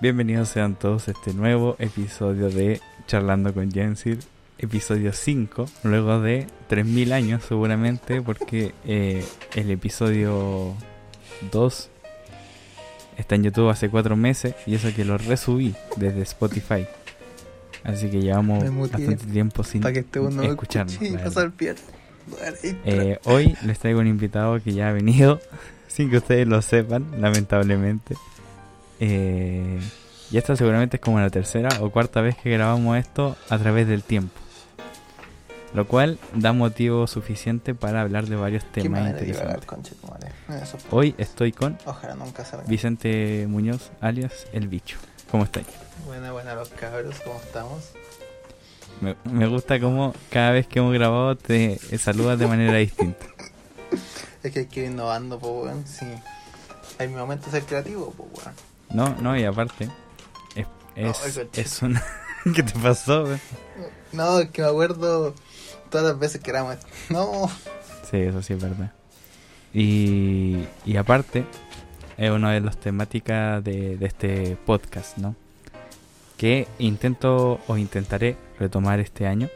Bienvenidos sean todos a este nuevo episodio de Charlando con Jensil, episodio 5, luego de 3000 años seguramente, porque eh, el episodio 2 está en YouTube hace 4 meses y eso que lo resubí desde Spotify. Así que llevamos bastante tiempo sin que este uno escucharnos. y pasar. Eh, hoy les traigo un invitado que ya ha venido, sin que ustedes lo sepan, lamentablemente. Eh, y esta seguramente es como la tercera o cuarta vez que grabamos esto a través del tiempo. Lo cual da motivo suficiente para hablar de varios temas interesantes. Eso. Hoy estoy con Ojalá nunca salga. Vicente Muñoz, alias El Bicho. ¿Cómo estáis? Buena, buena los cabros, ¿cómo estamos? Me, me gusta cómo cada vez que hemos grabado te saludas de manera distinta. Es que hay que ir innovando, pues, weón. Sí. Hay mi momento de ser creativo, pues, weón. No, no, y aparte, es, No, es, conche. es una... ¿Qué te pasó? güey? No, es que me acuerdo todas las veces que éramos. No, Sí, eso sí es verdad. Y, y aparte, es una de las temáticas de, de este podcast, ¿no? Que intento o intentaré retomar este año.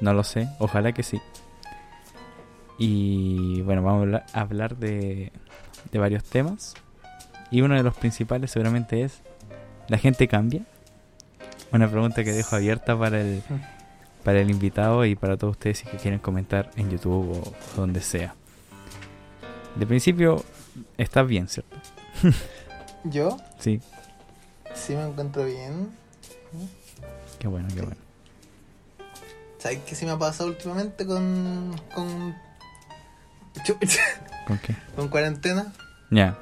No lo sé, ojalá que sí. Y bueno, vamos a hablar de, de varios temas. Y uno de los principales seguramente es, ¿la gente cambia? Una pregunta que dejo abierta para el, para el invitado y para todos ustedes si que quieren comentar en YouTube o donde sea. De principio, estás bien, ¿cierto? yo Sí, sí me encuentro bien. qué bueno, qué bueno. ¿Sabes qué sí me ha pasado últimamente con. con. ¿Con qué? con cuarentena? Ya,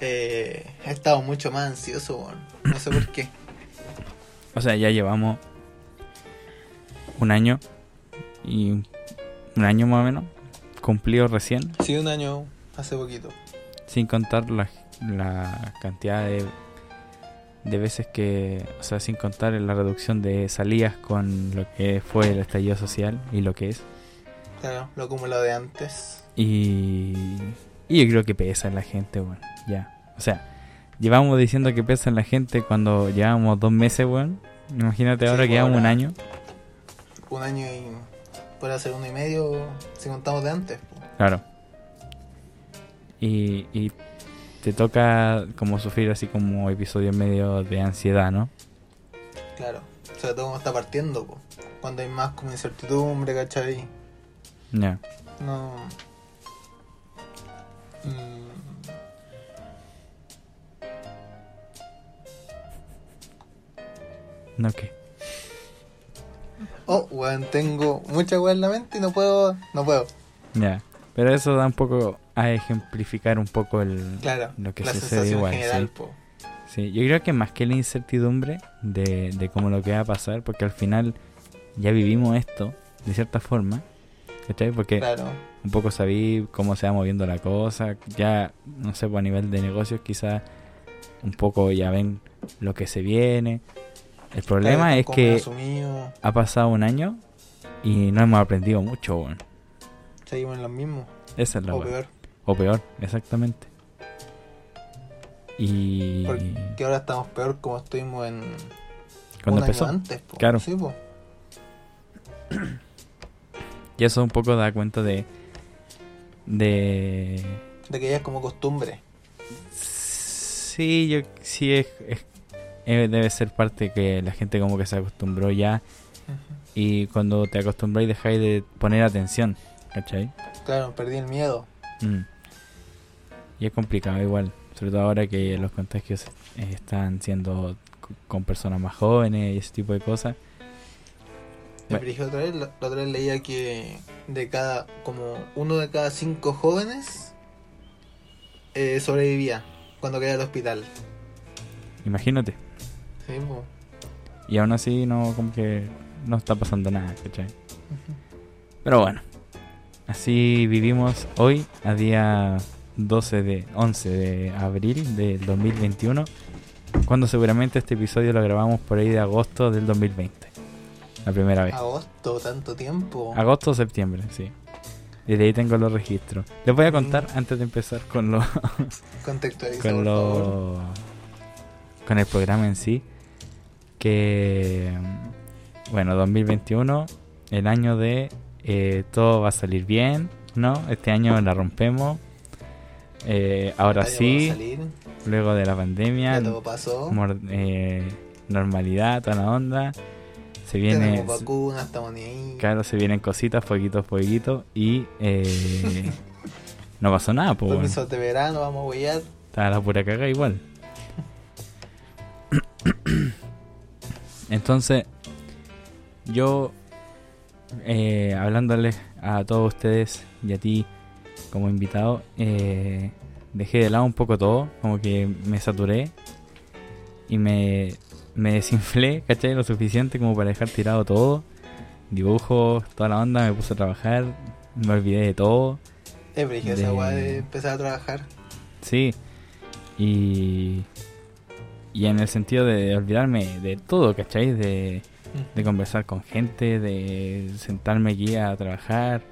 Eh, he estado mucho más ansioso. No sé por qué. o sea, ya llevamos un año y un año más o menos cumplido recién, Sí, un año hace poquito. sin contar la, la cantidad de, de veces que, o sea, sin contar la reducción de salidas con lo que fue el estallido social y lo que es. Claro, lo acumulado de antes. Y, y yo creo que pesa en la gente, weón. Ya. O sea, llevamos diciendo que pesa en la gente cuando llevamos dos meses, weón. Imagínate Sí, ahora que pues, llevamos un año. Un año y. puede ser uno y medio si contamos de antes. po. Claro. Y, y te toca como sufrir así como episodios medio de ansiedad, ¿no? Claro. Sobre todo cuando está partiendo, po. Cuando hay más como incertidumbre, ¿cachai? Ya. No. Mm, No, ¿qué? Oh, weón, tengo mucha weón en la mente y no puedo. No puedo. Ya. Pero eso da un poco a ejemplificar un poco el, Claro. lo que la sucede igual. general, sí. Sí, yo creo que más que la incertidumbre de, de cómo lo que va a pasar, porque al final ya vivimos esto de cierta forma, ¿cachai? Porque Claro. Un poco sabí cómo se va moviendo la cosa, ya, no sé, pues a nivel de negocios quizás un poco ya ven lo que se viene. El problema Claro, es que asumido, ha pasado un año y no hemos aprendido mucho, weón. seguimos en lo mismo. Esa es la o peor. O peor, exactamente. Y Porque ahora estamos peor como estuvimos en. cuando un empezó. año antes, po. Claro. Sí, po. Y eso un poco da cuenta de. De. De que ya es como costumbre. Sí, yo sí es, es- eh, debe ser parte que la gente como que se acostumbró ya. Y cuando te acostumbráis dejáis de poner atención. ¿Cachai? Claro, perdí el miedo. Mm. Y es complicado igual. Sobre todo ahora que los contagios eh, están siendo con personas más jóvenes y ese tipo de cosas. Me Bueno. otra vez, la, la otra vez leía que de cada, como uno de cada cinco jóvenes eh, sobrevivía cuando caía al hospital. Imagínate. Sí, po. Y aún así no como que no está pasando nada, ¿cachai? Pero bueno, así vivimos hoy, a día 12 de 11 de abril del 2021, cuando seguramente este episodio lo grabamos por ahí de agosto del 2020, la primera vez. Agosto, tanto tiempo. Agosto o septiembre, sí. Desde ahí tengo los registros. Les voy a contar antes de empezar con los Contextualiza, con por favor. los con el programa en sí. Que, bueno, 2021, el año de eh, todo va a salir bien, ¿no? Este año la rompemos. Eh, ahora sí, luego de la pandemia, ya todo pasó. eh, normalidad, toda la onda. Se viene, Tenemos vacunas, estamos ni ahí. claro, se vienen cositas, fueguitos, fueguitos. Y eh, no pasó nada, pues. bueno. Permisos de verano, vamos a huellar. Estaba la pura caga igual. Entonces, yo, eh, hablándoles a todos ustedes y a ti como invitado, eh, dejé de lado un poco todo, como que me saturé y me, me desinflé, ¿cachai? Lo suficiente como para dejar tirado todo, dibujos, toda la onda, me puse a trabajar, me olvidé de todo. Es esa weá de empezar a trabajar. Sí. Y. Y en el sentido de olvidarme de todo, ¿cachai? De, de conversar con gente, de sentarme aquí a trabajar,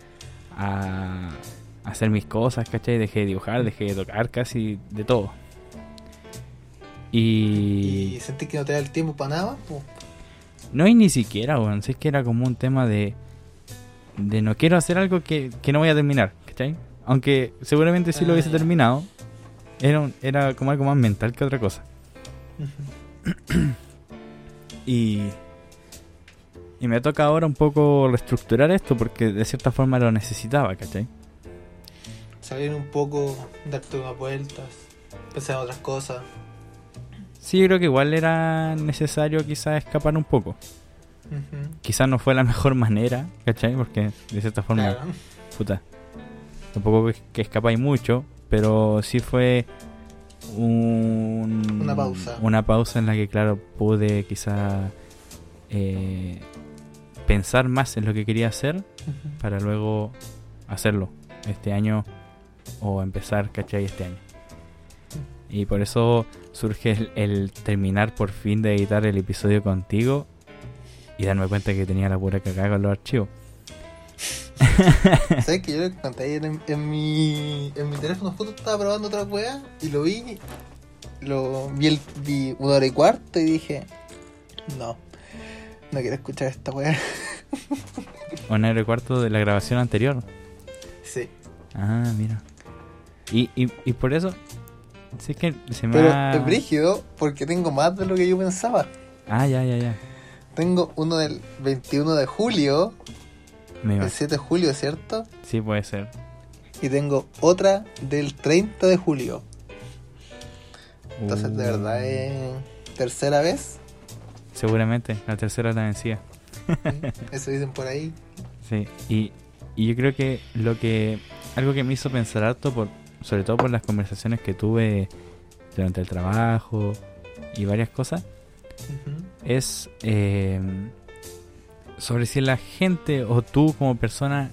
a hacer mis cosas, ¿cachai? Dejé de dibujar, dejé de tocar, casi de todo. Y Y. sentís que no te da el tiempo para nada, pues. No hay ni siquiera, weón. Sé que era como un tema de. De no quiero hacer algo que, que no voy a terminar, ¿cachai? Aunque seguramente sí lo Ah, hubiese ya. terminado. Era, un- era como algo más mental que otra cosa. Y, y me toca ahora un poco reestructurar esto porque de cierta forma lo necesitaba, ¿cachai? Salir un poco, darte unas vueltas, pensar en otras cosas. Sí, yo creo que igual era necesario quizás escapar un poco. Ujú. Quizás no fue la mejor manera, ¿cachai? Porque de cierta forma, Claro. puta, tampoco es que escapáis mucho, pero sí fue un- Una pausa. Una pausa en la que, claro, pude quizás eh, pensar más en lo que quería hacer para luego hacerlo este año o empezar, ¿cachai? Este año. Y por eso surge el, el terminar por fin de editar el episodio contigo y darme cuenta que tenía la pura cagada con los archivos. ¿Sabes que yo le conté ayer en, en mi, en mi teléfono justo estaba probando otra wea y lo vi, lo vi, el, vi una hora y cuarto y dije, no, no quiero escuchar esta wea. Un aire cuarto de la grabación anterior. Sí, Ah, mira. Y, y, y por eso, es que se me pero ha... es brígido porque tengo más de lo que yo pensaba. Ah, ya, ya, ya. Tengo uno del 21 de julio, Me el 7 de julio, ¿cierto? Sí, puede ser. Y tengo otra del 30 de julio. Entonces, de Uh, verdad, es tercera vez. Seguramente, la tercera la vencía. ¿sí? Eso dicen por ahí. Sí, y, y yo creo que lo que. Algo que me hizo pensar harto, por, sobre todo por las conversaciones que tuve durante el trabajo y varias cosas, es eh, sobre si la gente o tú como persona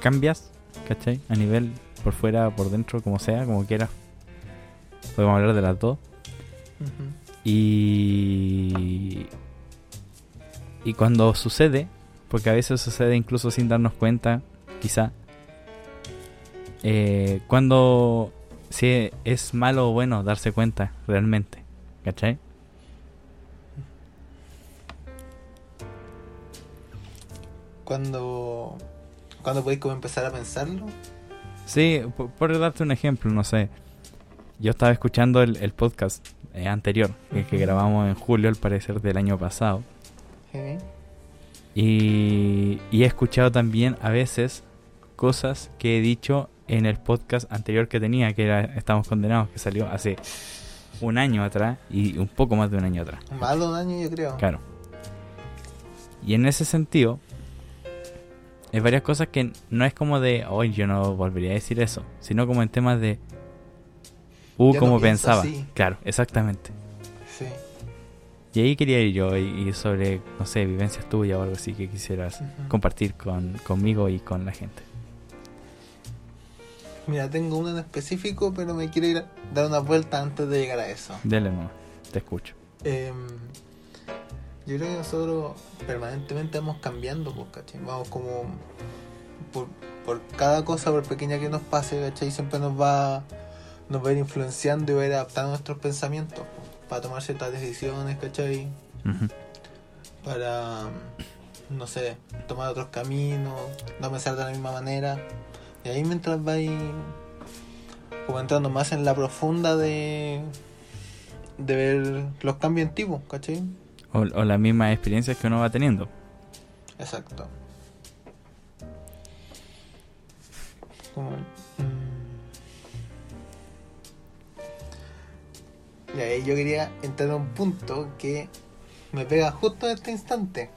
cambias, ¿cachai? A nivel por fuera, por dentro, como sea, como quieras. Podemos hablar de las dos. Y. Y cuando sucede, porque a veces sucede incluso sin darnos cuenta, quizá. Eh, cuando. Si es malo o bueno darse cuenta realmente, ¿cachai? Cuando, cuando podéis como empezar a pensarlo. Sí, por, por darte un ejemplo, no sé. Yo estaba escuchando el, el podcast eh, anterior, el que grabamos en julio, al parecer, del año pasado. ¿sí? Y, y he escuchado también a veces cosas que he dicho en el podcast anterior que tenía, que era Estamos Condenados, que salió hace un año atrás y un poco más de un año atrás. Más de un año, yo creo. Claro. Y en ese sentido, hay varias cosas que no es como de, hoy yo no volvería a decir eso, sino como en temas de, uh, Ya como pensaba. así. Claro, exactamente. Sí. Y ahí quería ir yo y, y sobre, no sé, vivencias tuyas o algo así que quisieras compartir con, conmigo y con la gente. Mira, tengo uno en específico, pero me quiero ir a dar una vuelta antes de llegar a eso. Dele no, te escucho. Em, yo creo que nosotros permanentemente vamos cambiando, pues, ¿cachai? Vamos como por, por cada cosa, por pequeña que nos pase, ¿cachai? Siempre nos va, nos va a ir influenciando y va a ir adaptando nuestros pensamientos. pues. para tomar ciertas decisiones, ¿cachai? Para, no sé, tomar otros caminos, no pensar de la misma manera. Y ahí mientras vais como entrando más en la profunda de, de ver los cambios en ti, po, ¿cachai? O, o las mismas experiencias que uno va teniendo. Exacto. Como, mm. Y ahí yo quería entrar a un punto que me pega justo en este instante.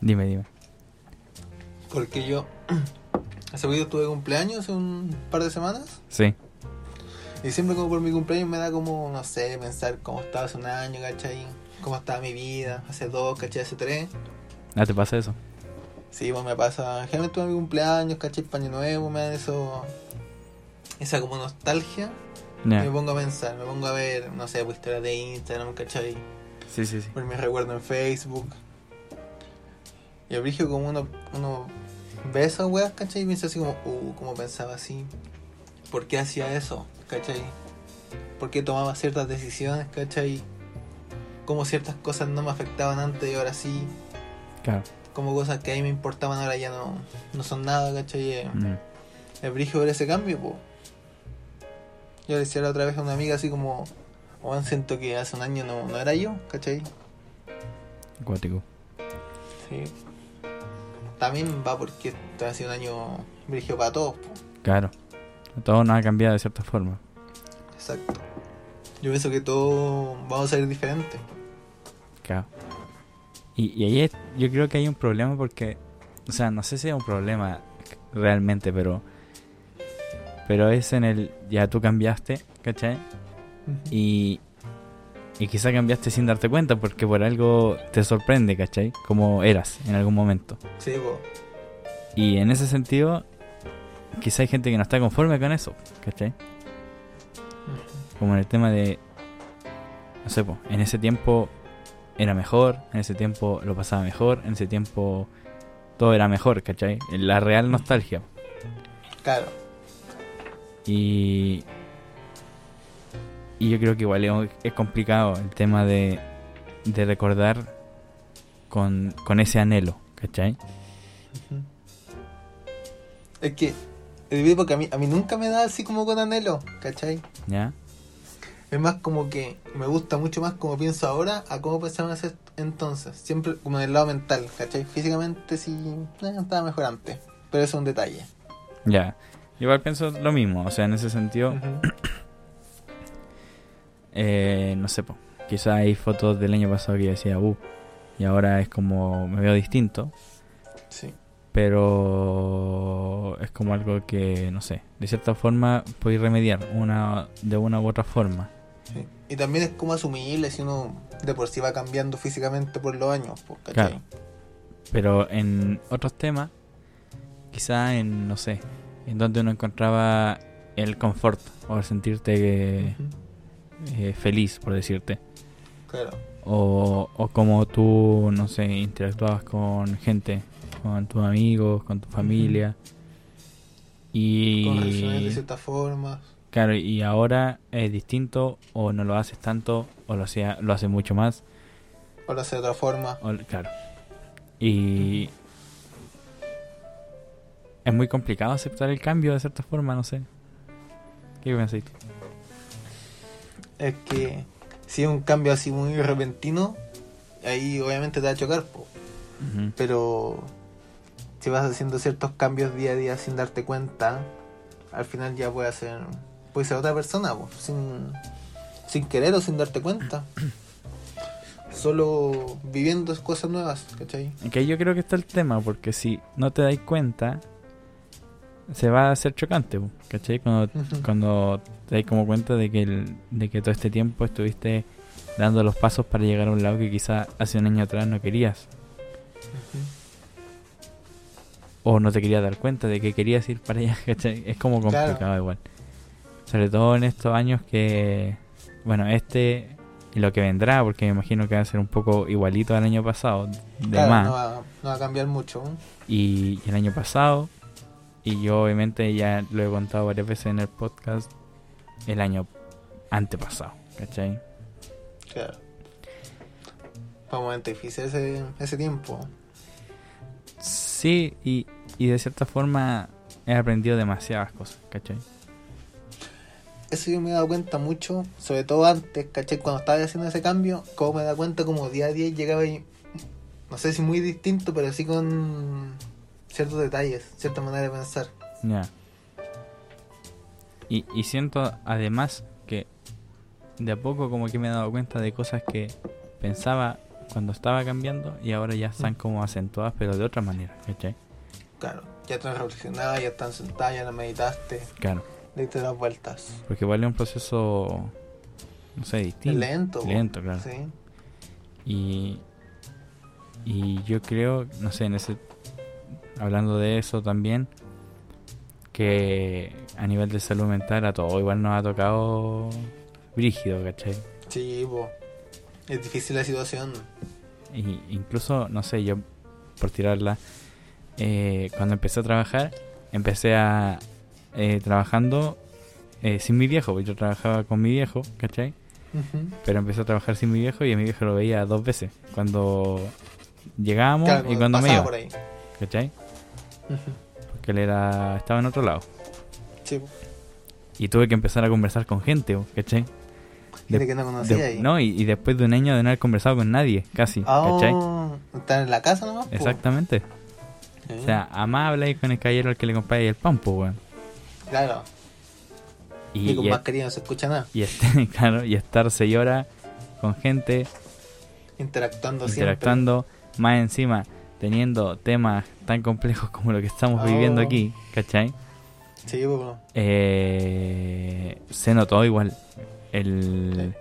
Dime, dime. Porque yo hace poquito tuve cumpleaños hace un par de semanas. Sí. Y siempre como por mi cumpleaños me da como, no sé, pensar cómo estaba hace un año, ¿cachai? Cómo estaba mi vida, hace dos, ¿cachai? Hace tres. ¿Ah, te pasa eso? Sí, pues me pasa. Generalmente tuve mi cumpleaños, ¿cachai? Paño nuevo, me dan eso. Esa como nostalgia. Ya. Y me pongo a pensar, me pongo a ver, no sé, pues historias de Instagram, ¿cachai? Sí, sí, sí. Ver mis recuerdos en Facebook. Y abrigio como uno, uno ve esas weas, ¿cachai? Y piensa así como, uh, cómo pensaba así. ¿Por qué hacía eso? ¿cachai? ¿Por qué tomaba ciertas decisiones, ¿cachai? Cómo ciertas cosas no me afectaban antes y ahora sí. Claro. Como cosas que a mí me importaban ahora ya no, no son nada, ¿cachai? Mm. el brillo ver ese cambio, po. Yo le decía la otra vez a una amiga así como, Juan, siento que hace un año no, no era yo, ¿cachai? Acuático. Sí. También va porque ha sido un año brillo para todos, po. Claro. Todo nos ha cambiado de cierta forma. Exacto. Yo pienso que todos vamos a ser diferentes. Claro. Y, y ahí es- yo creo que hay un problema porque, o sea, no sé si es un problema realmente, pero pero es en el, ya tú cambiaste, ¿cachai? Y, y quizá cambiaste sin darte cuenta porque por algo te sorprende, ¿cachai? Como eras en algún momento. Sí, po. Y en ese sentido, quizá hay gente que no está conforme con eso, ¿cachai? Como en el tema de, no sé, po, en ese tiempo era mejor, en ese tiempo lo pasaba mejor, en ese tiempo todo era mejor, ¿cachai? La real nostalgia. Claro. Y, y yo creo que igual es, complicado el tema de, de recordar con, con ese anhelo, ¿cachai? Es que, es difícil porque a mí, a mí nunca me da así como con anhelo, ¿cachai? ¿Ya? Es más como que me gusta mucho más como pienso ahora a cómo pensaba hacer entonces. Siempre como en el lado mental, ¿cachai? Físicamente sí eh, estaba mejor antes, pero eso es un detalle. Ya. Igual pienso lo mismo, o sea, en ese sentido. Eh, no sé, po, quizá hay fotos del año pasado que yo decía, uh, y ahora es como, me veo distinto, Sí. pero es como algo que, no sé, de cierta forma podéis remediar una, de una u otra forma. sí. Y también es como asumible si uno de por sí va cambiando físicamente por los años, ¿cachai? Claro. Pero en otros temas, quizá en, no sé, en donde uno encontraba el confort o el sentirte Ujú. Eh, feliz, por decirte. Claro. O, o como tú, no sé, interactuabas con gente, con tus amigos, con tu familia. Con reacciones de Y ciertas formas. claro, y ahora es distinto, o no lo haces tanto, o lo hacía, lo haces mucho más. O lo hace de otra forma. o- claro. Y es muy complicado aceptar el cambio de cierta forma, no sé. ¿Qué pensáis? Es que si es un cambio así muy repentino, ahí obviamente te va a chocar, po. Pero si vas haciendo ciertos cambios día a día sin darte cuenta, al final ya puede ser, puede ser otra persona, po, sin, sin querer o sin darte cuenta. Solo viviendo cosas nuevas, ¿cachai? Que yo creo que está el tema, porque si no te dais cuenta, se va a hacer chocante, ¿cachai? Cuando, cuando te das como cuenta de que, el- de que todo este tiempo estuviste dando los pasos para llegar a un lado que quizá hace un año atrás no querías, o no te querías dar cuenta de que querías ir para allá, ¿cachai? Es como Claro. complicado igual. Sobre todo en estos años que, bueno, este y lo que vendrá, porque me imagino que va a ser un poco igualito al año pasado, de Claro, más. no va, no va a cambiar mucho. y, y el año pasado y yo obviamente ya lo he contado varias veces en el podcast el año antepasado ¿cachai? Claro. Fue un momento difícil ese, ese tiempo. Sí, y, y de cierta forma he aprendido demasiadas cosas, ¿cachai? Eso yo me he dado cuenta mucho, sobre todo antes, ¿cachai? Cuando estaba haciendo ese cambio, como me he dado cuenta como día a día llegaba y, no sé si muy distinto, pero sí con ciertos detalles, cierta manera de pensar. Ya. Y, y siento además que de a poco como que me he dado cuenta de cosas que pensaba cuando estaba cambiando y ahora ya están como acentuadas pero de otra manera, ¿cachai? Claro, ya te has reflexionado, ya están sentadas, ya la meditaste, Claro. diste las vueltas. Porque igual es un proceso, no sé, distinto. Lento. Lento, claro. Sí. Y, y yo creo, no sé, en ese hablando de eso también, que a nivel de salud mental a todo igual nos ha tocado brígido, ¿cachai? Sí. Es difícil la situación. Y incluso, no sé, yo por tirarla, eh, cuando empecé a trabajar, empecé a eh, trabajando eh, sin mi viejo, porque yo trabajaba con mi viejo, ¿cachai? Pero empecé a trabajar sin mi viejo y a mi viejo lo veía dos veces, cuando llegábamos Claro, y cuando me iba, por ahí. ¿cachai? Porque él era, estaba en otro lado. Sí. Y tuve que empezar a conversar con gente, ¿cachai? Gente De- que no conocía De- ahí. no, y, y después de un año de no haber conversado con nadie, casi, ¿cachai? Ah, ¿Están en la casa nomás? Exactamente. O sea, amable con el caballero al que le compráis el pan, pues, weón. Claro. Y, Y, con y- mascarilla no se escucha nada. y este- claro, y estar seis horas con gente, Interactuando interactuando, más encima teniendo temas tan complejos como lo que estamos Oh. viviendo aquí, ¿cachai? Sí, po. Eh, se notó igual el,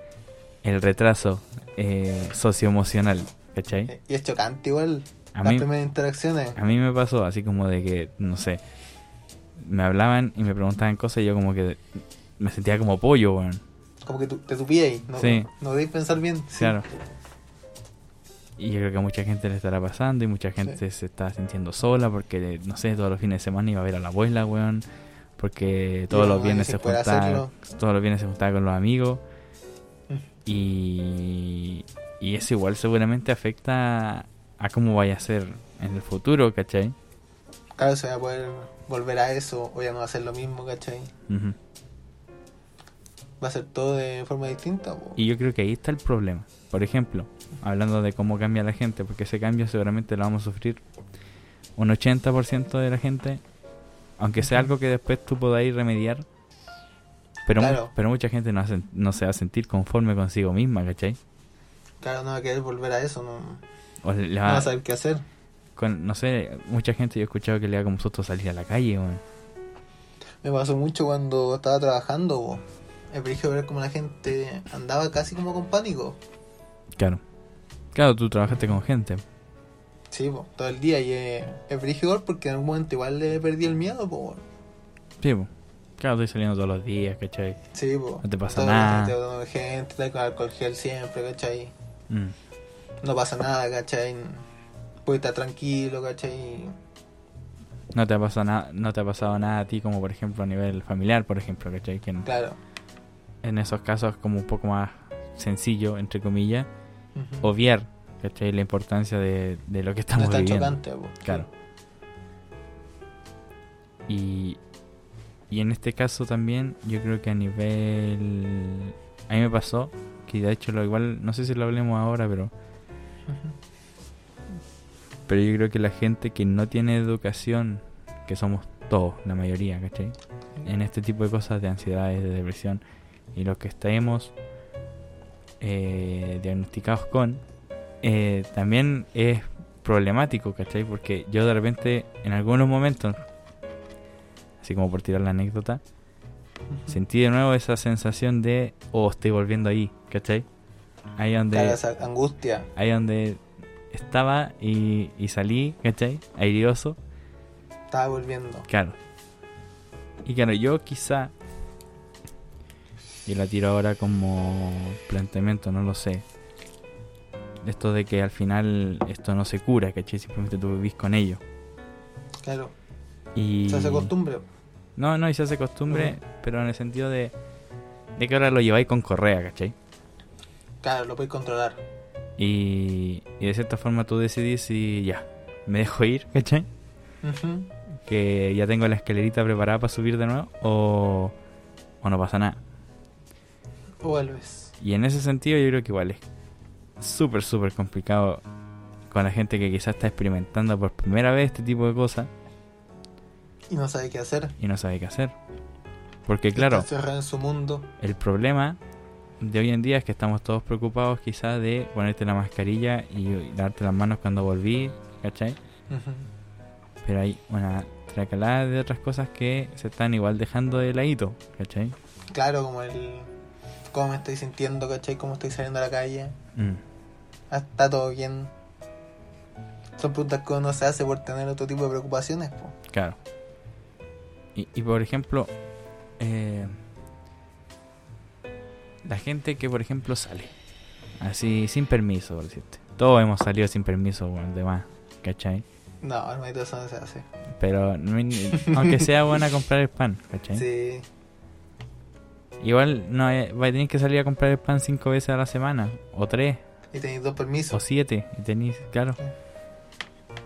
el retraso eh, socioemocional, ¿cachai? Eh, Y es chocante igual. A las mí, primeras interacciones. a mí me pasó así como de que, no sé, me hablaban y me preguntaban cosas y yo como que me sentía como pollo, weón. Como que tú, te ahí. No, Sí. no debéis pensar bien. Sí. Y yo creo que a mucha gente le estará pasando y mucha gente se está sintiendo sola porque, no sé, todos los fines de semana iba a ver a la abuela, weón. Porque todos los viernes se juntaba, todos los viernes se juntaba con los amigos. Mm. Y, y eso igual seguramente afecta a cómo vaya a ser en el futuro, ¿cachai? Claro, se va a poder volver a eso o ya no va a ser lo mismo, ¿cachai? Va a ser todo de forma distinta. Y yo creo que ahí está el problema. Por ejemplo, hablando de cómo cambia la gente, porque ese cambio seguramente lo vamos a sufrir un 80% de la gente, aunque sea algo que después tú podáis remediar. Pero, mu- pero mucha gente no, hace- no se va a sentir conforme consigo misma, ¿cachai? Claro, no va a querer volver a eso. No, O le no va- a saber qué hacer. con, no sé, mucha gente yo he escuchado que le da como susto salir a la calle, weón. Me pasó mucho cuando estaba trabajando. Es brígido ver cómo la gente andaba casi como con pánico. Claro. Claro, tú trabajaste con gente. Sí, po, todo el día. Y es, es brígido porque en algún momento igual le perdí el miedo. Po. Sí, po. Claro, estoy saliendo todos los días, ¿cachai? Sí, po. No te pasa Todo nada. te- gente, estás con alcohol gel siempre, ¿cachai? Mm. No pasa nada, ¿cachai? Puedes estar tranquilo, ¿cachai? No te ha pasado nada, no te ha pasado nada a ti como por ejemplo a nivel familiar, por ejemplo, ¿cachai? Que en, Claro. en esos casos como un poco más sencillo, entre comillas, Ujú. obviar, ¿cachai? La importancia de, de lo que no estamos es tan viviendo. chocante, po. Claro. Y, y en este caso también, yo creo que a nivel... A mí me pasó, que de hecho lo igual, no sé si lo hablemos ahora, pero, Ujú. pero yo creo que la gente que no tiene educación, que somos todos, la mayoría, ¿cachai? En este tipo de cosas de ansiedades, de depresión, y los que estemos eh, diagnosticados con, eh, también es problemático, ¿cachai? Porque yo de repente, en algunos momentos, así como por tirar la anécdota, sentí de nuevo esa sensación de, oh, estoy volviendo ahí, ¿cachai? Ahí donde, Claro, esa angustia. ahí donde estaba y, y salí, ¿cachai? Airioso, Estaba volviendo. claro. Y claro, yo quizá, y la tiro ahora como planteamiento, no lo sé. Esto de que al final esto no se cura, ¿cachai? Simplemente tú vivís con ello. Claro. Y... Se hace costumbre. No, no, y se hace costumbre, pero en el sentido de, de que ahora lo lleváis con correa, ¿cachai? Claro, lo puedes controlar. Y, y de cierta forma tú decidís si ya, me dejo ir, ¿cachai? Que ya tengo la escalerita preparada para subir de nuevo o, o no pasa nada. Vuelves. Y en ese sentido yo creo que igual es súper, súper complicado con la gente que quizás está experimentando por primera vez este tipo de cosas Y no sabe qué hacer. y no sabe qué hacer. Porque claro, Está cerrado en su mundo. el problema de hoy en día es que estamos todos preocupados quizás de ponerte la mascarilla y darte las manos cuando volví, ¿cachai? Pero hay una tracalada de otras cosas que se están igual dejando de ladito, ¿cachai? Claro, como el. Cómo me estoy sintiendo, ¿cachai? Cómo estoy saliendo a la calle. Mm, Ah, Está todo bien. Son preguntas que uno se hace por tener otro tipo de preocupaciones, po. claro. Y, y por ejemplo, eh, la gente que por ejemplo sale así sin permiso, por decirte. Todos hemos salido sin permiso, bueno, demás, ¿cachai? No, hermanito, eso no se hace. Pero aunque sea buena comprar el pan, ¿cachai? Sí. Igual no hay- va a tener que salir a comprar el pan cinco veces a la semana, o tres, Y tenéis dos o permisos. siete, y tenéis, claro. Sí.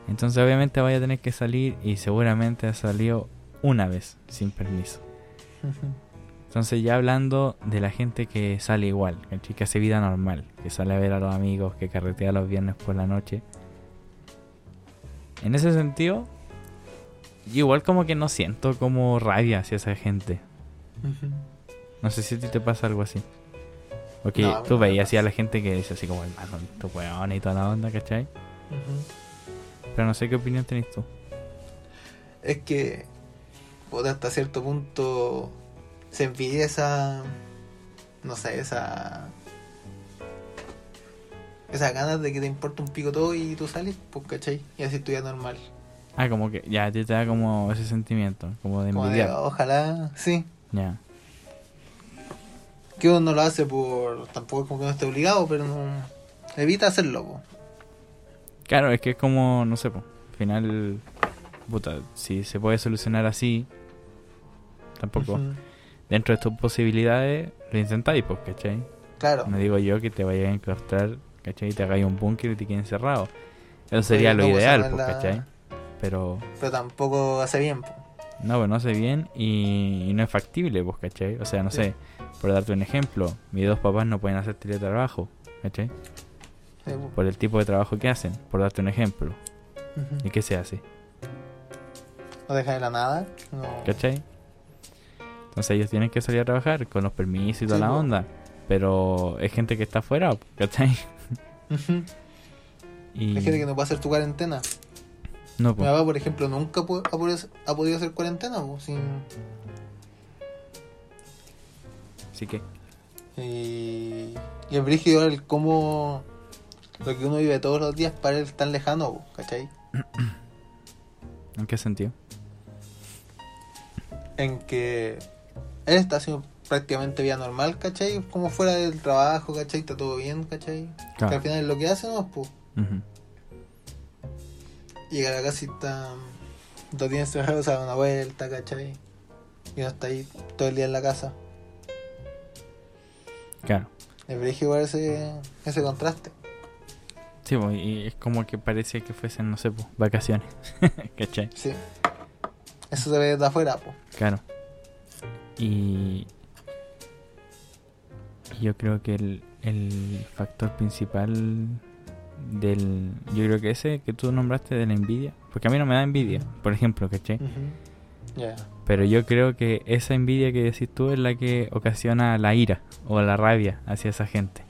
Entonces obviamente vaya a tener que salir y seguramente ha salido una vez sin permiso. Entonces ya hablando de la gente que sale igual, ¿cachai? que hace vida normal, que sale a ver a los amigos, que carretea los viernes por la noche. En ese sentido, igual como que no siento como rabia hacia esa gente. Ujú. No sé si a ti te pasa algo así. Porque No, tú veías así a la gente que dice así como el más tu weón y toda la onda, ¿cachai? Pero no sé qué opinión tenés tú. Es que, puta, hasta cierto punto se envidia esa. No sé, esa. Esas ganas de que te importa un pico todo y tú sales, pues, ¿cachai? Y así tu vida normal. Ah, como que ya te da como ese sentimiento, como de Como de, envidiar. ojalá, sí. Ya. Que uno no lo hace por. Tampoco es como que no esté obligado, pero no. Evita hacerlo, po. Claro, es que es como, no sé, po, al final, puta, si se puede solucionar así, tampoco. Dentro de tus posibilidades, lo intentáis, pues, ¿cachai? Claro. No digo yo que te vayas a enclaustrar, ¿cachai? Y te hagáis un búnker y te quedes encerrado. Eso sería lo no, ideal, pues, la- ¿cachai? Pero Pero tampoco hace bien, po. No, pues no hace bien y, y no es factible, pues, ¿cachai? O sea, no Sí. sé, por darte un ejemplo, mis dos papás no pueden hacer teletrabajo, ¿cachai? Sí, po. Por el tipo de trabajo que hacen, por darte un ejemplo. ¿Y qué se hace? No deja de la nada. No. ¿Cachai? Entonces ellos tienen que salir a trabajar con los permisos y toda Sí, la onda. Pero es gente que está afuera, ¿cachai? Y Hay gente que no puede hacer tu cuarentena. No, Mi po. papá, por ejemplo, nunca ha, podido- ha podido hacer cuarentena, po, sin... Así que, Y, y es brígido el cómo lo que uno vive todos los días para él es tan lejano, po, ¿cachai? ¿en qué sentido? En que él está haciendo prácticamente vida normal, ¿cachai? Como fuera del trabajo, ¿cachai? Está todo bien, ¿cachai? Que al final es lo que hace, ¿no? Pues Ujú. Llega a la está dos días encerrado, se da una vuelta, ¿cachai? Y uno está ahí todo el día en la casa. Claro. Es brígido igual ese, ese contraste. Sí, po, y es como que parece que fuesen, no sé, po, vacaciones. ¿Cachai? Sí. Eso se ve desde afuera, pues. Claro. Y yo creo que el, el factor principal del... Yo creo que ese que tú nombraste de la envidia, porque a mí no me da envidia, por ejemplo, ¿cachai? Ya. Pero yo creo que esa envidia que decís tú es la que ocasiona la ira o la rabia hacia esa gente.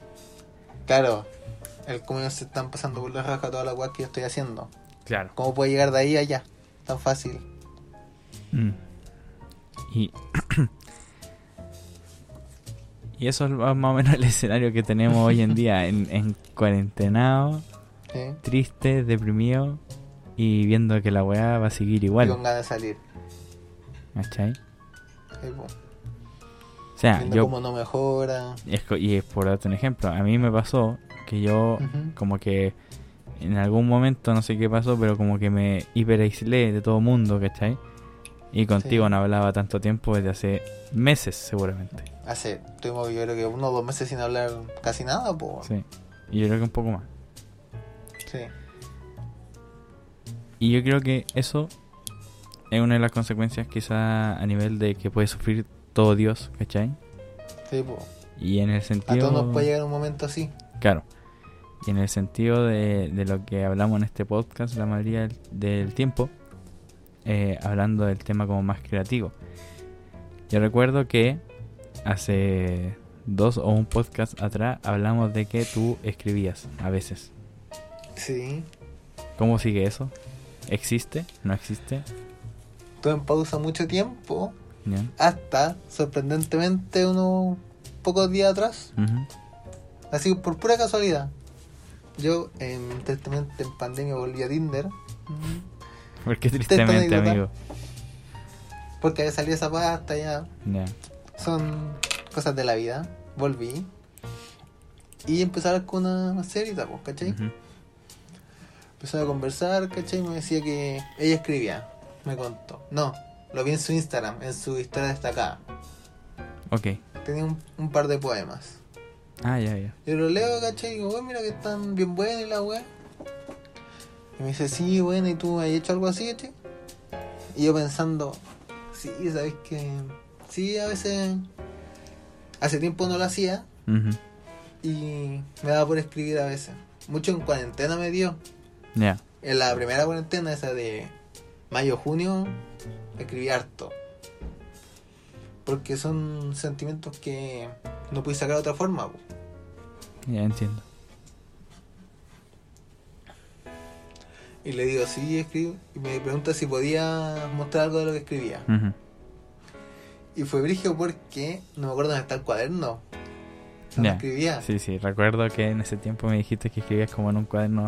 Claro. El cómo ellos se están pasando por la raja toda la weá que yo estoy haciendo. Claro. ¿Cómo puede llegar de ahí a allá? Tan fácil. Mm. Y, y eso es más o menos el escenario que tenemos hoy en día, en, en cuarentenado, triste, deprimido y viendo que la weá va a seguir Y igual. con ganas de salir. ¿Cachai? Sí. O sea, Viendo yo... cómo no mejora. es y es por darte un ejemplo, a mí me pasó que yo como que en algún momento, no sé qué pasó, pero como que me hiper aislé de todo mundo, ¿cachai? Y contigo Sí. no hablaba tanto tiempo desde hace meses, seguramente. Hace, tuvimos yo creo que uno o dos meses sin hablar casi nada, pues. Sí. Y yo creo que un poco más. Sí. Y yo creo que eso es una de las consecuencias quizá a nivel de que puede sufrir todo Dios, ¿cachai? Sí, pues. Y en el A sentido... todos nos puede llegar un momento así. Claro. Y en el sentido de, de lo que hablamos en este podcast la mayoría del, del tiempo, eh, hablando del tema como más creativo. Yo recuerdo que hace dos o un podcast atrás hablamos de que tú escribías a veces. Sí. ¿Cómo sigue eso? ¿Existe? ¿No existe? Estuve en pausa mucho tiempo. ¿Ya? Hasta, sorprendentemente, unos pocos días atrás. Ujú. Así por pura casualidad. Yo, en, tristemente, en pandemia volví a Tinder. ¿Por qué tristemente, amigo? Porque había salido esa pasta ya. Ya. Son cosas de la vida. Volví. Y hablar con una serie, pues, ¿cachai? Ujú. Empezó a conversar, ¿cachai? Me decía que ella escribía. Me contó. No, lo vi en su Instagram, en su historia destacada. Ok. Tenía un, un par de poemas. Ah, ya, ya. Yo lo leo, ¿cachai? Y digo, "Weón, mira que están bien buenas y la weá. Y me dice, sí, bueno, ¿y tú has hecho algo así, ¿cachai? Y yo pensando, sí, ¿sabes que Sí, a veces... Hace tiempo no lo hacía y me daba por escribir a veces. Mucho en cuarentena me dio. Ya. En la primera cuarentena, esa de mayo-junio, escribí harto. Porque son sentimientos que no pude sacar de otra forma. po. Ya entiendo. Y le digo, sí, escribo. Y me pregunta si podía mostrar algo de lo que escribía. Ujú. Y fue brigio porque no me acuerdo dónde está el cuaderno. Ya. escribía. Sí, sí, recuerdo que en ese tiempo me dijiste que escribías como en un cuaderno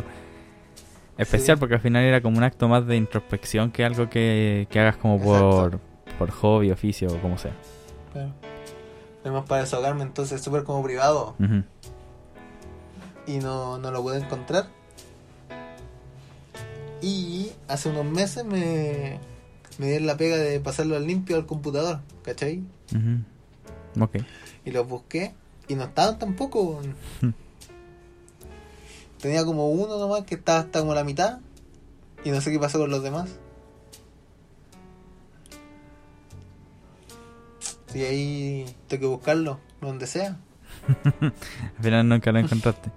especial, Sí. porque al final era como un acto más de introspección que algo que, que hagas como por, por hobby, oficio o como sea. Claro. Además para desahogarme, entonces súper como privado. Y no, no lo pude encontrar. Y hace unos meses me, me dieron la pega de pasarlo al limpio al computador, ¿cachai? Ok. Y los busqué y no estaban tampoco. weón. Tenía como uno nomás que estaba hasta como la mitad. Y no sé qué pasó con los demás. Y ahí tengo que buscarlo, donde sea. Al final nunca lo encontraste.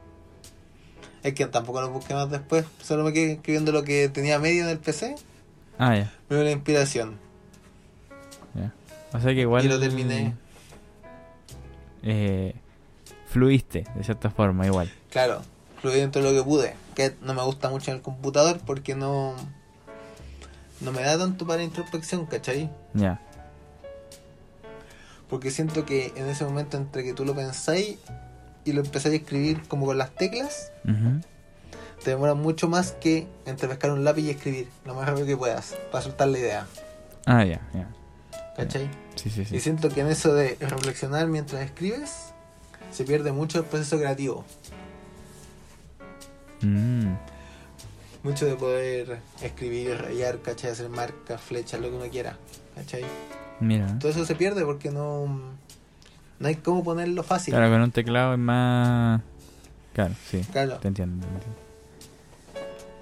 Es que tampoco lo busqué más después. Solo me quedé escribiendo lo que tenía medio en el PC. Ah, ya. Me dio la inspiración. ya. O sea que igual... Y lo terminé. Eh, fluiste, de cierta forma, igual. Claro, fluí dentro de lo que pude. Que no me gusta mucho en el computador porque no. No me da tanto para introspección, ¿cachai? Ya. Porque siento que en ese momento entre que tú lo pensáis y lo empezáis a escribir como con las teclas, Ujú. Te demora mucho más que entre pescar un lápiz y escribir lo más rápido que puedas para soltar la idea, Ah, ya, ya. ¿cachai? Sí, sí, Y sí. siento que en eso de reflexionar mientras escribes, se pierde mucho el proceso creativo. Mm, Mucho de poder escribir, rayar, ¿cachai? Hacer marcas, flechas, lo que uno quiera, ¿cachai? mira. Todo eso se pierde porque no, no hay cómo ponerlo fácil. Claro, con un teclado es más... Claro, sí. Claro. Te entiendo, te entiendo.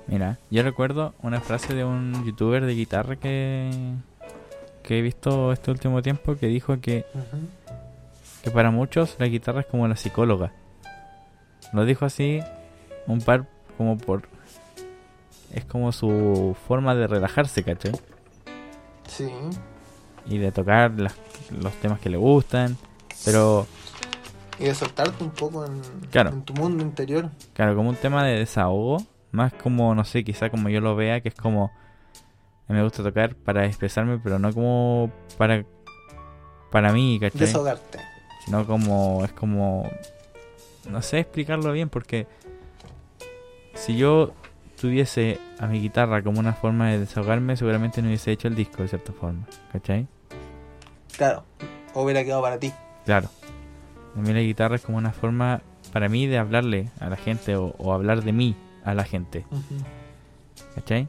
Mira, yo recuerdo una frase de un youtuber de guitarra que, que he visto este último tiempo que dijo que, que para muchos la guitarra es como la psicóloga. Lo dijo así un par como por... Es como su forma de relajarse, ¿cachai? Sí. Y de tocar las- los temas que le gustan. Pero, Y de soltarte un poco en, Claro. en tu mundo interior. claro, como un tema de desahogo. Más como, no sé, quizá como yo lo vea, que es como... Me gusta tocar para expresarme, pero no como para... Para mí, ¿cachai? Desahogarte. sino como es como no sé explicarlo bien porque si yo tuviese a mi guitarra como una forma de desahogarme seguramente no hubiese hecho el disco de cierta forma ¿cachai? Claro. O hubiera quedado para ti. claro a mí la guitarra es como una forma para mí de hablarle a la gente o, o hablar de mí a la gente ¿cachai?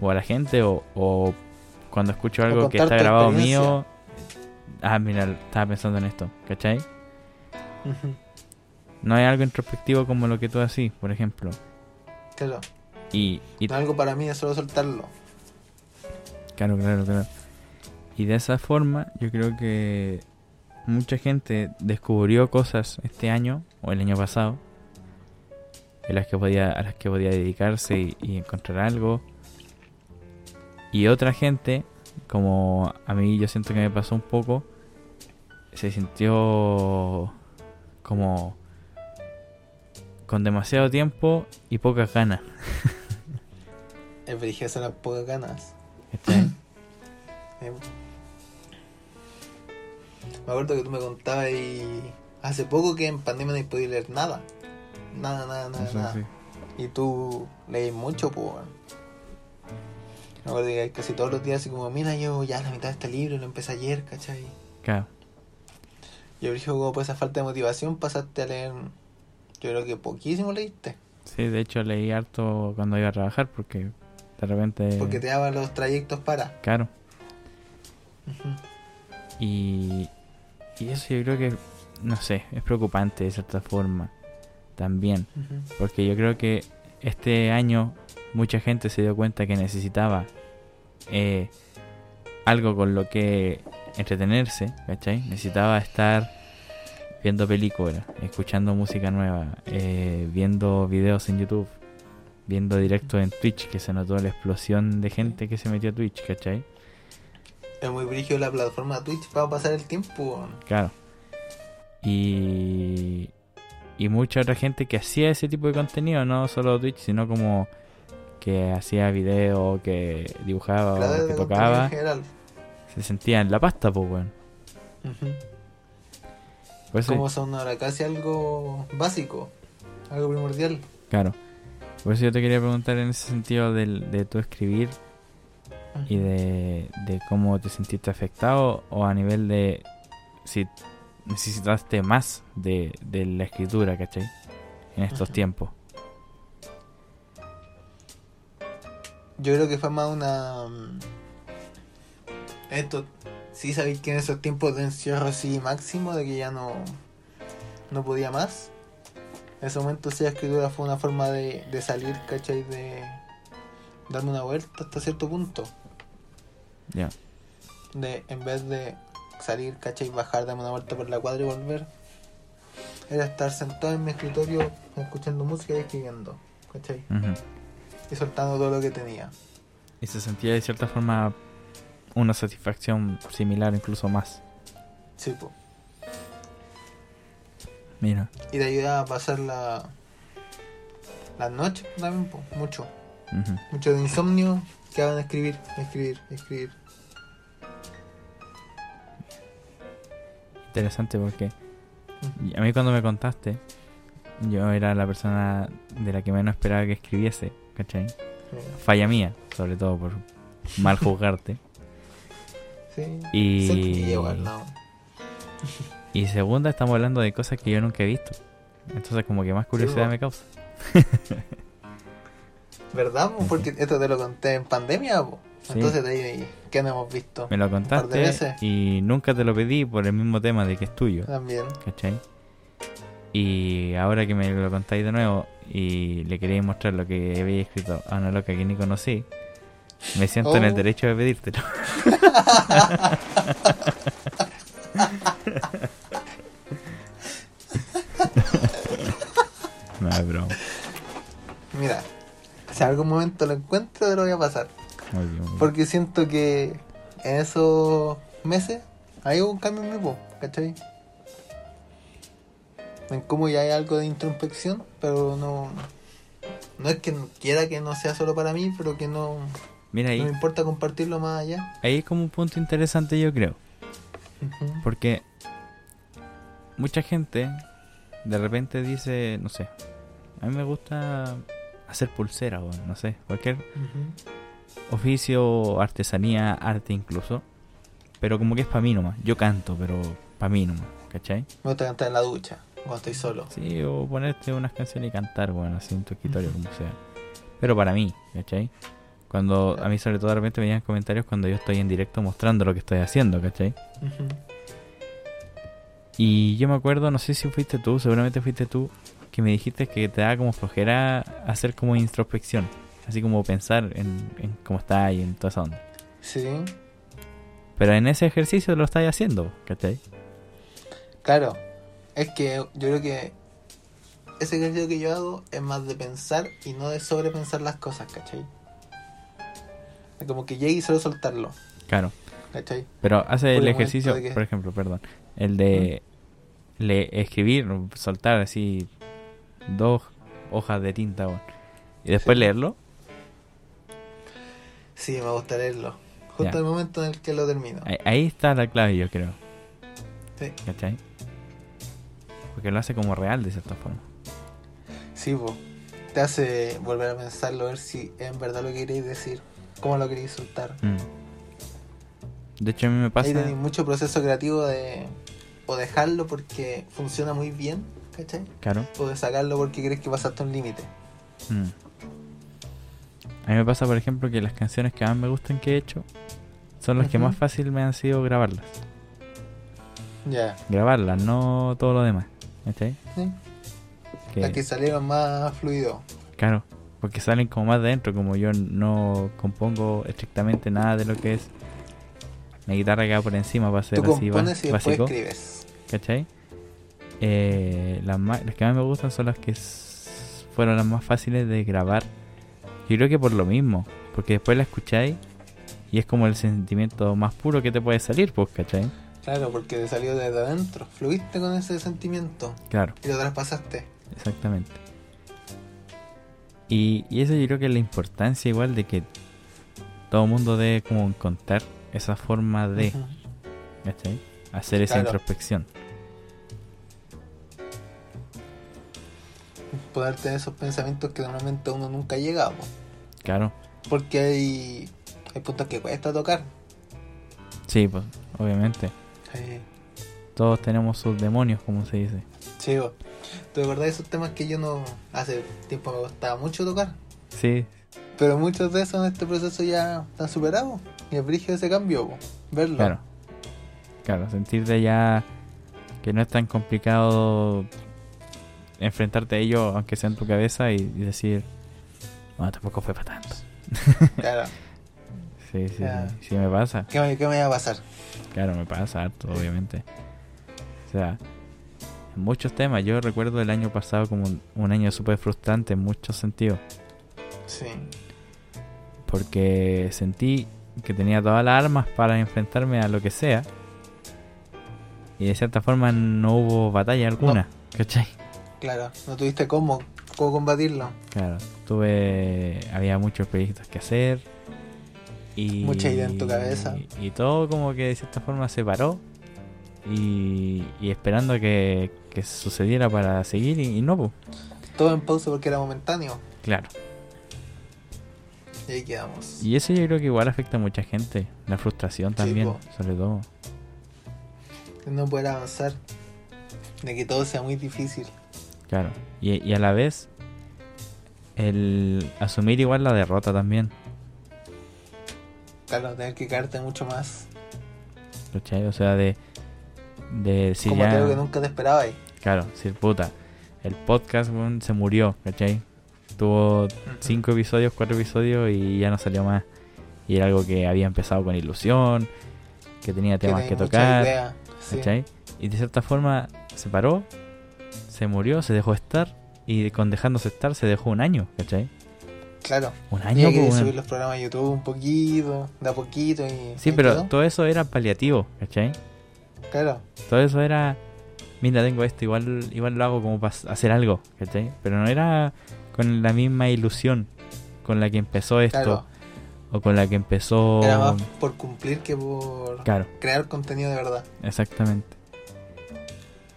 o a la gente o, o cuando escucho algo que está grabado mío, ah, mira, estaba pensando en esto, ¿cachai? No hay algo introspectivo como lo que tú así, por ejemplo. Claro. Y, y No algo para mí es solo soltarlo. Claro, claro, claro. Y de esa forma, yo creo que mucha gente descubrió cosas este año o el año pasado en las que podía, a las que podía dedicarse y, y encontrar algo. Y otra gente, como a mí yo siento que me pasó un poco, se sintió como con demasiado tiempo y pocas ganas. Es las pocas ganas. Eh, Me acuerdo que tú me contabas y hace poco que en pandemia no podía leer nada. Nada, nada, nada, Eso nada. sí. Y tú lees mucho, pues. que casi todos los días así como, mira, yo ya la mitad de este libro lo empecé ayer, ¿cachai? Claro. Yo dije, como por esa falta de motivación pasaste a leer, yo creo que poquísimo leíste. Sí, de hecho leí harto cuando iba a trabajar porque de repente... Porque te daban los trayectos para. Claro. Y, y eso yo creo que, no sé, es preocupante de cierta forma también. Porque yo creo que este año mucha gente se dio cuenta que necesitaba eh, algo con lo que entretenerse, ¿cachai? Necesitaba estar viendo películas, escuchando música nueva, eh, viendo videos en YouTube, viendo directos en Twitch, que se notó la explosión de gente que se metió a Twitch, ¿cachai? Es muy brígido la plataforma Twitch para pasar el tiempo. Claro. Y, y mucha otra gente que hacía ese tipo de contenido, no solo Twitch, sino como que hacía video, que dibujaba, Claro, o de que tocaba, se sentía en la pasta, pues, weón. Por eso- Como son ahora casi algo básico, algo primordial. Claro. Por eso yo te quería preguntar en ese sentido del, de tu escribir y de, de cómo te sentiste afectado o a nivel de si necesitaste más de, de la escritura, ¿cachai? En estos tiempos. Yo creo que fue más una. mm, Esto, sí sabéis que en esos tiempos de encierro así máximo, de que ya no. No podía más. En ese momento, sí, la escritura fue una forma de, de salir, ¿cachai? De darme una vuelta hasta cierto punto. Ya. De, en vez de salir, ¿cachai? Bajar, darme una vuelta por la cuadra y volver. Era estar sentado en mi escritorio, escuchando música y escribiendo, ¿cachai? Y soltando todo lo que tenía. Y se sentía de cierta forma una satisfacción similar, incluso más. Sí, po. Mira. Y te ayudaba a pasar la, las noches también, po, mucho. Mucho de insomnio que a escribir, escribir, escribir. Interesante porque a mí cuando me contaste, yo era la persona de la que menos esperaba que escribiese, ¿cachai? Sí. Falla mía, sobre todo por mal juzgarte. Sí. Y- no. Y segunda, estamos hablando de cosas que yo nunca he visto. Entonces como que más curiosidad me causa. ¿Verdad? po? Porque esto te lo conté en pandemia, po. Sí. Entonces de ahí, ¿qué no hemos visto? Me lo par de contaste veces. y nunca te lo pedí por el mismo tema de que es tuyo, También. ¿cachai? Y ahora que me lo contáis de nuevo y le queréis mostrar lo que había escrito a una loca que ni conocí, me siento en el Oh. derecho de pedírtelo. no es broma. Mira, si algún momento lo encuentro, te lo voy a pasar. Muy bien, muy bien. Porque siento que en esos meses hay un cambio en mi voz, ¿cachai? En cómo ya hay algo de introspección, pero no. No es que quiera que no sea solo para mí, pero que no, Mira ahí, no me importa compartirlo más allá. ahí es como un punto interesante yo creo. Porque mucha gente de repente dice, no sé, a mí me gusta hacer pulseras o no sé, cualquier. Oficio, artesanía, arte incluso. Pero como que es para mí nomás. Yo canto, pero para mí nomás, ¿cachai? Me gusta cantar en la ducha, cuando estoy solo. Sí, o ponerte unas canciones y cantar, bueno, así en tu escritorio, como sea. Pero para mí, ¿cachai? Cuando a mí sobre todo de repente me llegan comentarios cuando yo estoy en directo mostrando lo que estoy haciendo, ¿cachai? Ujú. Y yo me acuerdo, no sé si fuiste tú, seguramente fuiste tú, que me dijiste que te da como flojera hacer como introspección. Así como pensar en, en cómo está y en toda esa onda. Sí, Pero en ese ejercicio lo estáis haciendo, ¿cachai? claro. Es que yo creo que ese ejercicio que yo hago es más de pensar y no de sobrepensar las cosas, ¿cachai? Como que llegue y solo soltarlo, Claro. ¿cachai? Pero hace Por el ejercicio, que- por ejemplo, perdón, el de le escribir, soltar así dos hojas de tinta y después Sí. leerlo. Sí, me gusta leerlo. Justo Ya. el momento en el que lo termino. Ahí, ahí está la clave, yo creo, Sí, ¿cachai? Porque lo hace como real de cierta forma. sí po. Te hace volver a pensarlo, ver si en verdad lo queréis decir, cómo lo queréis soltar. Mm. De hecho, a mí me pasa. Ahí tenéis mucho proceso creativo de o dejarlo porque funciona muy bien, ¿cachai? Claro. O de sacarlo porque crees que pasaste un límite. Mm. A mí me pasa, por ejemplo, que las canciones que más me gustan que he hecho son las que más fácil me han sido grabarlas. Ya. Grabarlas, no todo lo demás. ¿Cachai? Sí. Que- Las que salieron más fluido. Claro, porque salen como más de dentro, como yo no compongo estrictamente nada de lo que es la guitarra que va por encima para ser Tú así compones y básico, escribes. ¿cachai? Eh, las, ma- las que más me gustan son las que fueron las más fáciles de grabar. Yo creo que por lo mismo, porque después la escucháis y es como el sentimiento más puro que te puede salir, pues, ¿cachai? Claro, porque te salió desde adentro. Fluiste con ese sentimiento Claro. y lo traspasaste. Exactamente. Y, y eso yo creo que es la importancia igual de que todo el mundo debe como encontrar esa forma de. ¿cachai? Hacer esa introspección. Poder tener esos pensamientos que normalmente uno nunca llega. po. Claro. Porque hay, hay puntos que cuesta tocar. Sí, pues, obviamente. Sí, Todos tenemos sus demonios, como se dice. sí po. ¿Tú de verdad esos temas que yo no hace tiempo me gustaba mucho tocar? Sí, Pero muchos de esos en este proceso ya están superados. Y el brillo de ese cambio, po. verlo. claro. Claro, sentirte ya que no es tan complicado enfrentarte a ello, aunque sea en tu cabeza, y, y decir, no, tampoco fue para tanto. Claro. Sí, sí, sí, sí me pasa. ¿Qué me, qué me va a pasar? Claro, me pasa harto, obviamente. O sea, muchos temas, yo recuerdo el año pasado como un, un año súper frustrante en muchos sentidos, Sí. porque sentí que tenía todas las armas para enfrentarme a lo que sea, y de cierta forma no hubo batalla alguna, ¿cachai? Claro. No tuviste cómo, cómo combatirlo. Claro, tuve, había muchos proyectos que hacer, y... Mucha idea en tu cabeza. Y todo como que de cierta forma se paró, y, y esperando que, que sucediera para seguir, y, y no, pues. Todo en pausa porque era momentáneo. Claro. Y ahí quedamos. Y eso yo creo que igual afecta a mucha gente. La frustración también, sobre todo. No poder avanzar. De que todo sea muy difícil. Claro. Y, y a la vez, el asumir igual la derrota también. Claro, tener que caerte mucho más. ¿Cachai? O sea, de, de decir como ya... algo que nunca te esperabas. Claro, decir puta. El podcast se murió, ¿cachai? Tuvo cinco episodios, cuatro episodios y ya no salió más. Y era algo que había empezado con ilusión, que tenía temas que, tocar. idea. Sí. ¿Cachai? Y de cierta forma se paró, se murió, se dejó estar y con dejándose estar se dejó un año, ¿cachai? Claro. Un año, hay que weón. subir los programas a YouTube un poquito, de a poquito y... Sí, pero quedó. todo eso era paliativo, ¿cachai? Claro, Todo eso era, mira, tengo esto, igual igual lo hago como para hacer algo, ¿cachai? Pero no era con la misma ilusión con la que empezó esto claro. o con la que empezó... Era más por cumplir que por Claro, crear contenido de verdad. exactamente.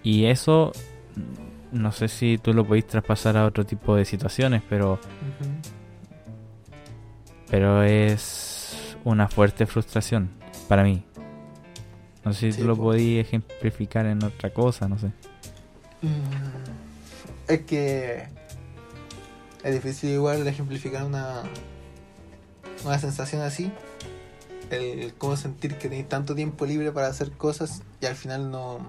Y eso, no sé si tú lo podéis traspasar a otro tipo de situaciones, pero pero es una fuerte frustración para mí. No sé si Sí, tú lo po. podías ejemplificar en otra cosa, no sé. Mm, Es que es difícil igual ejemplificar una una sensación así. El cómo sentir que tenés tanto tiempo libre para hacer cosas y al final no.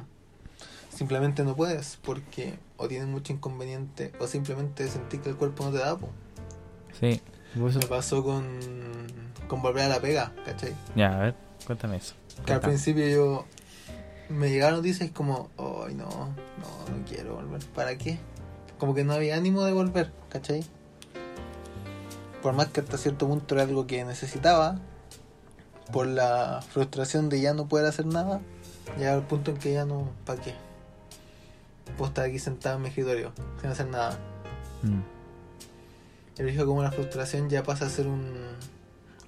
Simplemente no puedes porque o tienes mucho inconveniente o simplemente sentir que el cuerpo no te da. Po. Sí. vos Me pasó con, con volver a la pega, ¿cachai? Ya, a ver, cuéntame eso. Que al principio yo me llegaron noticias como, ay no, no, no quiero volver. ¿Para qué? Como que no había ánimo de volver, ¿cachai? Por más que hasta cierto punto era algo que necesitaba, por la frustración de ya no poder hacer nada, llegaba al punto en que ya no, ¿para qué? Puedo estar aquí sentado en mi escritorio, sin hacer nada. Mm, le dijo como la frustración ya pasa a ser un,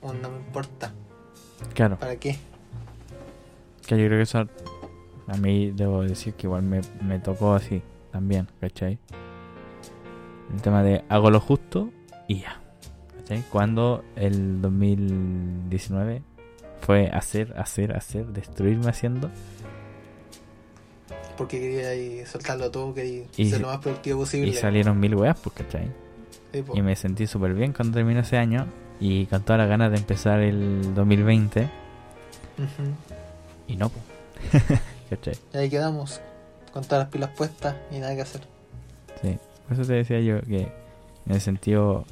un no me importa, Claro, ¿para qué? que yo creo que eso a mí debo decir que igual me, me tocó así también, ¿cachai? El tema de hago lo justo y ya. ¿Cachai? Cuando el 2019 fue hacer, hacer, hacer, destruirme haciendo. Porque quería ahí soltarlo todo, quería Y- ser lo más productivo posible. Y salieron mil weas, pues, ¿cachai? Sí, po. Y me sentí súper bien cuando terminó ese año. Y con todas las ganas de empezar el 2020. Ujú. Y no, pues. ¿cachai? Y ahí quedamos, con todas las pilas puestas y nada que hacer. Sí, por eso te decía yo que en el sentido,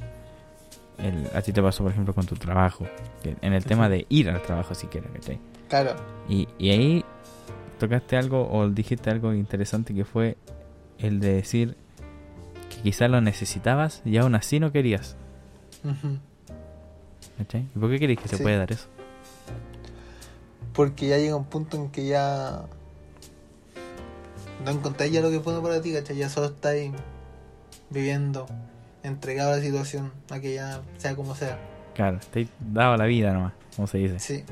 el, a ti te pasó por ejemplo con tu trabajo, en el tema de ir al trabajo siquiera, ¿cachai? Claro, Y, y ahí tocaste algo o dijiste algo interesante que fue el de decir que quizás lo necesitabas y aún así no querías. ¿cachai? ¿Y por qué crees que se Sí. puede dar eso? porque ya llega un punto en que ya no encontráis ya lo que es bueno para ti, ¿cachai? Ya solo estáis viviendo, entregado a la situación, a que ya sea como sea. Claro, has dado la vida nomás, como se dice. Sí.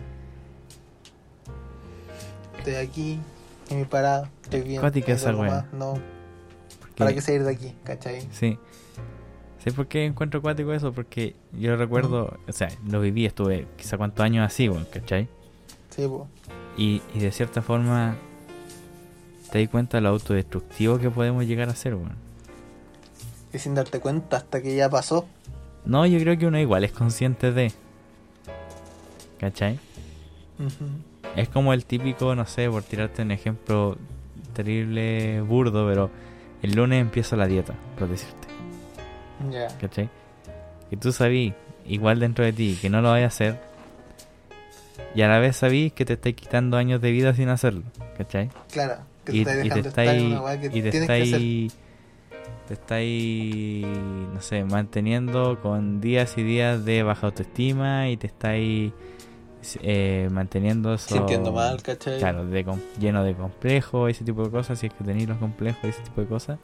Estoy aquí, en mi parada, estoy bien. Cuática no esa ¿para qué salir de aquí, cachai? Sí. ¿Sabes por qué encuentro acuático eso? Porque yo recuerdo, o sea, lo viví, estuve quizá cuántos años así, weón, ¿cachai? Sí. Y, y de cierta forma te di cuenta de lo autodestructivo que podemos llegar a ser, weón. Y sin darte cuenta hasta que ya pasó. No, yo creo que uno igual es consciente de. ¿Cachai? Es como el típico, no sé, por tirarte un ejemplo terrible, burdo, pero el lunes empieza la dieta, por decirte. Ya. ¿Cachai? Que tú sabí, igual dentro de ti, que no lo vayas a hacer. Y a la vez sabí que te estáis quitando años de vida sin hacerlo. ¿Cachai? Claro, que y, te y te estar estáis una weá que y te tienes que hacer. estáis te estáis no sé manteniendo con días y días de baja autoestima y te estáis eh, manteniendo eso Sintiendo mal, ¿cachai? claro de lleno de complejos ese tipo de cosas si es que tenéis los complejos ese tipo de cosas.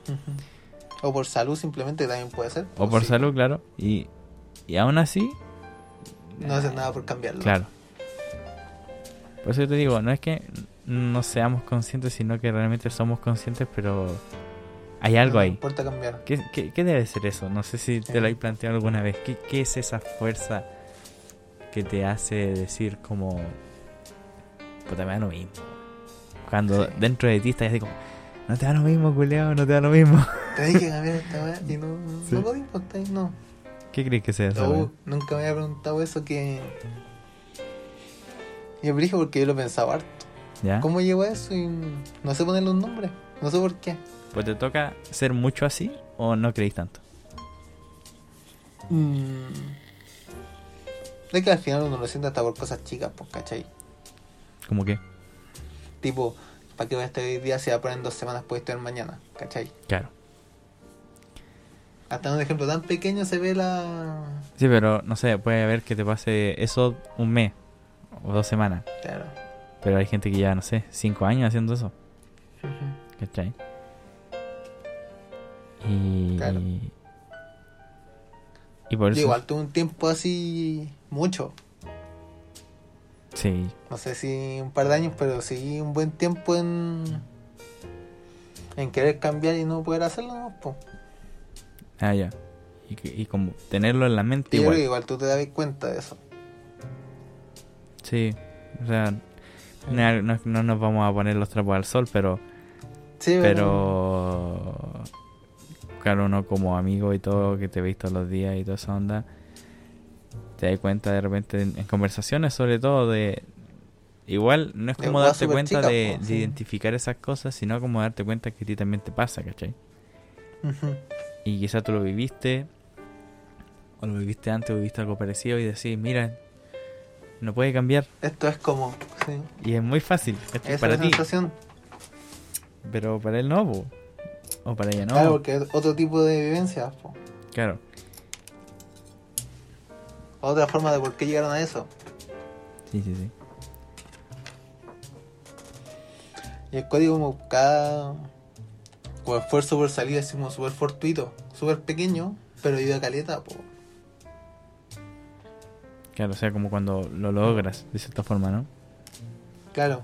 O por salud simplemente también puede ser. o por sí. salud claro y y aún así No haces nada por cambiarlo. claro por eso yo te digo no es que no seamos conscientes sino que realmente somos conscientes pero hay algo No ahí importa cambiar. ¿Qué, qué, qué debe ser eso? No sé si te Eh. lo hay planteado alguna vez. ¿Qué, qué es esa fuerza que te hace decir como... Puta, me da lo mismo. Cuando Sí. dentro de ti estás así como... No te da lo mismo, culeado, no te da lo mismo. Tenés que cambiar esta weá y no, Sí. no podís, pues, no. ¿Qué crees que sea eso? Nunca me había preguntado eso que. Y es brillo porque yo lo pensaba harto. ¿Ya? ¿Cómo llegó a eso? Y no sé ponerle un nombre. No sé por qué. Pues te toca ser mucho así o no creéis tanto. Mm. Es que al final uno lo siente hasta por cosas chicas, pues, ¿cachai? ¿Cómo qué? Tipo, ¿para qué voy a estar hoy día si va a poner en dos semanas puedo estudiar mañana? ¿cachai? Claro. Hasta en un ejemplo tan pequeño se ve la. Sí, pero no sé, puede haber que te pase eso un mes o dos semanas. Claro. Pero hay gente que ya, no sé, cinco años haciendo eso. Ujú. ¿Cachai? Y. Claro. Y por Yo eso. igual tuve un tiempo así. Mucho. Sí, No sé si un par de años, pero sí un buen tiempo en. En querer cambiar y no poder hacerlo, ¿no? Po. ah, ya. Y, que- y como tenerlo en la mente Y yo igual. que igual tú te das cuenta de eso. Sí, o sea, no, no- no nos vamos a poner los trapos al sol, pero. Sí, Pero. Claro, uno como amigo y todo, que te veis todos los días y toda esa onda. Te das cuenta de repente en, en conversaciones sobre todo de... Igual no es como darte cuenta de, po, de sí. identificar esas cosas, sino como darte cuenta que a ti también te pasa, ¿cachai? Y quizá tú lo viviste, o lo viviste antes, o viviste algo parecido y decís, mira, no puede cambiar. Esto es como, sí. Y es muy fácil, esto es Esa para ti, sensación. pero para él no, po. o para ella no. Claro, porque es otro tipo de vivencia, po. Claro. Otra forma de por qué llegaron a eso. Sí, sí, sí. Y el código como cada como esfuerzo por salir así como súper fortuito, súper pequeño, pero ayuda a caleta, po. Claro, o sea, como cuando lo logras, de cierta forma, ¿no? Claro.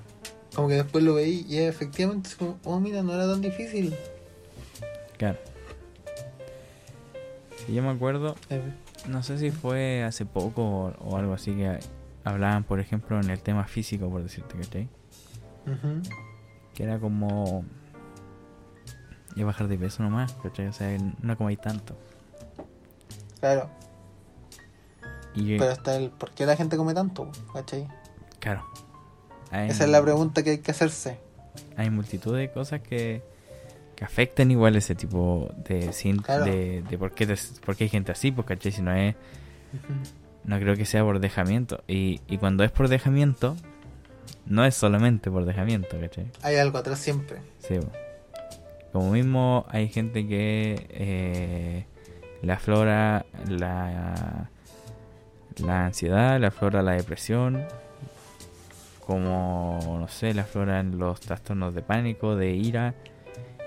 Como que después lo veí y efectivamente es como, oh mira, no era tan difícil. Claro. Sí, yo me acuerdo, no sé si fue hace poco o, o algo así que hablaban, por ejemplo, en el tema físico, por decirte, ¿cachai? Que era como... Y bajar de peso nomás, ¿cachai? O sea, no comáis tanto. Claro. Y Pero está el por qué la gente come tanto, ¿cachai? claro. Hay, Esa es la pregunta que hay que hacerse. hay multitud de cosas que, que afectan igual ese tipo de, Claro. de, de por, qué te- por qué hay gente así, pues, ¿cachai? Si no es... No creo que sea por dejamiento. Y, y cuando es por dejamiento, no es solamente por dejamiento, ¿cachai? Hay algo atrás siempre. Sí. Como mismo hay gente que eh, le aflora la, la ansiedad, le aflora la depresión, como, no sé, le afloran los trastornos de pánico, de ira,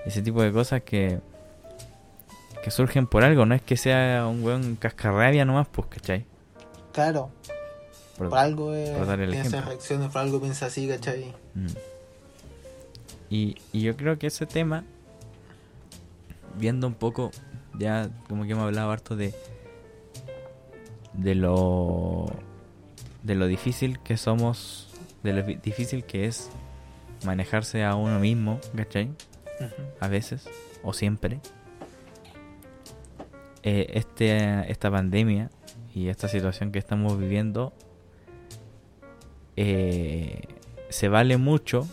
ese tipo de cosas que, que surgen por algo, no es que sea un weón cascarrabia nomás, pues, ¿cachai? Claro. Por- Por algo es, por dar el piensa en reacciones, por algo piensa así, ¿cachai? Mm. Y, y yo creo que ese tema, viendo un poco, ya como que hemos hablado harto de de lo de lo difícil que somos, de lo difícil que es manejarse a uno mismo, ¿cachai? A veces, o siempre. Eh, este, esta pandemia y esta situación que estamos viviendo eh, se vale mucho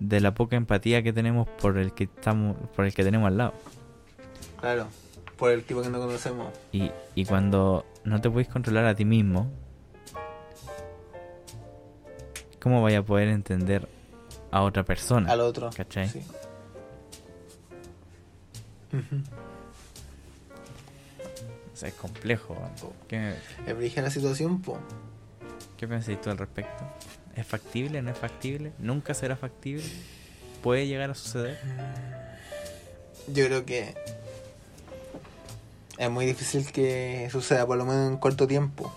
de la poca empatía que tenemos por el que estamos por el que tenemos al lado Claro. Por el tipo que no conocemos. y, y cuando no te puedes controlar a ti mismo cómo vaya a poder entender a otra persona Al otro. ¿cachai? Sí. O sea, es complejo ¿Qué, la situación, po. ¿Qué pensáis tú al respecto? ¿Es factible? ¿No es factible? ¿Nunca será factible? ¿Puede llegar a suceder? Yo creo que es muy difícil que suceda, por lo menos en corto tiempo.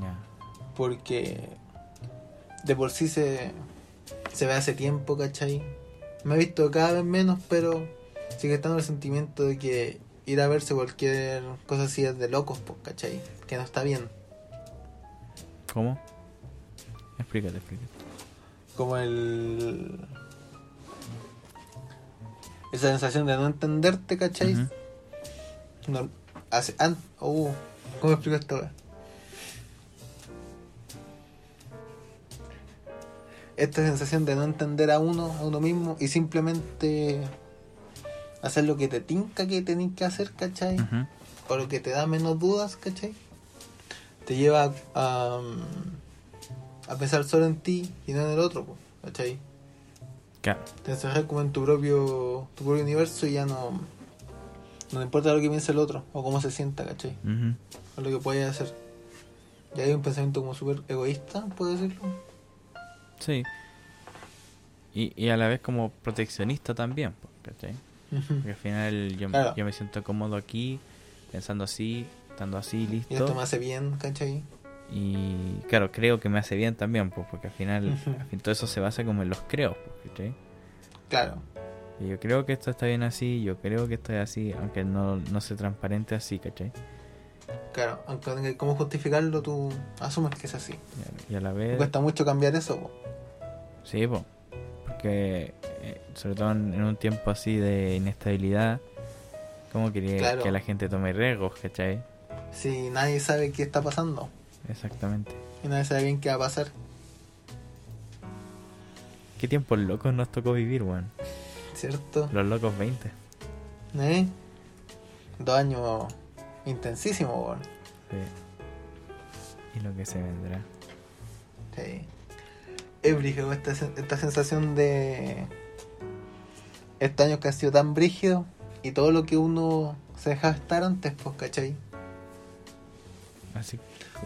Ya. Porque de por sí se, se ve hace tiempo, ¿cachai? Me he visto cada vez menos, pero sigue estando el sentimiento de que ir a verse cualquier cosa así es de locos, pues, ¿cachai? Que no está bien. ¿Cómo? Explícate, explícate. Como el... Esa sensación de no entenderte, ¿cachai? No, hace, an- uh, ¿Cómo explico esto? Esta sensación de no entender a uno, a uno mismo y simplemente hacer lo que te tinca que tenés que hacer, ¿cachai? O lo que te da menos dudas, ¿cachai? Te lleva a, a pensar solo en ti y no en el otro, ¿cachai? Claro. Te encerras como en tu propio, tu propio universo y ya no, no importa lo que piense el otro o cómo se sienta, ¿cachai? O lo que puede hacer. Y hay un pensamiento como súper egoísta, puedo decirlo. Sí. Y, y a la vez como proteccionista también, po, ¿cachai? Porque al final yo, Claro. yo me siento cómodo aquí, pensando así, estando así, Y listo. esto me hace bien, ¿cachai? Y claro, creo que me hace bien también, pues, porque al final, Ujú. al fin todo eso se basa como en los creos, pues, ¿cachai? Claro. Y yo creo que esto está bien así, yo creo que esto es así, aunque no, no se transparente así, ¿cachai? Claro, aunque cómo justificarlo, tú asumes que es así. Y a- Y la Me vez... cuesta mucho cambiar eso. po. Sí, po. Porque eh, sobre todo en, en un tiempo así de inestabilidad, ¿cómo quería Claro. que la gente tome riesgos, ¿cachai? Si nadie sabe qué está pasando. Exactamente. Y nadie sabe bien qué va a pasar. ¿Qué tiempos locos nos tocó vivir, weón? ¿Cierto? Los locos 20. ¿Eh? Dos años intensísimos, weón. Sí. Y lo que se vendrá. Sí. Es brígido esta, esta sensación de estos años que han sido tan brígidos y todo lo que uno se dejaba estar antes, pues, ¿cachai? Así.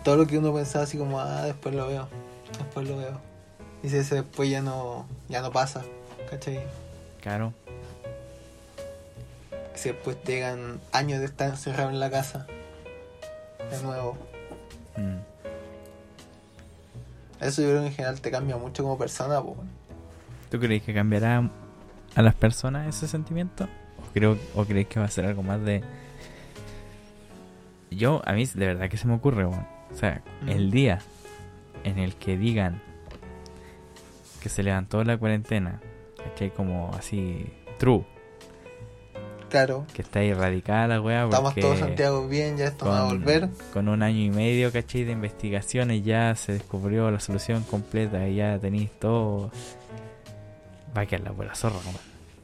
Todo lo que uno pensaba así como, ah, después lo veo, después lo veo. Y si ese después ya no, ya no pasa, ¿cachai? Claro. Si después llegan años de estar encerrado en la casa, de nuevo. Mm. Eso yo creo que en general te cambia mucho como persona, pues. ¿Tú crees que cambiará a las personas ese sentimiento? ¿O, creo, ¿O crees que va a ser algo más de... Yo, a mí de verdad que se me ocurre, weón. O sea, Mm. el día en el que digan que se levantó la cuarentena, ¿cachai? Como así, true, Claro, que está erradicada la weá estamos todos Santiago bien, ya esto va a con, volver. con un año y medio, ¿cachai? De investigaciones ya se descubrió la solución completa y ya tenéis todo... Va a quedar la buena zorra, weón.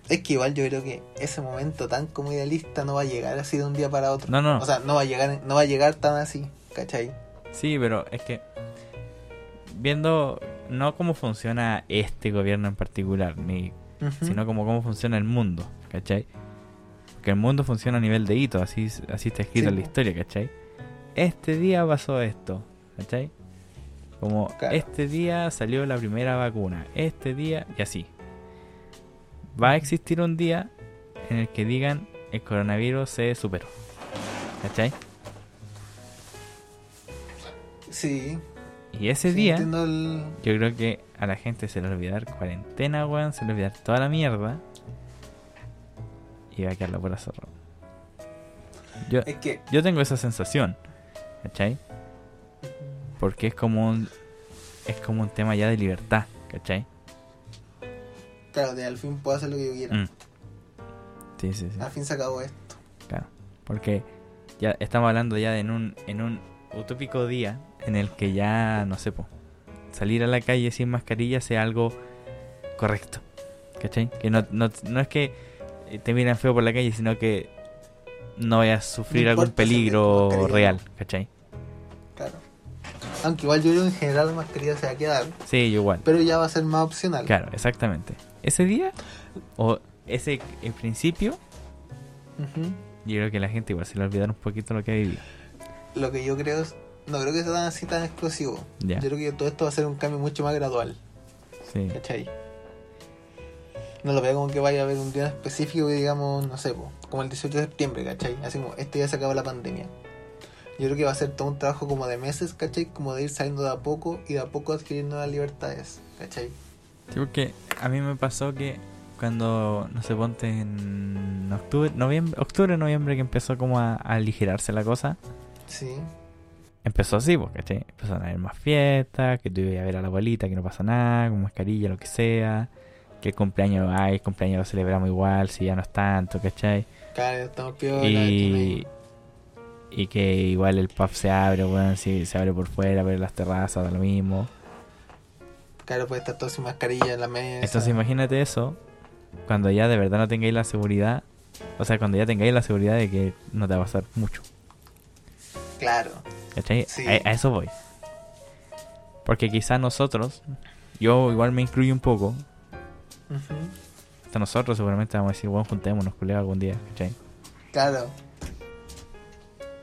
Es que igual yo creo que ese momento tan como idealista no va a llegar así de un día para otro. No, no. O sea, no va a llegar, no va a llegar tan así, ¿cachai? Sí, pero es que viendo no cómo funciona este gobierno en particular, ni sino como cómo funciona el mundo, ¿cachai? Porque el mundo funciona a nivel de hito, así, así está escrito Sí, en la historia, ¿cachai? Este día pasó esto, ¿cachai? Como Claro. este día salió la primera vacuna, este día y así. Va a existir un día en el que digan el coronavirus se superó, ¿cachai? Sí. Y ese sí, día... el- Yo creo que a la gente se le olvidar cuarentena, weón. Se le olvidar toda la mierda. Y va a quedar la pura zorra. Yo, Es que, yo tengo esa sensación, ¿cachai? Porque es como un. Es como un tema ya de libertad, ¿cachai? claro, de al fin puedo hacer lo que yo quiera. Mm. Sí, sí, sí. Al fin se acabó esto. Claro. Porque ya estamos hablando ya de en un, en un utópico día en el que ya, no sé, po, salir a la calle sin mascarilla sea algo correcto. ¿Cachai? Que no, no, no es que te miran feo por la calle, sino que no vayas a sufrir No algún peligro real, ¿cachai? Claro. Aunque igual yo creo que en general la mascarilla se va a quedar. Sí, igual. Pero ya va a ser más opcional. Claro, exactamente. Ese día, o ese en principio, yo creo que la gente igual se le va a olvidar un poquito lo que ha vivido. Lo que yo creo es. No creo que sea tan así tan explosivo. Ya. Yo creo que todo esto va a ser un cambio mucho más gradual. Sí. ¿Cachai? No lo veo como que vaya a haber un día específico que digamos, no sé, po, como el 18 de septiembre, ¿cachai? Así como, este día se acabó la pandemia. Yo creo que va a ser todo un trabajo como de meses, ¿cachai? Como de ir saliendo de a poco y de a poco adquirir nuevas libertades, ¿cachai? Sí, porque a mí me pasó que cuando, no sé, ponte en octubre, noviembre, octubre, noviembre, que empezó como a, a aligerarse la cosa, Sí, empezó así, pues, ¿cachai? Empezaron a haber más fiestas, que tú ibas a ver a la abuelita, que no pasa nada, con mascarilla, lo que sea, que el cumpleaños, ay, el cumpleaños lo celebramos igual, si ya no es tanto, ¿cachai? claro, estamos piola, Y, y que igual el pub se abre, bueno, si se abre por fuera, pero las terrazas, da lo mismo. claro, puede estar todo sin mascarilla en la mesa. Entonces imagínate eso cuando ya de verdad no tengáis la seguridad, o sea, cuando ya tengáis la seguridad de que no te va a pasar mucho, Claro, ¿cachai? Sí. A, a eso voy. Porque quizás nosotros, yo igual me incluyo un poco, hasta nosotros seguramente vamos a decir, bueno, juntémonos, culeados algún día, ¿cachai? claro,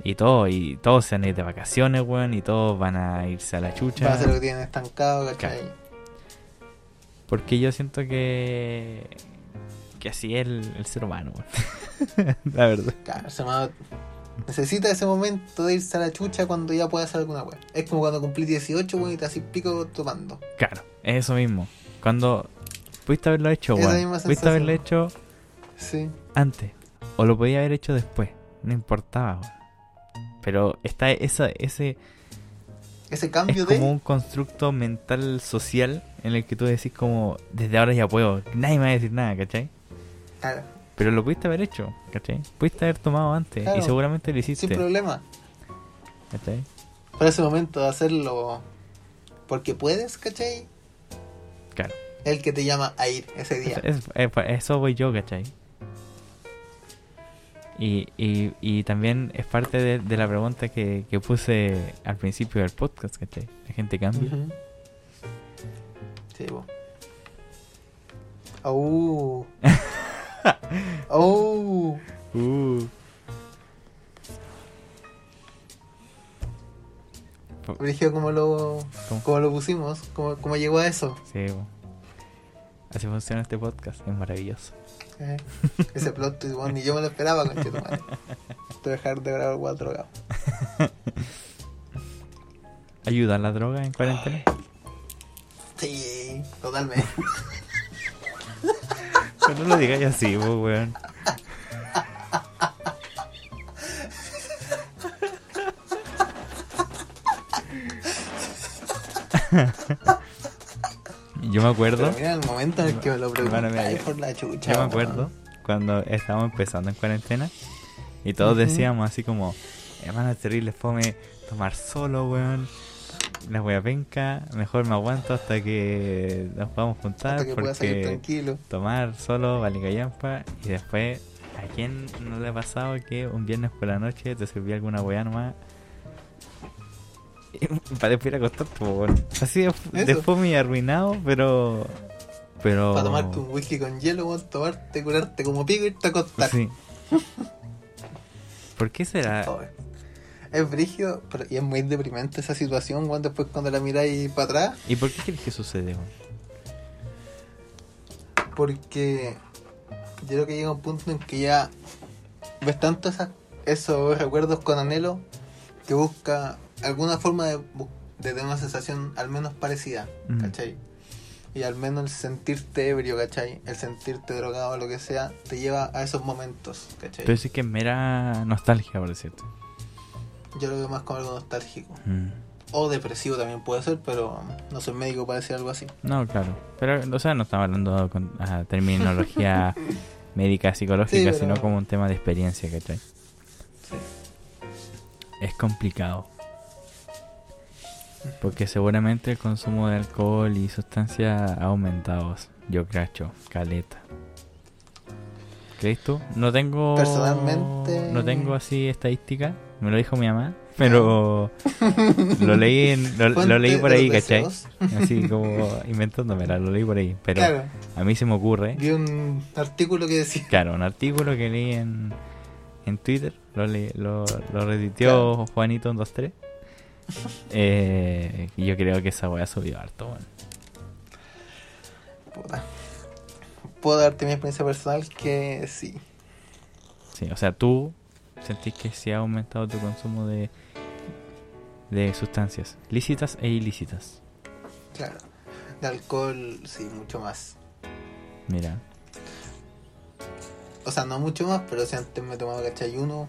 Y todo, y todos se van a ir de vacaciones, weón, y todos van a irse a la chucha. va a ser lo que tienen estancado, ¿cachai? Porque yo siento que. que así es el, el ser humano, weón. la verdad. Claro, se llama- Necesita ese momento de irse a la chucha cuando ya pueda hacer alguna wea. Es como cuando cumplí 18, weón, y te así pico tomando. Claro, es eso mismo. Cuando. Pudiste haberlo hecho, weón. Pudiste haberlo hecho Sí. antes. O lo podía haber hecho después. No importaba, weón. Pero está esa, ese. Ese cambio Es de. como un constructo mental social en el que tú decís, como. Desde ahora ya puedo. Nadie me va a decir nada, ¿cachai? Claro, Pero lo pudiste haber hecho, ¿cachai? Pudiste haber tomado antes. Claro. Y seguramente lo sin hiciste. problema. ¿Cachai? Pero ese momento de hacerlo porque puedes, ¿cachai? Claro. El que te llama a ir ese día. Es- es- eso voy yo, ¿cachai? Y, y, y también es parte de, de la pregunta que, que puse al principio del podcast, ¿cachai? La gente cambia. Ujú. Sí, po. Au. Au. Uh. Brigio, ¿cómo lo, ¿Cómo? cómo lo pusimos? ¿Cómo, ¿Cómo llegó a eso? Sí, po. Así funciona este podcast, es maravilloso. Eh, ese plot twist, weón, ni yo me lo esperaba, conchetumare. Te dejar de grabar igual drogado. ¿Ayuda la droga en cuarentena? Sí, totalmente. Pero no lo digáis así, po, weón. Yo me acuerdo, Pero mira el momento en el que me lo Bueno, preguntáis yo- por la chucha. yo me acuerdo cuando estábamos empezando en cuarentena y todos decíamos así como, hermano, es terrible fome tomar solo, weón. La wea penca, mejor me aguanto hasta que nos podamos juntar Hasta que pueda salir porque tranquilo. tomar solo vale callampa y después ¿a quién no le ha pasado que un viernes por la noche te servía alguna weá nomás? Para después ir a acostarte, po, weón. Así de, de Eso. fome y arruinado, pero. Pero. Para tomarte un whisky con hielo, weón, tomarte, curarte como pico y irte a acostar. Sí. ¿Por qué será? Es brígido, pero y es muy deprimente esa situación, weón, después cuando la miráis para atrás, ¿Y por qué crees que sucede, weón? porque yo creo que llega un punto en que ya ves tanto esas, esos recuerdos con anhelo que busca alguna forma de, tener una sensación al menos parecida, Mm. ¿cachai? Y al menos el sentirte ebrio, ¿cachai? El sentirte drogado, lo que sea, te lleva a esos momentos, ¿cachai? Pero sí que es mera nostalgia, por decirte. Yo lo veo más como algo nostálgico. Mm. O depresivo también puede ser, pero no soy médico para decir algo así. No, claro. Pero, o sea, no estamos hablando con ah, terminología médica, psicológica, Sí, pero- sino como un tema de experiencia, ¿cachai? Sí. Es complicado. Porque seguramente el consumo de alcohol y sustancias ha aumentado. Yo cracho, caleta. ¿Crees tú? No tengo. Personalmente- No tengo así estadística. Me lo dijo mi mamá. Pero. lo leí en, lo, leí por ahí, ¿cachai? Así como inventándomela, lo leí por ahí. Pero Claro, a mí se me ocurre. vi un artículo que decía. Claro, un artículo que leí en, en Twitter, lo, le- lo, lo retuiteó Juanito 123. Eh, yo creo que esa weá subió harto, weón. Puta. Puedo darte mi experiencia personal que sí. Sí, o sea, tú sentís que se ha aumentado tu consumo de, de sustancias lícitas e ilícitas. Claro. De alcohol, sí, mucho más. Mira, O sea, no mucho más, pero si antes me tomaba, ¿cachai? Uno.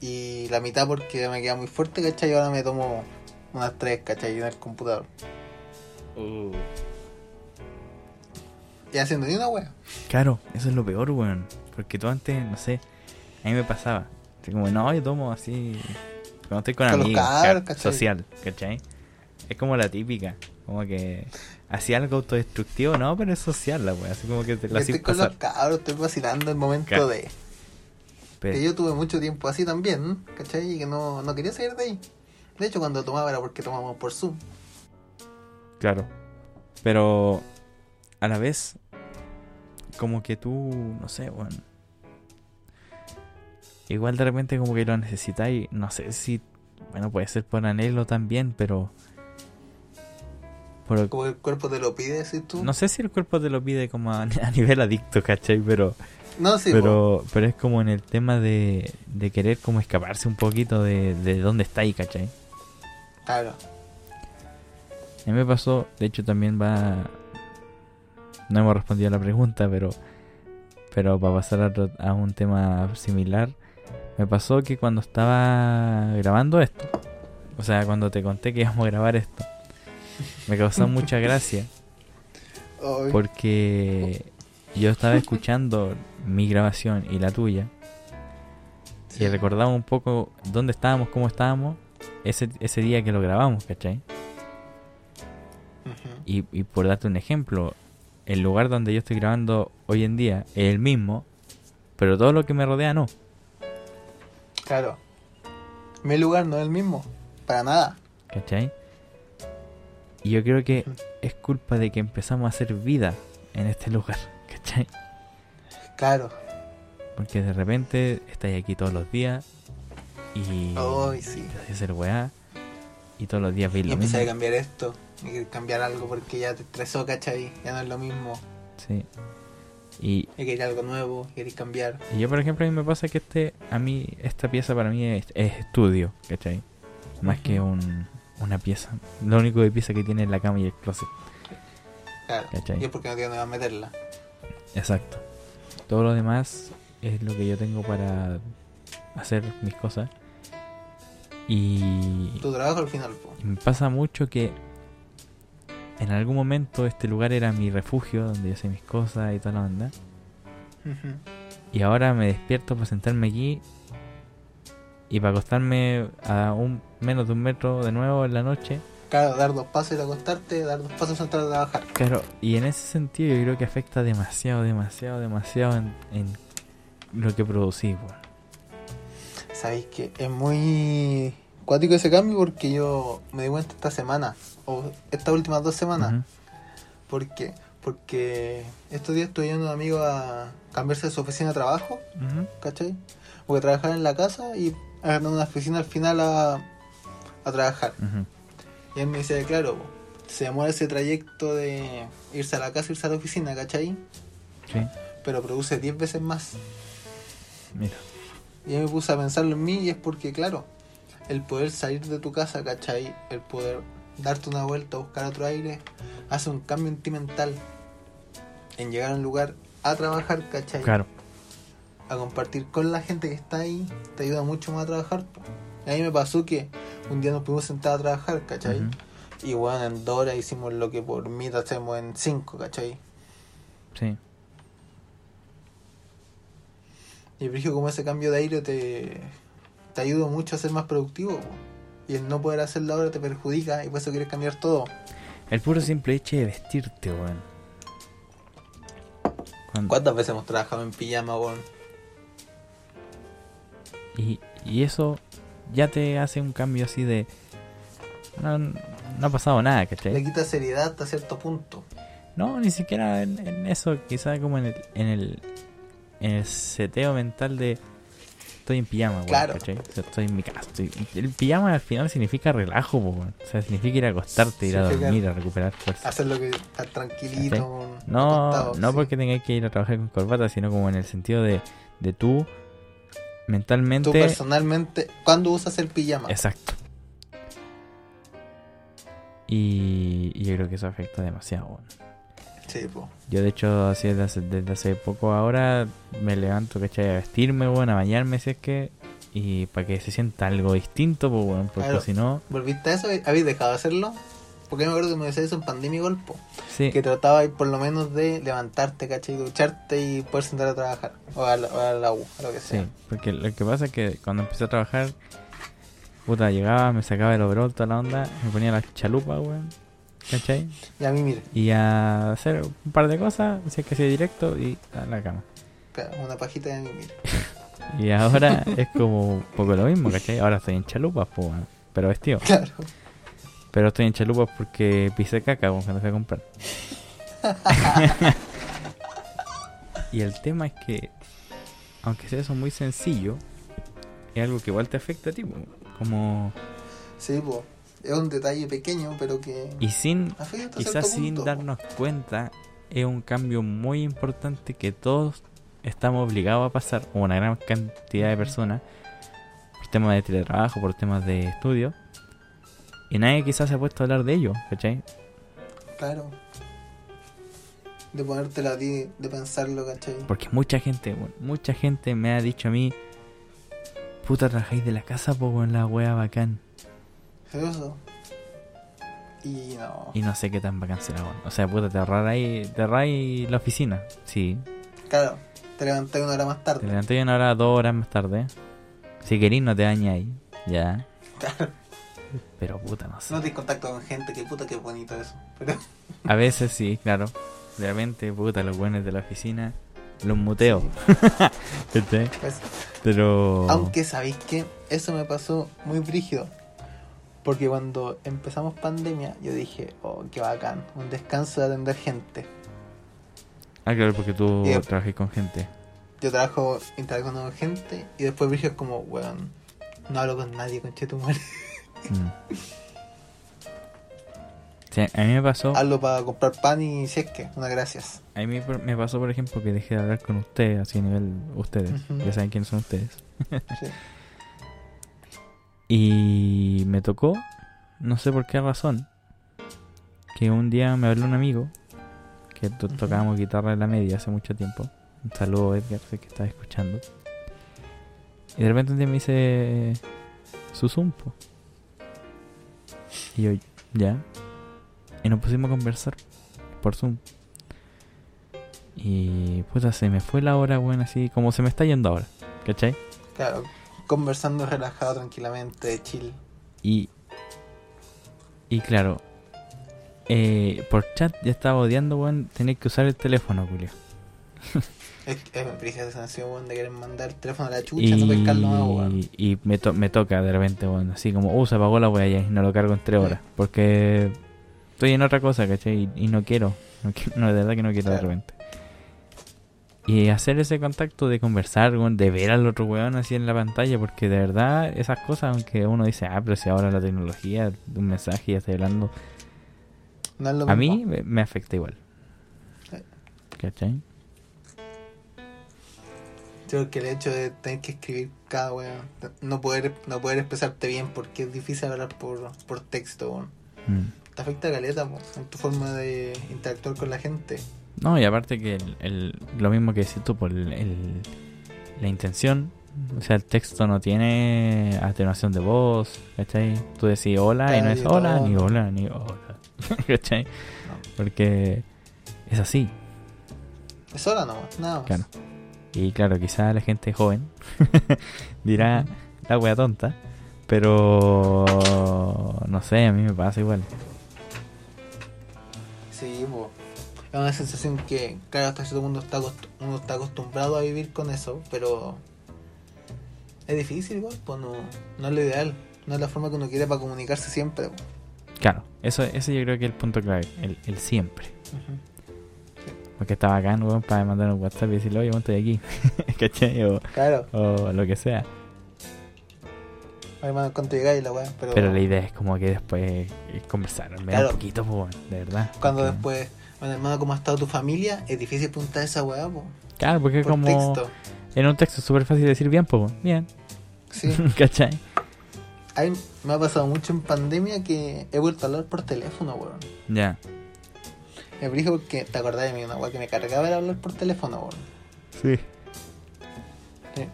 Y la mitad porque me queda muy fuerte, ¿cachai? Y ahora me tomo unas tres, ¿cachai? En el computador. Y haciendo ni una wea. claro, eso es lo peor, weón. Porque tú antes, no sé, a mí me pasaba. Así como, no, yo tomo así. Cuando estoy con amigos, social, ¿cachai? Es como la típica, como que hacía algo autodestructivo, no, pero es social la wea, así como que te la Estoy con pasar. los cabros, estoy vacilando el momento de. Pero- Que yo tuve mucho tiempo así también, ¿cachai? Y que no, no quería salir de ahí. De hecho, cuando tomaba era porque tomábamos por Zoom. Claro. Pero a la vez, como que tú, no sé, bueno. Igual de repente como que lo necesitáis, no sé si, bueno, puede ser por anhelo también, pero... por- Como el cuerpo te lo pide, decís tú. no sé si el cuerpo te lo pide como a, a nivel adicto, ¿cachai? Pero, No, sí, po. pero, pero es como en el tema de, de querer como escaparse un poquito de, de dónde estáis, ¿cachai? Claro. A mí me pasó, de hecho también va... No hemos respondido a la pregunta, pero... Pero para pasar a, a un tema similar, me pasó que cuando estaba grabando esto, o sea, cuando te conté que íbamos a grabar esto, me causó mucha gracia porque yo estaba escuchando mi grabación y la tuya Y recordamos un poco dónde estábamos, cómo estábamos ese, ese día que lo grabamos, ¿cachai? Y, y por darte un ejemplo, el lugar donde yo estoy grabando hoy en día es el mismo, pero todo lo que me rodea no, Claro. Mi lugar no es el mismo. Para nada. ¿cachai? Y yo creo que es culpa de que empezamos a hacer vida en este lugar, ¿cachai? Claro. Porque de repente estáis aquí todos los días y Ay, sí. te haces hacer weá y todos los días veis Y lo mismo. a cambiar esto. Y cambiar algo porque ya te estresó, ¿cachai? Ya no es lo mismo. Sí. Y, Y querer algo nuevo, querés cambiar. y yo, por ejemplo, a mí me pasa que este, a mí, esta pieza para mí es, es estudio, ¿cachai? Más que un, una pieza. Lo único de pieza que tiene es la cama y el closet. Claro. ¿Cachai? Y es porque no tiene dónde meterla. Exacto. Todo lo demás es lo que yo tengo para hacer mis cosas. Y, Tu trabajo al final, po. me pasa mucho que en algún momento este lugar era mi refugio, donde yo hacía mis cosas y toda la onda. Y ahora me despierto para sentarme aquí y para acostarme a un menos de un metro de nuevo en la noche. Claro, dar dos pasos y acostarte, dar dos pasos entrar a trabajar. Claro, y en ese sentido yo creo que afecta demasiado, demasiado, demasiado en, en lo que producí, weón. Sabéis que es muy cuático ese cambio porque yo me di cuenta esta semana, o estas últimas dos semanas. Ujú. ¿Por qué? Porque estos días estoy yendo a un amigo a cambiarse de su oficina de trabajo, Ujú. ¿cachai? Porque trabajaba en la casa y agarrando una oficina al final a, a trabajar. Y él me decía, claro, po, se demora ese trayecto de irse a la casa, irse a la oficina, ¿cachai? Sí, Pero produce 10 veces más. mira. Y ahí me puse a pensarlo en mí y es porque, claro, el poder salir de tu casa, ¿cachai? El poder darte una vuelta, buscar otro aire, hace un cambio en ti mental. En llegar a un lugar a trabajar, ¿cachai? Claro. A compartir con la gente que está ahí, te ayuda mucho más a trabajar. po. Y a mí me pasó que un día nos pudimos sentar a trabajar, ¿cachai? Y bueno, en dos horas hicimos lo que por mí hacemos en cinco, ¿cachai? Sí. Y brillo como ese cambio de aire te, te ayuda mucho a ser más productivo. po. Y el no poder hacerlo ahora te perjudica y por eso quieres cambiar todo. El puro simple hecho de vestirte, weón. Cuando- ¿Cuántas veces hemos trabajado en pijama, weón? y, y eso ya te hace un cambio así de... No, no ha pasado nada, Le ¿cachai? quita seriedad hasta cierto punto. No, ni siquiera en, en eso, quizás como en el, en el en el seteo mental de estoy en pijama, Claro. ¿cachai? O sea, estoy en mi casa. Estoy, el pijama al final significa relajo, weón. O sea, significa ir a acostarte, ir a dormir, a recuperar fuerza. Hacer lo que estar tranquilito. No, acostado, no sí. porque tengáis que ir a trabajar con corbata, sino como en el sentido de, de tú mentalmente... Tú personalmente, ¿cuándo usas el pijama? Exacto. Y, y yo creo que eso afecta demasiado. Sí, po. Yo de hecho así desde hace, desde hace poco ahora me levanto, ¿cachai? A vestirme, bueno, a bañarme si es que... Y para que se sienta algo distinto, pues bueno, porque si no... ¿Volviste a eso? ¿Habéis dejado de hacerlo? Porque yo me acuerdo que me decías eso en pandemia igual, po. Sí, Que trataba por lo menos de levantarte, ¿cachai? Ducharte y poder sentar a trabajar. O a la, o a la U, a lo que sea. sí, porque lo que pasa es que cuando empecé a trabajar, puta, llegaba, me sacaba el overall, toda la onda, me ponía la chalupa, weón, ¿cachai? Y a mí, mire, Y a hacer un par de cosas, si es que hacía directo y a la cama. claro, una pajita de mí, mire. Y ahora es como un poco lo mismo, ¿cachai? Ahora estoy en chalupas, pues, weón, pero vestido. Claro. Pero estoy en chalupas porque pisé caca cuando fui a comprar. y el tema es que, aunque sea eso muy sencillo, es algo que igual te afecta a ti, como Sí, po. Es un detalle pequeño, pero que y sin quizás sin punto, po. darnos cuenta es un cambio muy importante que todos estamos obligados a pasar o una gran cantidad de personas por temas de teletrabajo por temas de estudio y nadie quizás se ha puesto a hablar de ello ¿cachai? Claro. De ponértela a ti, de pensarlo, ¿cachai? porque mucha gente bueno, mucha gente me ha dicho a mí puta trabajáis de la casa poco en la wea bacán Eso. Y no. y no sé qué tan bacán será weón. o sea puta te ahorráis te ahorráis la oficina sí Claro, te levanté una hora más te tarde. levanté una hora dos horas más tarde Si querís no te dañáis, ya. Pero puta, no sé. No tienes contacto con gente, que puta, qué bonito eso. Pero A veces sí, claro. Realmente, puta, los buenos de la oficina los muteo. ¿Cachai? pues, Pero. Aunque sabéis que eso me pasó muy brígido. Porque cuando empezamos pandemia, yo dije, oh, qué bacán, un descanso de atender gente. Ah, claro, porque tú Y- trabajas con gente. Yo trabajo interactuando con gente y después brígido es como, weón, no hablo con nadie, con madre. Mm. Sí, a mí me pasó. Hablo para comprar pan y si es que, una gracias. A mí me pasó, por ejemplo, que dejé de hablar con ustedes, así a nivel ustedes. Ya saben quiénes son ustedes. Sí. Y me tocó, no sé por qué razón, que un día me habló un amigo que to- tocábamos guitarra en la media hace mucho tiempo. Un saludo, Edgar, sé que estás escuchando. Y de repente un día me dice su zumpo. Y yo, ya. Y nos pusimos a conversar por Zoom. Y puta, se me fue la hora, bueno, así como se me está yendo ahora. ¿Cachai? Claro, conversando relajado, tranquilamente, chill. Y, y claro, eh, por chat ya estaba odiando, weón, tener que usar el teléfono, Julio. Es, es brígida esa sensación, weón, de querer mandar el teléfono a la chucha, no pescarlo más, weón. Y, y me, to- me toca de repente, weón, así como, uh, se apagó la weá ya y no lo cargo en tres Sí. horas. Porque estoy en otra cosa, ¿cachai? Y, y no quiero, no, qui- no, de verdad que no quiero de repente. Y hacer ese contacto de conversar, weón, de ver al otro weón así en la pantalla, porque de verdad esas cosas, aunque uno dice, ah, pero si ahora la tecnología, un mensaje ya estoy hablando, No es lo a mismo. mí me, me afecta igual. ¿Cachai? Yo creo que el hecho de tener que escribir cada weón, no poder, no poder expresarte bien porque es difícil hablar por, por texto, weón. Mm. Te afecta caleta, en tu forma de interactuar con la gente. No, y aparte que el, el- lo mismo que decís tú, por el, el- la intención, o sea, el texto no tiene atenuación de voz, ¿cachai? Tú decís hola y no es hola, ni hola, ni hola, ¿cachai? No. Porque es así, Es hora nomás, nada más. claro. Y claro, quizá la gente joven dirá la wea tonta, pero no sé, a mí me pasa igual. Sí. Es una sensación que, claro, hasta cierto punto está uno está acostumbrado a vivir con eso, pero es difícil pues no, no es lo ideal, no es la forma que uno quiere para comunicarse siempre. Claro, eso, eso yo creo que es el punto clave, el, el siempre. Porque está bacán, weón, para mandar un WhatsApp y decirle, oye, weón, estoy aquí. ¿Cachai? O, Claro, o lo que sea. hermano, cuánto llegáis la weá, pero, Pero la idea es como que después eh, conversar, al menos Claro. un poquito, pues, weón, de verdad. cuando Porque- después, bueno, hermano, ¿cómo ha estado tu familia? Es difícil preguntar esa weá, po, Claro, porque es por como. texto. En un texto es súper fácil decir bien, pues, weón, bien. Sí. ¿Cachai? A mí me ha pasado mucho en pandemia que he vuelto a hablar por teléfono, weón. Ya. Me dije porque te acordás de mí, una weá que me cargaba era hablar por teléfono, weón. Sí. Sí.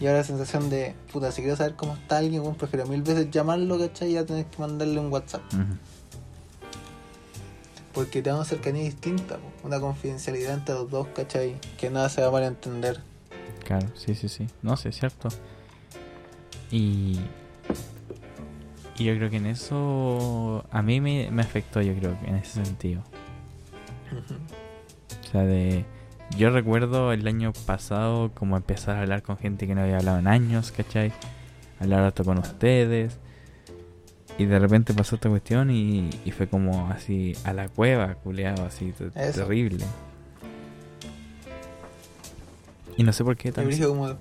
Y ahora la sensación de, puta, si quiero saber cómo está alguien, weón, prefiero mil veces llamarlo, ¿cachai? Y ya tener que mandarle un WhatsApp. Porque te da una cercanía distinta, una confidencialidad entre los dos, ¿cachai? Que nada se va a malentender. Claro, sí, sí, sí. No sé, es cierto. Y. Y yo creo que en eso. A mí me, me afectó, yo creo en ese sentido. O sea, de. Yo recuerdo el año pasado como empezar a hablar con gente que no había hablado en años, ¿cachai? Hablar harto con ustedes. Y de repente pasó esta cuestión y, y fue como así a la cueva, culeado, así Eso. terrible. Y no sé por qué dije como,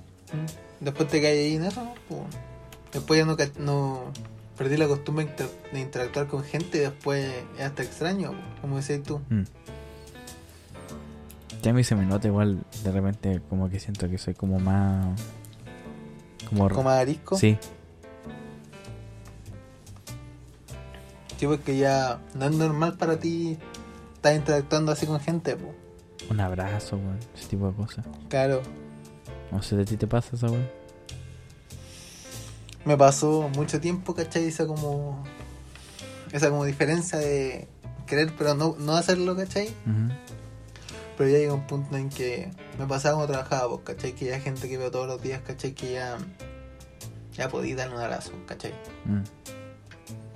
después te caes ahí en eso, ¿no? Después ya no, perdí la costumbre de inter- de interactuar con gente y después es hasta extraño, como decías tú. Mm. Ya a mí se me nota igual de repente como que siento que soy como más... Como... Como arisco. Sí, Sí, porque ya no es normal para ti estar interactuando así con gente, po. un abrazo, weón, ese tipo de cosas. Claro. No sé, ¿de ti te pasa esa weón? Me pasó mucho tiempo, ¿cachai? Esa como. Esa como diferencia de querer, pero no, no hacerlo, ¿cachai? Ujú. Pero ya llega un punto en que me pasaba cuando trabajaba, pues, ¿cachai? Que ya hay gente que veo todos los días, ¿cachai? Que ya Ya podí darle un abrazo, ¿cachai? Mm.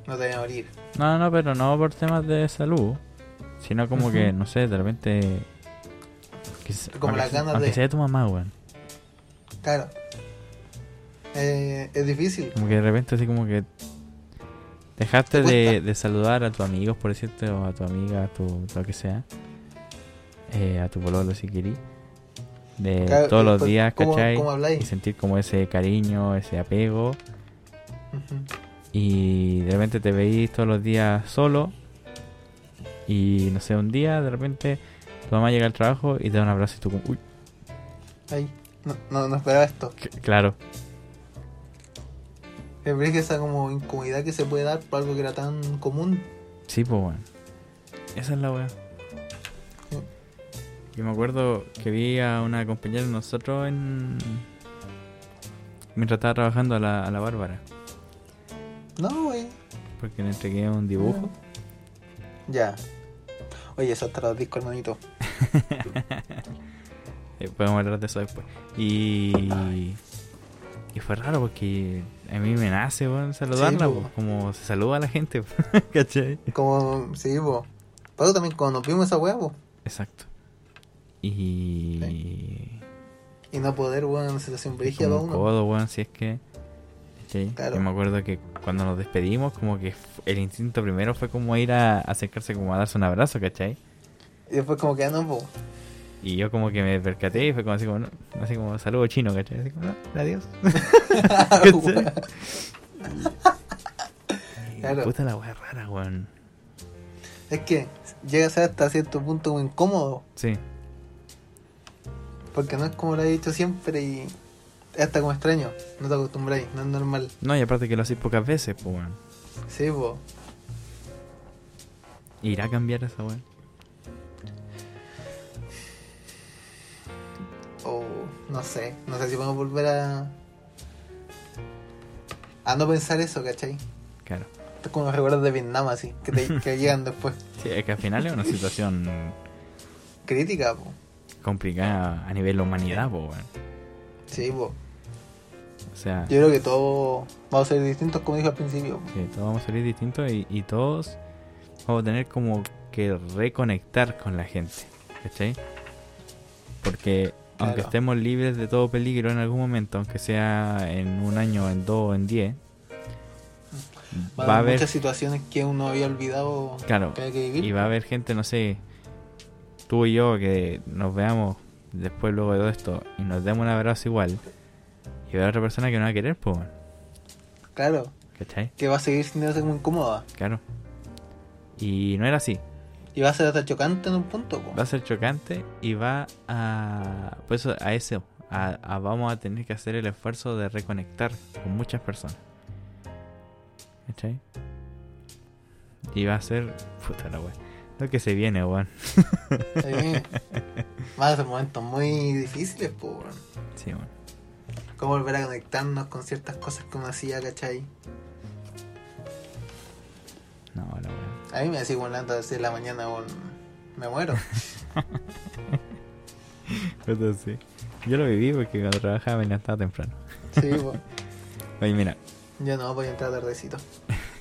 No te voy a morir. No, no, pero no por temas de salud, sino como que, no sé, de repente... que Como las ganas de- sea tu mamá, weón. Claro. Eh, es difícil. Como que de repente así como que... Dejaste Te de, de saludar a tus amigos, por decirte, o a tu amiga, a tu lo que sea. Eh, a tu pololo si querís. De Claro, todos los después, días, ¿cómo- ¿cachai? cómo? Y sentir como ese cariño, ese apego. Y de repente te veís todos los días solo. Y no sé, un día de repente tu mamá llega al trabajo y te da un abrazo y tú como, uy, Ahí. No, no, no esperaba esto. c- claro, Es verdad que esa como incomodidad que se puede dar por algo que era tan común. sí, pues bueno. Esa es la weá. Yo me acuerdo que vi a una compañera de nosotros en. Mientras estaba trabajando a la, a la Bárbara. No, güey. Porque le entregué un dibujo. Ya. Oye, eso los discos, hermanito. Eh, podemos hablar de eso después. Y. Y fue raro porque a mí me nace, weón, saludarla, Sí, como se saluda a la gente, ¿cachai? Como, sí, po. Pero también cuando nos vimos esa po. Exacto. Y. Y no poder, weón, en una situación brígida para un uno. codo, weón, si es que. Claro. Yo me acuerdo que cuando nos despedimos, como que el instinto primero fue como ir a acercarse, como a darse un abrazo, ¿cachai? Y después como que ah, no, po. Y yo como que me percaté y fue como así como, no, así como saludo chino, ¿cachai? Así como, no, adiós. Weón. Y Claro. Puta la wea rara, weón. es que llega a ser hasta cierto punto incómodo. Sí, Porque no es como lo he dicho siempre y es hasta como extraño. No te acostumbráis, no es normal. no, y aparte que lo hacéis pocas veces, pues, weón. Sí, po. ¿Irá a cambiar esa weón? O no sé, no sé si podemos volver a. a no pensar eso, ¿cachai? Claro. Esto es como los recuerdos de Vietnam, así, que, te, que llegan después. Sí, es que al final es una situación Crítica, po. Complicada a nivel humanidad, weón. Sí, po. O sea, Yo creo que todos vamos a ser distintos, como dije al principio. po. sí, todos vamos a salir distintos y, y todos vamos a tener como que reconectar con la gente, ¿cachai? Porque aunque estemos libres de todo peligro en algún momento, aunque sea en un año, en dos en diez, Va, va a haber haber, muchas situaciones que uno había olvidado claro, que hay que vivir. y va a haber gente, no sé, tú y yo que nos veamos después luego de todo esto y nos demos un abrazo igual, y va a otra persona que no va a querer, pues, Claro, ¿cachai? que va a seguir sintiéndose como incómoda. Claro. Y no era así. Y va a ser hasta chocante en un punto, po. Va a ser chocante y va a. Pues a eso. A, a- vamos a tener que hacer el esfuerzo de reconectar con muchas personas. ¿Cachai? Y va a ser. Puta la wea. Lo que se viene, weón. Sí. Van a ser momentos muy difíciles, po. weón. Sí, weón. Cómo volver a conectarnos con ciertas cosas que uno hacía, ¿cachai? No, la wea. A mí me sigo hablando a las 6 de la mañana, weón. Me muero. Puta, sí. Yo lo viví porque cuando trabajaba me levantaba temprano. Sí, po. Oye, mira, Yo no voy a entrar tardecito.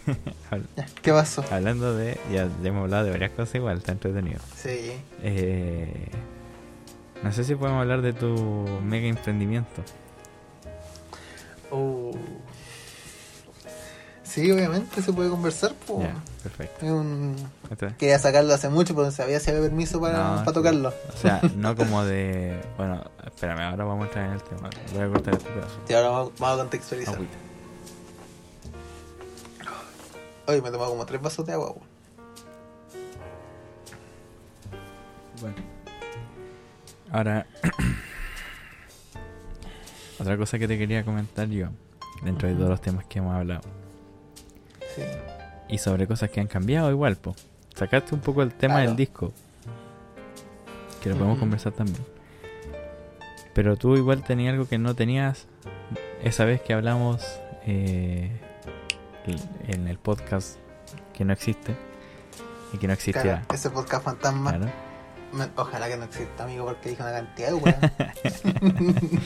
¿Qué pasó? hablando de. Ya, ya hemos hablado de varias cosas igual, está entretenido. Sí. Eh, no sé si podemos hablar de tu mega emprendimiento. Uh. Sí, obviamente se puede conversar, po. Perfecto. Un... Quería sacarlo hace mucho, pero no sabía si había permiso para, No, para tocarlo. O sea, no como de. Bueno, espérame, ahora vamos a entrar en el tema. Voy a cortar este pedazo. Y ahora vamos, vamos a contextualizar. Agüita. Hoy me he tomado como tres vasos de agua, weón. Bueno. Ahora. Otra cosa que te quería comentar yo, dentro de todos los temas que hemos hablado, Sí. y sobre cosas que han cambiado igual, po. Sacaste un poco el tema Claro. del disco, que lo podemos conversar también. Pero tú igual tenías algo que no tenías esa vez que hablamos eh, en el podcast que no existe y que no Claro, existirá. ese podcast fantasma. Claro. me- ojalá que no exista, amigo, porque dije una cantidad de weón.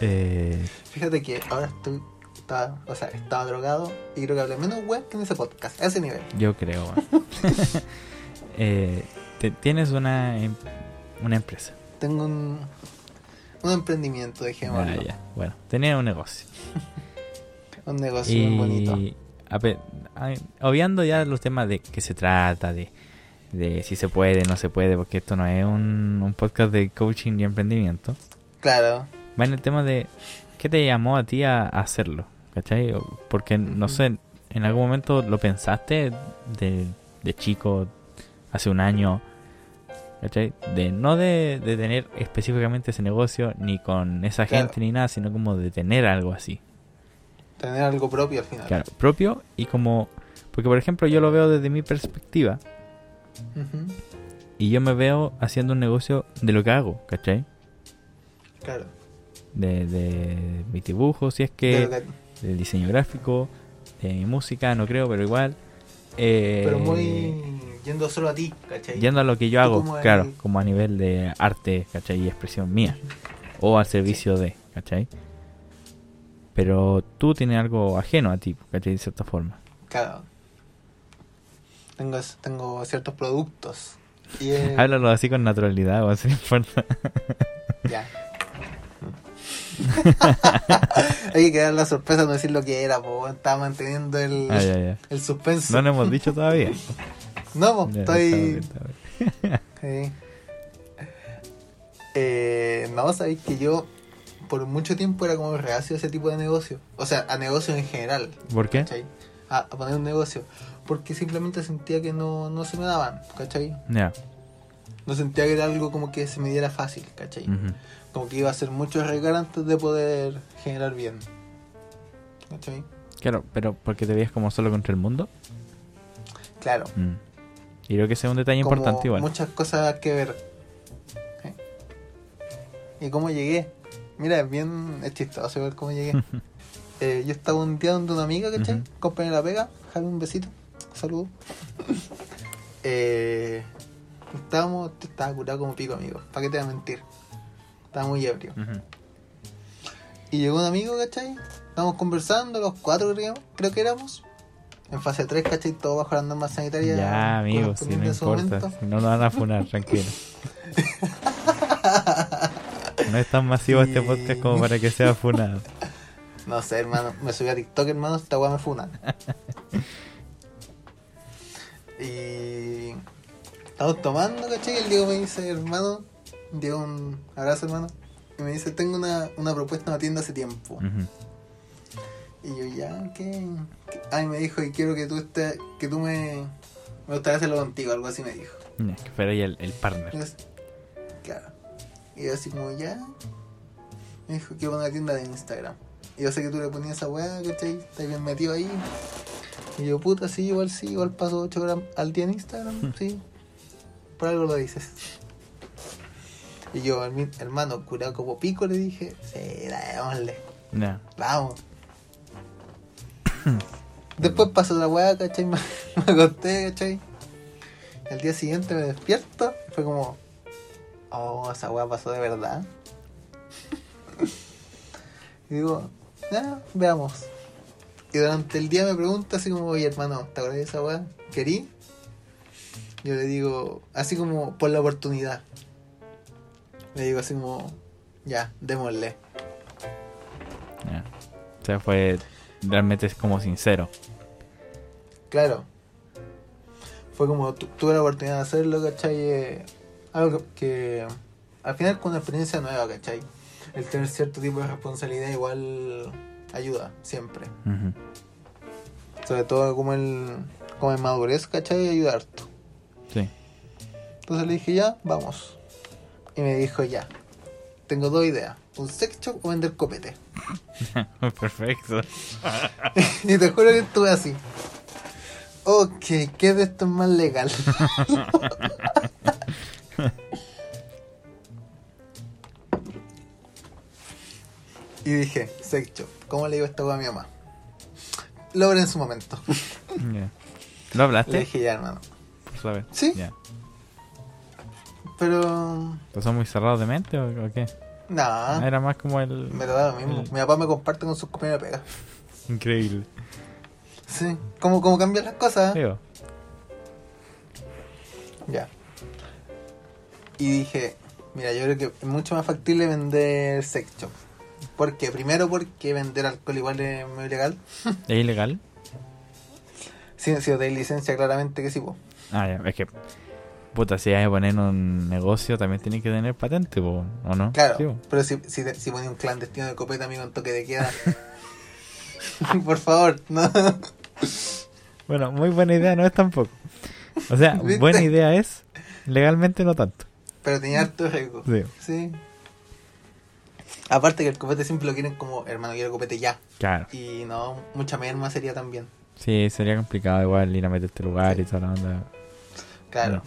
Eh, Fíjate que ahora estoy. Estaba, o sea, estaba drogado y creo que hablé menos web que en ese podcast, a ese nivel. yo creo. weón. Eh, tienes una, em- una empresa. Tengo un, un emprendimiento, dejémoslo. Ah, ya. Bueno, tenía un negocio. Un negocio muy bonito. A obviando ya los temas de qué se trata, de, de si se puede, no se puede, porque esto no es un, un podcast de coaching y emprendimiento. Claro, Va en el tema de qué te llamó a ti a, a hacerlo, ¿cachai? Porque, no sé, en algún momento lo pensaste de, de chico, hace un año, ¿cachai? De, no de, de tener específicamente ese negocio, ni con esa Claro. gente, ni nada, sino como de tener algo así. Tener algo propio al final. Claro, propio y como... Porque, por ejemplo, yo lo veo desde mi perspectiva y yo me veo haciendo un negocio de lo que hago, ¿cachai? Claro. De, de mis dibujos, si es que... del diseño gráfico, de mi música, no creo, pero igual. eh, pero muy yendo solo a ti, ¿cachai? Yendo a lo que yo hago, como el- claro, como a nivel de arte, ¿cachai? Y expresión mía. O al servicio de, ¿cachai? Pero tú tienes algo ajeno a ti, ¿cachai? De cierta forma. Claro. Tengo, tengo ciertos productos. Y eh, Háblalo así con naturalidad, o así no importa. Ya. Hay que quedar la sorpresa no decir lo que era, po. Estaba manteniendo el, Ah, ya, ya. el suspenso. No lo hemos dicho todavía. No, po, Ya, está bien, estoy. está bien. Sí. Eh, no, sabéis que yo por mucho tiempo era como reacio a ese tipo de negocio. O sea, a negocios en general. ¿Por qué? ¿Cachai? A, a poner un negocio. Porque simplemente sentía que no, no se me daban, ¿cachai? Ya. No sentía que era algo como que se me diera fácil, ¿cachai? ujú. Como que iba a ser mucho regar antes de poder generar bien. ¿Cachai? Claro, pero porque te veías como solo contra el mundo. Claro. Mm. Y creo que ese es un detalle como importante igual. Muchas cosas que ver. ¿Eh? ¿Y cómo llegué? Mira, es bien es chistoso ver cómo llegué. Eh, yo estaba un día donde una amiga, ¿cachai? Ujú. Compañera de la pega, Javi, un besito, saludo. eh, estábamos, estaba curado como pico, amigo. ¿Para qué te voy a mentir? Estaba muy ebrio. Y llegó un amigo, ¿cachai? Estábamos conversando, los cuatro creo, creo que éramos. En fase 3, ¿cachai? Todo bajo la norma sanitaria. Ya, amigo, si no importa. Si no nos van a funar, tranquilo. No es tan masivo este Y- podcast como para que sea funado. No sé, hermano. Me subí a TikTok, hermano. Esta weá me funan. y. Estamos tomando, ¿cachai? Y el Diego me dice, hermano. Diego, un abrazo, hermano. Y me dice, tengo una, una propuesta en una tienda hace tiempo. Y yo, ya, ¿qué? ¿Qué? Ay, me dijo, y quiero que tú estés. Que tú me. Me gustaría hacerlo contigo, algo así me dijo. Fuera ahí el, el Y partner. claro. Y yo así como, ya. Me dijo que iba a una tienda de Instagram. Y yo sé que tú le ponías esa weá, ¿cachai? Estás bien metido ahí. Y yo, puta, sí, igual sí, igual paso 8 horas al día en Instagram, sí. Por algo lo dices. Y yo, hermano, curado como pico, le dije, sí, démosle, Ya. vamos. Después pasó la weá, ¿cachai? Me, me acosté, ¿cachai? El día siguiente me despierto y fue como, oh, esa weá pasó de verdad. y digo, ya, veamos. Y durante el día me pregunta así como, oye hermano, ¿te acuerdas de esa weá? ¿Querí? Yo le digo, así como por la oportunidad. Le digo así como, ya, démosle. ya. O sea, fue realmente es como sincero. Claro. Fue como tu- tuve la oportunidad de hacerlo, ¿cachai? Algo que, al final con una experiencia nueva, ¿cachai? El tener cierto tipo de responsabilidad igual ayuda, siempre. Sobre todo como el, como en madurez, ¿cachai? Ayuda harto. Sí. Entonces le dije, ya, vamos. Y me dijo, ya. Tengo dos ideas. Un sex shop o vender copete. Perfecto. y te juro que estuve así. Ok, ¿qué de esto es más legal? y dije, sex shop. ¿Cómo le digo esta weá a mi mamá? Lo veré en su momento. Ya. ¿Lo Le hablaste? dije, ya, hermano. Saber. Sí. Ya. Pero ¿Pues ¿Son muy cerrados de mente o, o qué? No, Era más como el... me lo da lo mismo. el- Mi papá me comparte con sus compañeros de pega. Increíble. Sí, ¿cómo, cómo cambian las cosas? Feo. Ya. Y dije, mira, yo creo que es mucho más factible vender sex shop. ¿Por qué? Primero porque vender alcohol igual es muy ilegal. ¿Es ilegal? Si, si tenéis licencia, claramente que sí, po. Ah, ya, es que... Puta, si hay que poner un negocio, también tiene que tener patente, po, ¿o no? Claro, Sí, pero si, si, si pones un clandestino de copeta, amigo, en toque de queda. Por favor, no. Bueno, muy buena idea no es tampoco. O sea, ¿Viste? buena idea es, legalmente no tanto. Pero tenía harto riesgo. Sí, Sí. Aparte que el copete siempre lo quieren como, hermano, quiero copete ya. claro. Y no, mucha merma sería también. Sí, sería complicado igual ir a meter este lugar y toda la onda. Claro. No.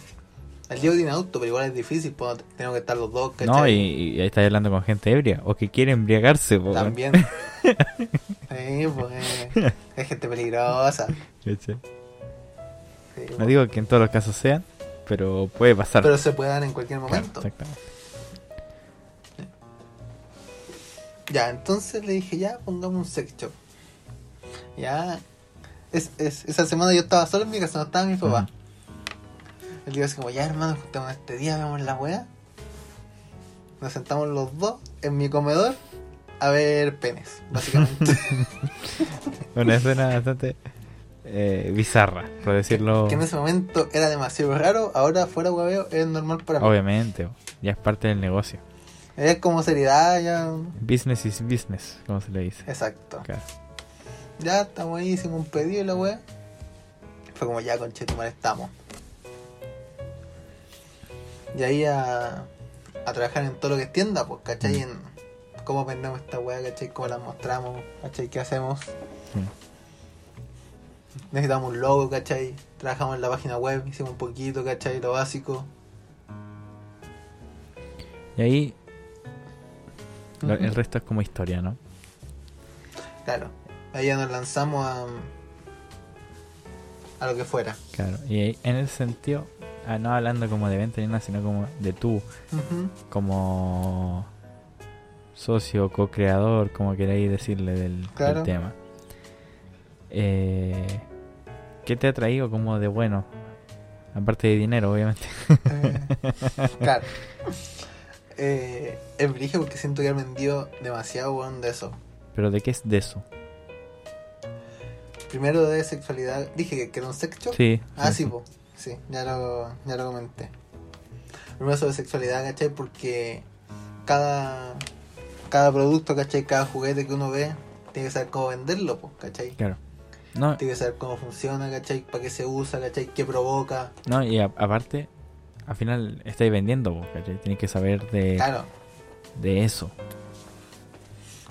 El Diego tiene auto, pero igual es difícil, pues tenemos que estar los dos, ¿cachai? No, y, y ahí estás hablando con gente ebria o que quiere embriagarse. po, weón. También. sí, pues es gente peligrosa. Sí, No pues. digo que en todos los casos sean, pero puede pasar. Pero se puede dar en cualquier Claro, momento. exactamente. Ya, entonces le dije, ya, pongamos un sex shop. Ya. Es, es, esa semana yo estaba solo en mi casa, no estaba mi papá. Él dijo así como, ya hermano, juntemos este día, vemos la weá. Nos sentamos los dos en mi comedor a ver penes, básicamente. Una escena bastante eh, bizarra, por decirlo. que en ese momento era demasiado raro, ahora fuera hueveo es normal para mí. Obviamente, ya es parte del negocio. Es como seriedad, ya. Business is business, como se le dice. Exacto. Ya estamos ahí, hicimos un pedido y la weá. Fue como ya con Chetumar estamos. Y ahí a, a trabajar en todo lo que es tienda, pues, ¿cachai? En cómo vendemos esta weá, ¿cachai? Cómo la mostramos, ¿cachai? ¿Qué hacemos? Sí. Necesitamos un logo, ¿cachai? Trabajamos en la página web, hicimos un poquito, ¿cachai? Lo básico. Y ahí el resto es como historia, ¿no? Claro. Ahí ya nos lanzamos a, a lo que fuera. Claro. Y ahí, en ese sentido, ah, no hablando como de venta ni nada, sino como de tú, como socio, co-creador, como queráis decirle del, del Claro. tema. Eh, ¿Qué te ha traído como de bueno? Aparte de dinero, obviamente. Eh, claro. Eh, es brillo porque siento que he vendido demasiado de eso. Pero ¿de qué es de eso? Primero de sexualidad. Dije que, que era un sex shop. Sí. Ah, sí, po. Sí, ya lo, ya lo comenté. Primero sobre sexualidad, ¿cachai? Porque cada, cada producto, ¿cachai? Cada juguete que uno ve, tiene que saber cómo venderlo, pues, ¿cachai? Claro. No, Tiene que saber cómo funciona, ¿cachai? Para qué se usa, ¿cachai? ¿Qué provoca? no y a- aparte, al final estáis vendiendo, vos, ¿cachai? Tienes que saber de, Claro, de eso.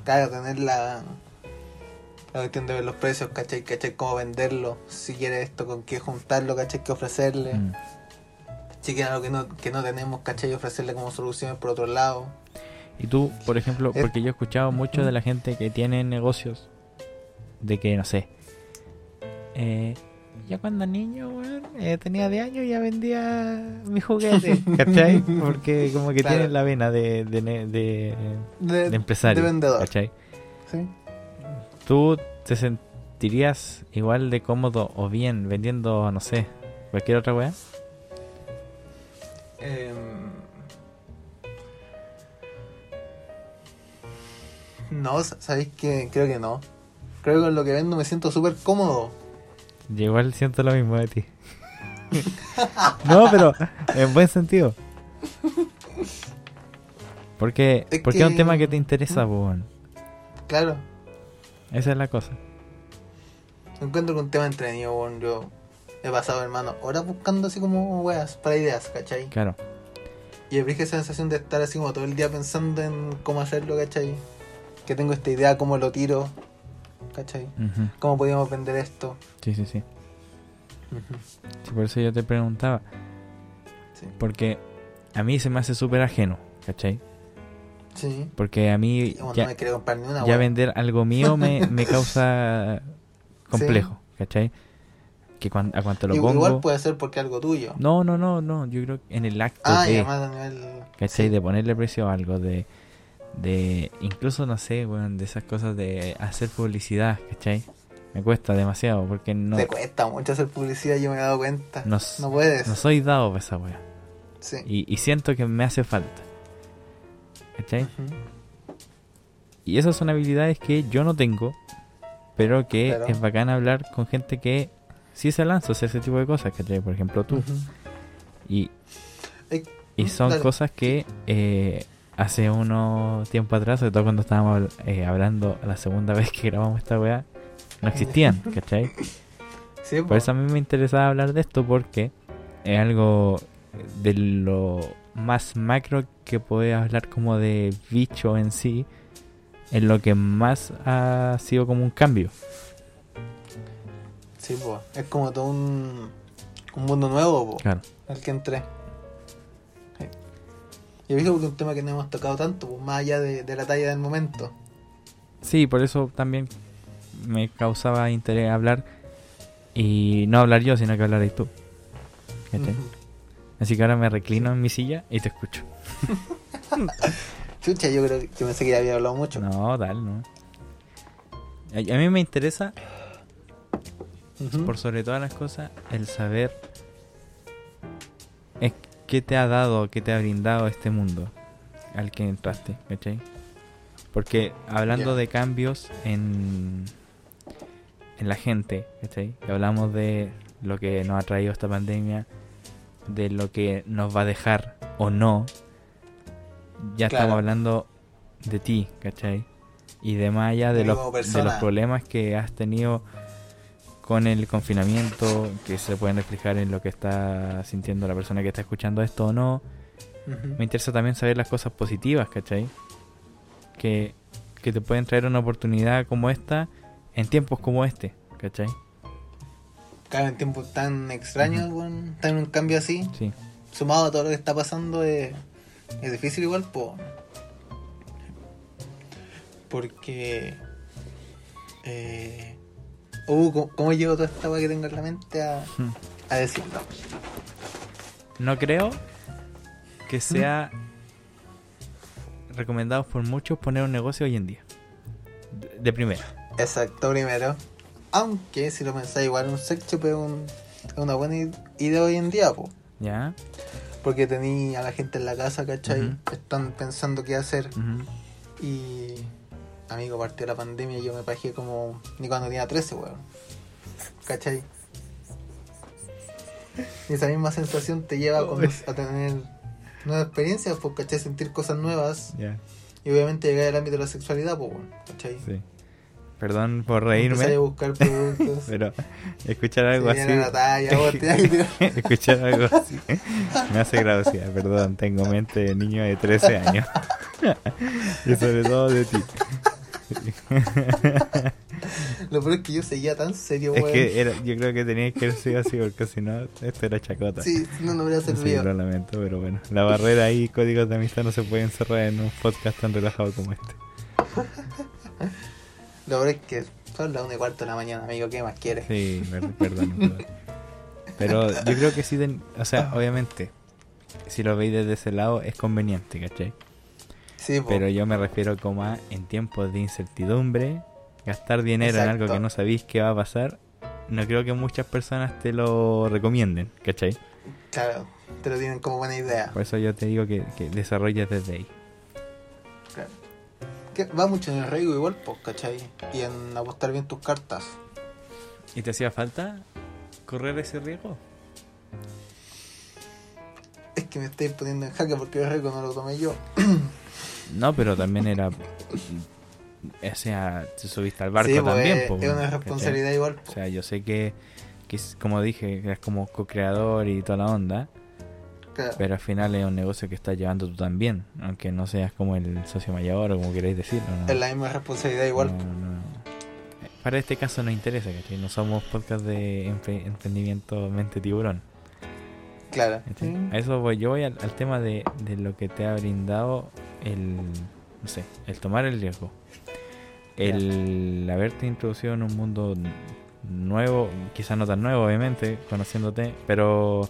claro, tener la, la cuestión de ver los precios, ¿cachai? ¿cachai? Cómo venderlo, si quiere esto, con qué juntarlo, ¿cachai? ¿Qué ofrecerle? Mm. Si quiere algo que no, que no tenemos, ¿cachai? Ofrecerle como soluciones por otro lado. Y tú, por ejemplo, porque yo he escuchado mucho de la gente que tiene negocios, de que, no sé, eh, ya cuando niño, weón, eh, tenía de años ya vendía mi juguete, ¿cachai? Porque como que Claro. tienen la vena de, de, ne- de, De, de empresario, de vendedor. ¿cachai? ¿sí? ¿Tú te sentirías igual de cómodo o bien vendiendo, no sé, cualquier otra weá? Em, No, sa- sabéis que creo que no. Creo que con lo que vendo me siento súper cómodo. Yo igual siento lo mismo de ti. no, pero en buen sentido. Porque, Es porque es un tema que te interesa, po, weón. Claro. Esa es la cosa. Encuentro que un tema entretenido, weón. Yo he pasado, hermano, horas buscando así como weas para ideas, ¿cachai? Claro. Y me esa sensación de estar así como todo el día pensando en cómo hacerlo, ¿cachai? Que tengo esta idea, cómo lo tiro, ¿cachai? ¿Cómo podíamos vender esto? Sí, sí, sí. Sí, Por eso yo te preguntaba. Sí. Porque a mí se me hace súper ajeno, ¿cachai? Sí. Porque a mí Bueno, ya, no me quiero comprar ni una ya vender algo mío me, me causa complejo, ¿cachai? Que cuan- a cuanto lo pongo... Igual puede ser porque algo tuyo. No, no, no, no. Yo creo que en el acto Ah, de... a nivel. ¿Cachai? sí. De ponerle precio a algo, de, de incluso no sé, weón, de esas cosas de hacer publicidad, ¿cachai? Me cuesta demasiado porque no, Te cuesta mucho hacer publicidad, yo me he dado cuenta. no, No puedes. no soy dado para esa weá. Sí. Y, y siento que me hace falta. ¿Cachai? Y esas son habilidades que yo no tengo, pero que Claro. es bacán hablar con gente que sí se lanza hacer ese tipo de cosas, ¿cachai? Por ejemplo, tú. Y, y son dale. cosas que eh, hace unos tiempo atrás, sobre todo cuando estábamos eh, hablando la segunda vez que grabamos esta weá, no existían, ¿cachai? Sí, po. Por eso a mí me interesaba hablar de esto porque es algo de lo más macro que puede hablar como de bicho en sí, en lo que más ha sido como un cambio. Sí, po. Es como todo un, un mundo nuevo, po, Claro. al que entré. Y digo que es un tema que no hemos tocado tanto, pues, más allá de, de la talla del momento. Sí, por eso también me causaba interés hablar y no hablar yo, sino que hablarais tú. Así que ahora me reclino en mi silla y te escucho. Chucha, yo creo que yo pensé que ya había hablado mucho. No, tal, no. A, a mí me interesa por sobre todas las cosas, el saber es qué te ha dado, qué te ha brindado este mundo al que entraste, ¿cachai? Porque hablando de cambios en, en la gente, ¿cachai? Y hablamos de lo que nos ha traído esta pandemia, de lo que nos va a dejar o no, ya Claro. estamos hablando de ti, ¿cachai? Y de más allá de los, de los problemas que has tenido con el confinamiento, que se pueden reflejar en lo que está sintiendo la persona que está escuchando esto o no. Me interesa también saber las cosas positivas, ¿cachai? Que, que te pueden traer una oportunidad como esta en tiempos como este, ¿cachai? Claro, en tiempos tan extraños, tan un cambio así, Sí, sumado a todo lo que está pasando, es, es difícil igual, po. Porque. Eh, uh, ¿cómo, cómo llevo toda esta weá que tengo en la mente a, Hmm. a decirlo? No creo que sea recomendado por muchos poner un negocio hoy en día. De, de primera. Exacto, primero. Aunque, si lo pensáis, igual un sex shop es, un- es una buena idea hoy en día, po. ¿Ya? Porque tenía a la gente en la casa, ¿cachai? Están pensando qué hacer. Y. Amigo, partió la pandemia y yo me pajeé como. Ni cuando tenía 13, weón. ¿Cachai? Y esa misma sensación te lleva a, tener nuevas experiencias, pues, ¿cachai? Sentir cosas nuevas. Ya, Y obviamente llegar al ámbito de la sexualidad, pues. ¿cachai? sí. Perdón por reírme, a buscar productos. pero escuchar algo así. la talla, vos Escuchar algo así me hace gracia, perdón, tengo mente de niño de 13 años. y sobre todo de ti. Lo peor es que yo seguía tan serio, Es que era, yo creo que tenía que haber sido así porque si no, esto era chacota. Sí, no, no hubiera Sí, servido. lo lamento, pero bueno. La barrera y códigos de amistad no se pueden cerrar en un podcast tan relajado como este. Lo peor es que son las 1 y cuarto de la mañana, amigo. ¿Qué más quieres? Sí, per- perdón, perdón. Pero yo creo que sí, ten- o sea, obviamente, si lo veis desde ese lado es conveniente, ¿cachai? Sí. Pero yo me refiero como a en tiempos de incertidumbre, gastar dinero en algo que no sabéis qué va a pasar, no creo que muchas personas te lo recomienden, ¿cachai? Claro, te lo tienen como buena idea. Por eso yo te digo que, que desarrolles desde ahí. Claro. Que va mucho en el riesgo igual, pues, ¿cachai? Y en apostar bien tus cartas. ¿Y te hacía falta correr ese riesgo? Es que me estáis poniendo en jaque porque el riesgo no lo tomé yo. No, pero también era. O sea, te subiste al barco sí, pues, también. es, po, es weón, una ¿cachai? responsabilidad igual. O sea, yo sé que, que es- como dije, eres como co-creador y toda la onda, Claro. pero al final es un negocio que estás llevando tú también, aunque no seas como el socio mayor o como queréis decirlo. ¿no? Es la misma responsabilidad igual. No, no. Para este caso no interesa, ¿cachai? No somos podcast de empre- emprendimiento mente tiburón. Claro. Mm. A eso voy, yo voy al, al tema de, de lo que te ha brindado el, no sé, el tomar el riesgo. El haberte introducido en un mundo nuevo, quizás no tan nuevo obviamente, conociéndote, pero,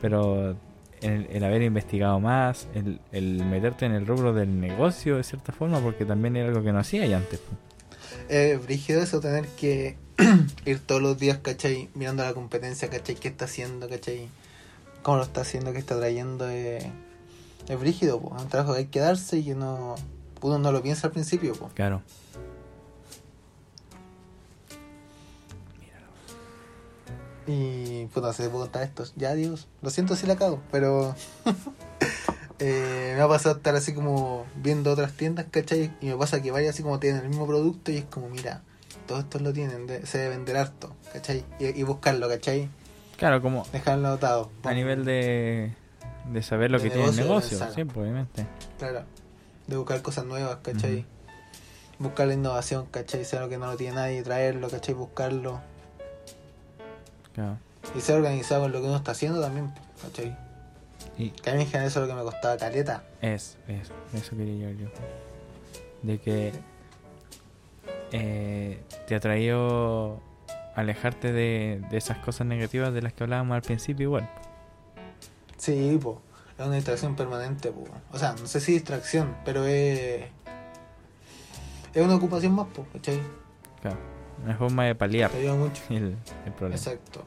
pero el, el haber investigado más, el, el meterte en el rubro del negocio de cierta forma, porque también era algo que no hacía ya antes. Eh, brígido eso, tener que ir todos los días, ¿cachai? Mirando la competencia, ¿cachai? ¿Qué está haciendo, ¿cachai? ¿Cómo lo está haciendo? ¿Qué está trayendo? Eh, es brígido, pues. Es un trabajo que hay que darse y que no, uno no lo piensa al principio, pues. Claro. Y puta, si puedo contar esto. Ya, Dios. Lo siento si la cago, pero. eh, me ha pasado estar así como viendo otras tiendas, ¿cachai? Y me pasa que vaya así como tienen el mismo producto y es como, mira, todos estos lo tienen, de- se debe vender harto, ¿cachai? Y, y buscarlo, ¿cachai? Claro, como Dejarlo anotado. a nivel de, de saber lo De que tiene el negocio, pues, obviamente. Claro. De buscar cosas nuevas, ¿cachai? Buscar la innovación, ¿cachai? Ser algo que no lo tiene nadie, traerlo, ¿cachai? Buscarlo. Claro. Y ser organizado con lo que uno está haciendo también, ¿cachai? Y Que a mí en general eso es lo que me costaba caleta. es, es, eso quería yo. De que eh, te ha traído alejarte de, de esas cosas negativas de las que hablábamos al principio igual. Sí, po. Es una distracción permanente, po. O sea, no sé si distracción, pero es. Es una ocupación más, po, ¿cachai? Claro. Una forma de paliar Te ayuda mucho. el, el problema. Exacto.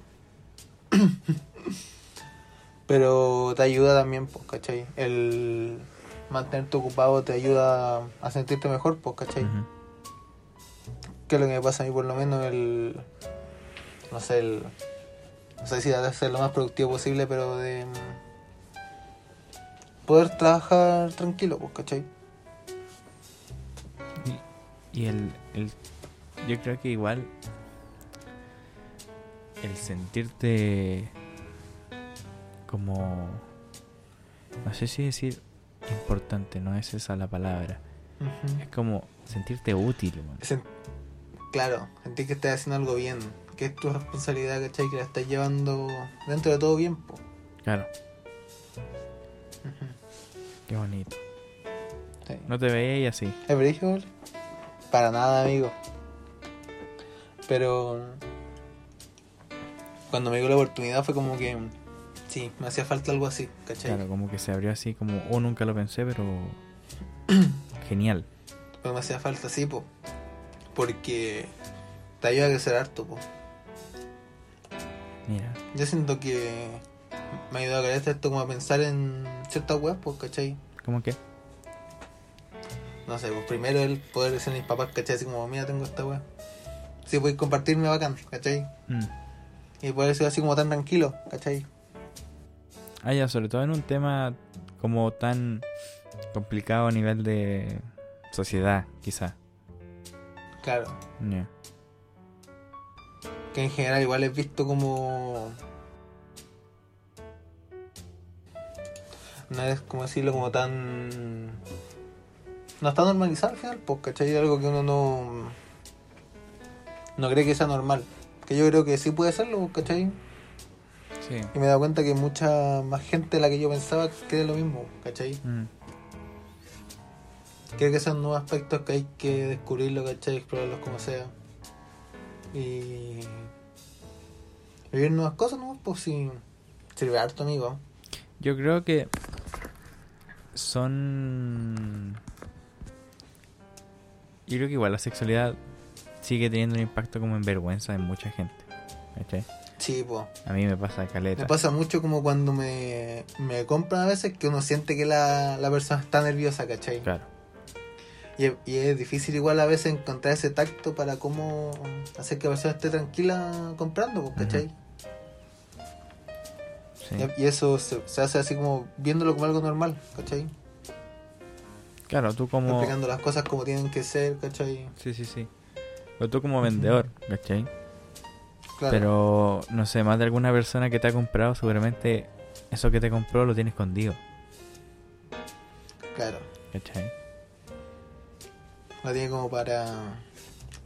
pero te ayuda también, pues, ¿cachai? El mantenerte ocupado te ayuda a sentirte mejor, pues, ¿cachai? Ujú. Que es lo que me pasa a mí, por lo menos, el. No sé, el. No sé si ser lo más productivo posible, pero de. mm, Poder trabajar tranquilo, pues, ¿cachai? Y, y el, el. Yo creo que igual. El sentirte. Como. No sé si decir importante, no es esa la palabra. Es como sentirte útil, man. Claro, sentir que estás haciendo algo bien, que es tu responsabilidad, ¿cachai? Que la estás llevando dentro de todo bien, pues. Claro, qué bonito. Sí. No te veía así. ¿Es brillo, vale? Para nada, amigo. Pero cuando me dio la oportunidad fue como que sí, me hacía falta algo así, ¿cachai? Claro, como que se abrió así, como, oh, nunca lo pensé, pero. Genial. Pero me hacía falta así, po. Porque te ayuda a crecer harto, po. Mira, Yo siento que me ha ayudado a crecer esto como a pensar en ciertas weas, pues, ¿cachai? ¿cómo que? No sé, pues primero el poder decir a mis papás, ¿cachai? Así como, mira, tengo esta wea. Si podéis compartirme bacán, ¿cachai? Mm. Y poder ser así como tan tranquilo, ¿cachai? Ah, ya, sobre todo en un tema como tan complicado a nivel de sociedad, quizá. Claro. Ya. Que en general igual es visto como... No es como decirlo como tan... No está normalizado al final, pues, ¿cachai? Algo que uno no... No cree que sea normal. Que yo creo que sí puede serlo, pues, ¿cachai? Sí. Y me he dado cuenta que mucha más gente de la que yo pensaba cree lo mismo, ¿cachai? Mm. Creo que son nuevos aspectos que hay que descubrirlo, ¿cachai? Explorarlos como sea. Y... Vivir nuevas cosas, ¿no? Pues sí. Sirve harto, amigo. Yo creo que son... Yo creo que igual la sexualidad sigue teniendo un impacto como en vergüenza en mucha gente. ¿cachai? Sí, pues. A mí me pasa caleta. Me pasa mucho como cuando me, me compran a veces que uno siente que la, la persona está nerviosa, ¿cachai? Claro. Y, y es difícil igual a veces encontrar ese tacto para cómo hacer que la persona esté tranquila comprando, pues, ¿cachai? Sí. Y, y eso se, se hace así como viéndolo como algo normal, ¿cachai? Claro, tú como... Explicando las cosas como tienen que ser, ¿cachai? Sí, sí, sí. O tú como vendedor, ¿cachai? Claro. Pero, no sé, más de alguna persona que te ha comprado, seguramente eso que te compró lo tiene escondido, Claro. ¿cachai? Lo tiene como para.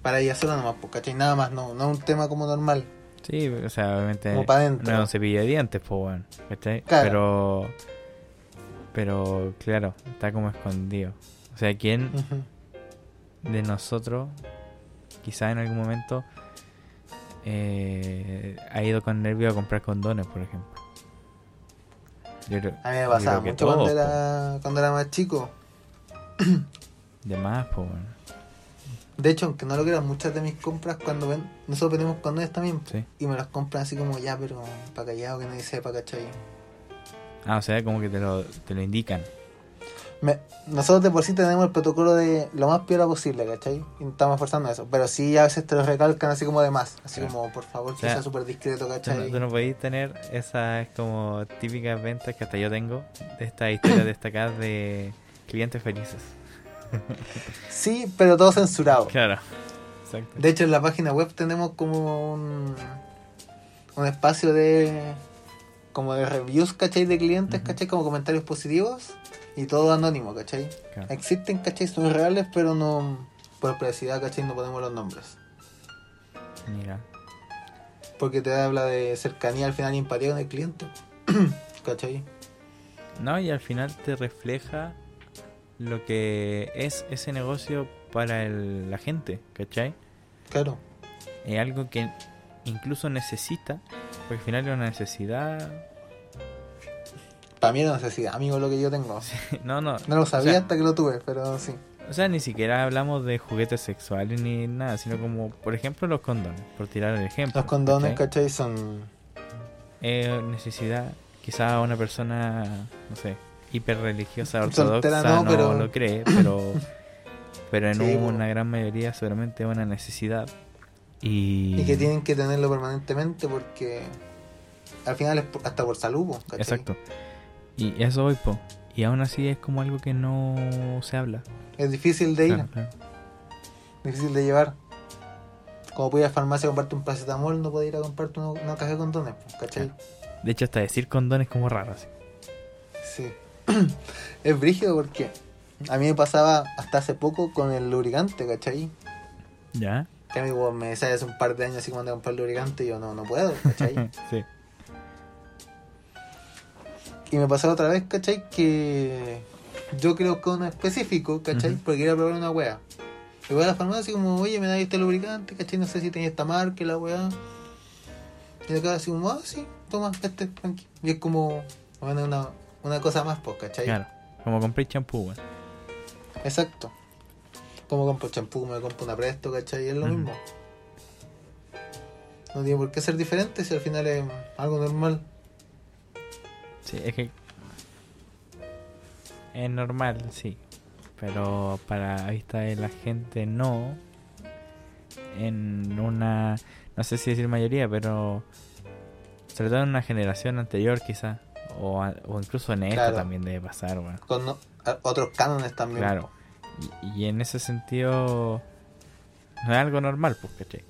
Para ella sola nomás, pues, ¿cachai? Nada más, no, no es un tema como normal. Sí, o sea, obviamente Como pa' dentro. no es un cepillo de dientes, pues, bueno, ¿cachai? Claro. Pero, pero, claro, está como escondido. O sea, ¿quién de nosotros, quizás en algún momento, eh, ha ido con nervio a comprar condones, por ejemplo? Yo creo- A mí me pasaba mucho cuando era, cuando era más chico. De más, pues, bueno. De hecho, aunque no lo crean, muchas de mis compras cuando ven, nosotros vendemos condones también. po, Sí. Y me las compran así como ya, pero para callado que nadie sepa, ¿cachai? Ah, o sea, como que te lo, te lo indican. Me- nosotros de por sí tenemos el protocolo de lo más piola posible, ¿cachai? Y estamos forzando eso. Pero sí a veces te lo recalcan así como de más. Así Claro. como, por favor, que O sea, sea súper discreto, Tú no, ¿cachai? tú no podéis tener esas como típicas ventas que hasta yo tengo de estas historias destacadas de clientes felices. Sí, pero todo censurado. Claro. Exacto. De hecho, en la página web tenemos como un, un espacio de como de reviews, ¿cachai? De clientes, Ujú. ¿cachai? Como comentarios positivos y todo anónimo, ¿cachai? Claro. Existen, ¿cachai? Son reales, pero no por privacidad, ¿cachai? No ponemos los nombres. Mira. Porque te habla de cercanía al final y empatía con el cliente. ¿Cachai? No, y al final te refleja lo que es ese negocio para el- la gente, ¿cachai? Claro. Es algo que incluso necesita, porque al final es una necesidad. Para mí es una necesidad, amigo, lo que yo tengo. no, no. No lo sabía O sea, hasta que lo tuve, pero sí. o sea, ni siquiera hablamos de juguetes sexuales ni nada, sino como, por ejemplo, los condones, por tirar el ejemplo. Los condones, ¿cachai? ¿cachai? Son... Eh, necesidad, quizá una persona, no sé, hiper religiosa Soltera ortodoxa no, no, pero- lo cree, pero pero en Sí, una bueno. gran mayoría seguramente es una necesidad. Y, Y que tienen que tenerlo permanentemente porque al final es por- hasta por salud. Exacto. Y eso voy, po. Y aún así es como algo que no se habla. Es difícil de ir, Claro, claro. difícil de llevar. Como puedes ir a la farmacia a comprarte un paracetamol, no puedes ir a comprarte una, una caja de condones, ¿cachai? De hecho, hasta decir condón es como raro. Así. Sí. es brígido porque a mí me pasaba hasta hace poco con el lubricante, ¿cachai? ¿Ya? Que a mí weón, me decía hace un par de años así cuando compré el lubricante y yo no, no puedo, ¿cachai? sí. y me pasaba otra vez, ¿cachai? Que yo creo que uno específico, ¿cachai? Ujú. Porque quería probar una wea. Y voy a la farmacia como, oye, me da este lubricante, ¿cachai? No sé si tenía esta marca y la wea. Y de acá así como, ah, sí, toma, este, tranqui. Y es como, bueno, una, una cosa más, pues, ¿cachai? Claro. Como compré champú, weón. Exacto. Como compro champú, me compro una presto, ¿cachai? Es lo Ujú. mismo. No tiene por qué ser diferente si al final es algo normal. Sí, es que es normal, sí. Pero para vista de la gente no. En una, no sé si decir mayoría, pero sobre todo en una generación anterior quizá. O, o incluso en Claro. también debe pasar, weón. Con no- otros cánones también. Claro. Y, y en ese sentido no es algo normal, pues, ¿cachai?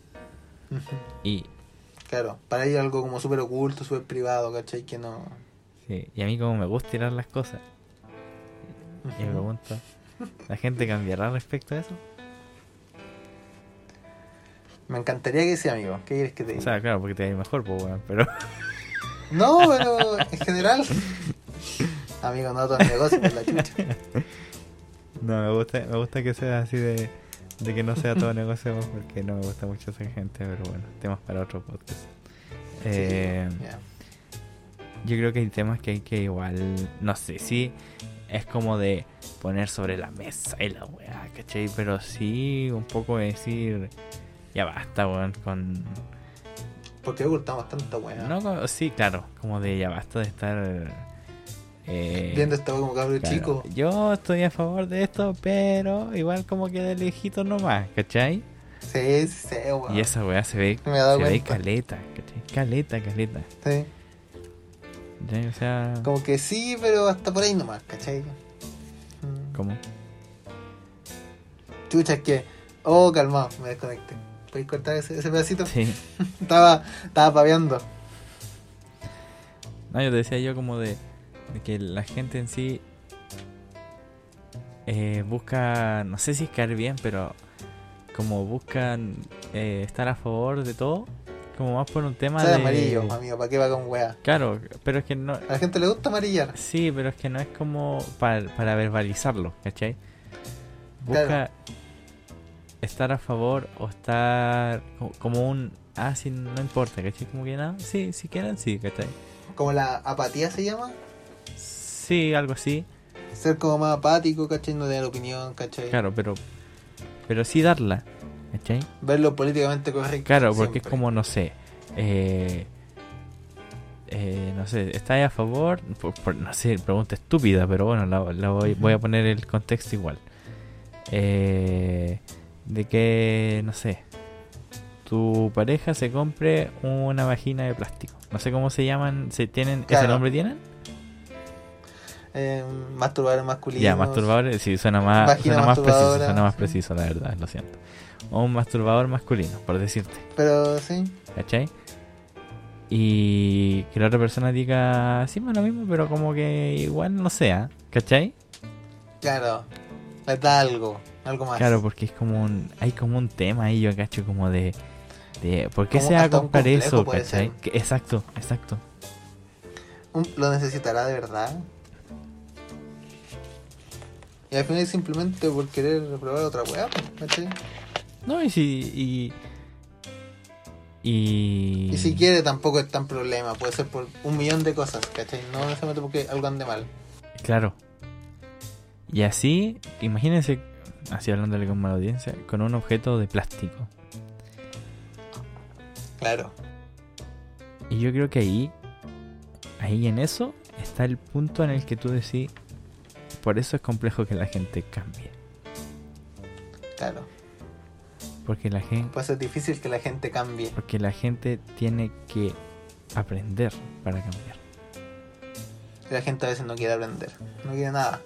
Y, Claro, para ellos algo como súper oculto, súper privado, ¿cachai? Que no... sí, y a mí como me gusta tirar las cosas. Y me pregunto, ¿la gente cambiará respecto a eso? Me encantaría que sea amigo. ¿Qué quieres que te O diga? sea, claro, porque te va mejor, pues, weón, pero... No, pero en general... amigo, no todo el negocio por la chucha. No, me gusta, me gusta que sea así de, de que no sea todo negocio, porque no me gusta mucho esa gente, pero bueno, temas para otro podcast. Eh, Ya. yo creo que hay temas que hay que igual, no sé si es como de poner sobre la mesa y la weá, ¿cachai? Pero sí un poco de decir, ya basta, weón, con... Porque ocultamos tanta weá. No, sí, claro, como de ya basta de estar... eh, Viendo weá como cabro claro, chico. Yo estoy a favor de esto, pero igual como que de lejito nomás, ¿cachai? Sí, sí, sí, weón. Y esa weá se ve, Me se ve caleta, ¿cachai? Caleta, caleta. Sí. Sea, Como que sí, pero hasta por ahí nomás, ¿cachai? ¿cómo? Chucha, es que... Oh, calmado, me desconecté. ¿Puedes cortar ese, ese pedacito? Sí. estaba, estaba paveando. No, yo te decía yo como de, de que la gente en sí eh, busca, no sé si es caer bien, pero como buscan eh, estar a favor de todo, como más por un tema Sale de... amarillo, amigo, ¿para qué va con weá? Claro, pero es que no... A la gente le gusta amarillar. Sí, pero es que no es como para, para verbalizarlo, ¿cachai? Busca Claro. Estar a favor o estar co- como un... Ah, sí, no importa, ¿cachai? Como que nada, sí, si quieren, sí, ¿cachai? Como la apatía se llama. Sí, algo así. Ser como más apático, ¿cachai? No tener opinión, ¿cachai? Claro, pero pero sí darla, ¿cachai? Verlo políticamente correcto. Claro, porque es como, no sé, eh, eh, no sé, ¿estáis a favor? Por- por- no sé, pregunta estúpida, pero bueno, la, la voy, voy a poner el contexto igual. Eh, de que, no sé, tu pareja se compre una vagina de plástico. No sé cómo se llaman, ¿se tienen, ¿ese nombre tienen? Eh, masturbadores masculinos. Ya, masturbador, sí, suena más, suena más preciso, suena más sí. preciso, la verdad, lo siento. O un masturbador masculino, por decirte. Pero sí, ¿Cachai? Y que la otra persona diga, sí, me lo mismo, pero como que igual no sea, ¿cachai? claro. Da algo, algo más. Claro, porque es como un, hay como un tema ahí, yo cacho, como de, de ¿por qué Como se va a comprar eso, cachai? exacto, exacto. ¿Lo necesitará de verdad? Y al final simplemente por querer probar otra weá, pues, ¿cachai? No, y si, y... Y... Y si quiere tampoco es tan problema, puede ser por un millón de cosas, ¿cachai? No necesariamente porque algo ande mal. Claro. Y así, imagínense, así hablándole con mala audiencia, con un objeto de plástico. Claro. Y yo creo que ahí, ahí en eso, está el punto en el que tú decís, por eso es complejo que la gente cambie. Claro. Porque la gente, Puede ser difícil que la gente cambie. porque la gente tiene que aprender para cambiar. La gente a veces no quiere aprender. No quiere nada.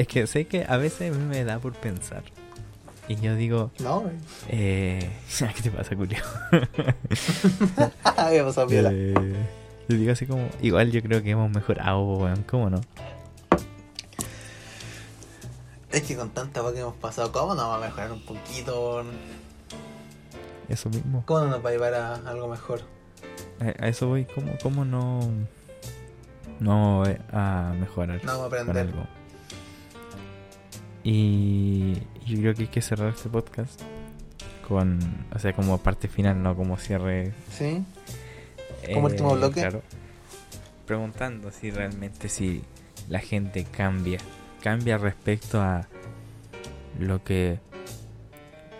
Es que sé que a veces a mí me da por pensar. Y yo digo, ¿No? eh, ¿qué te pasa, Julio? Pasado piola. Eh, yo digo así como, igual yo creo que hemos mejorado, weón, ¿cómo no? Es que con tanta agua que hemos pasado, ¿cómo no va a mejorar un poquito? Eso mismo. ¿Cómo no nos va a llevar a algo mejor? A, a eso voy, ¿cómo, cómo no, no eh, a mejorar? No vamos a aprender. algo. Y yo creo que hay que cerrar este podcast con, o sea, como parte final, no como cierre. ¿Sí? Como último bloque. Claro. Preguntando si realmente si la gente cambia, cambia respecto a lo que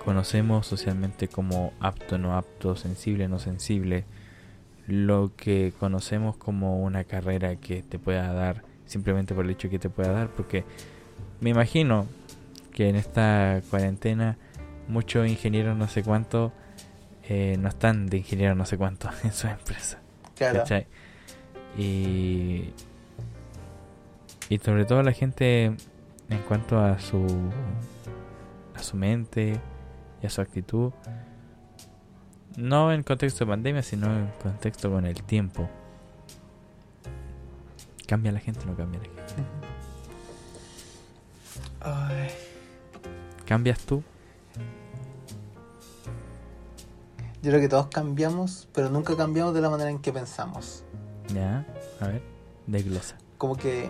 conocemos socialmente como apto, no apto, sensible, no sensible, lo que conocemos como una carrera que te pueda dar simplemente por el hecho que te pueda dar, porque me imagino que en esta cuarentena muchos ingenieros no sé cuánto eh, no están de ingeniero no sé cuánto en su empresa. Claro. ¿cachai? Y, y sobre todo la gente en cuanto a su a su mente y a su actitud no en contexto de pandemia sino en contexto con el tiempo cambia la gente o no cambia la gente Ay, cambias tú yo creo que todos cambiamos, pero nunca cambiamos de la manera en que pensamos. ya a ver desglosa Como que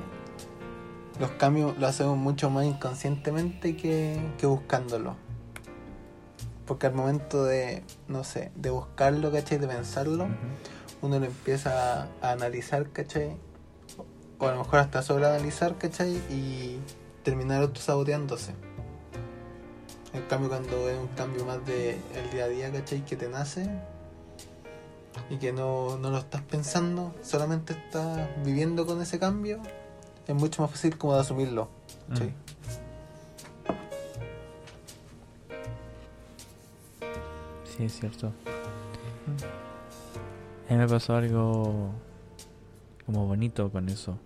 los cambios los hacemos mucho más inconscientemente que, que buscándolo. Porque al momento de, no sé, de buscarlo, ¿cachai? De pensarlo, uno lo empieza a, a analizar, ¿cachai? O a lo mejor hasta sobreanalizar, ¿cachai? Y terminar autosaboteándose. En cambio, cuando es un cambio más de el día a día, ¿cachai? Que te nace y que no, no lo estás pensando, solamente estás viviendo con ese cambio, es mucho más fácil como de asumirlo. ¿cachai? Mm. Sí, es cierto. A mí me pasó algo como bonito con eso.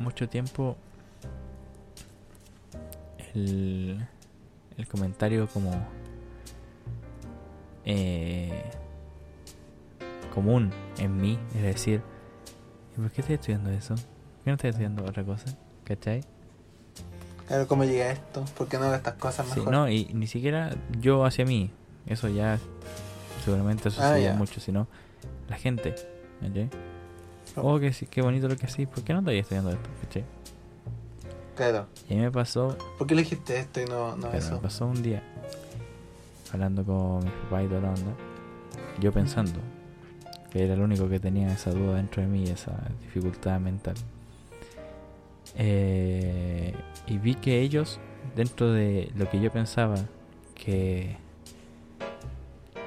Mucho tiempo el, el comentario como eh, común en mí es decir, ¿y por qué estoy estudiando eso? ¿Por qué no estoy estudiando otra cosa? ¿Cachai? Claro, ¿cómo llega a esto? ¿Por qué no hago estas cosas Sí, mejor? no, y ni siquiera yo hacia mí. Eso ya seguramente sucede Ah, ya. mucho, sino la gente. ¿cachai? Oh. Que sí, qué bonito lo que hacís. ¿Por qué no estoy estudiando esto? ¿cachai? Claro. Y a mí me pasó, ¿Por qué elegiste esto y no, no pero me eso? pasó un día hablando con mi papá y toda la onda. Yo pensando, que era el único que tenía esa duda dentro de mí, esa dificultad mental. Eh, y vi que ellos, dentro de lo que yo pensaba, que,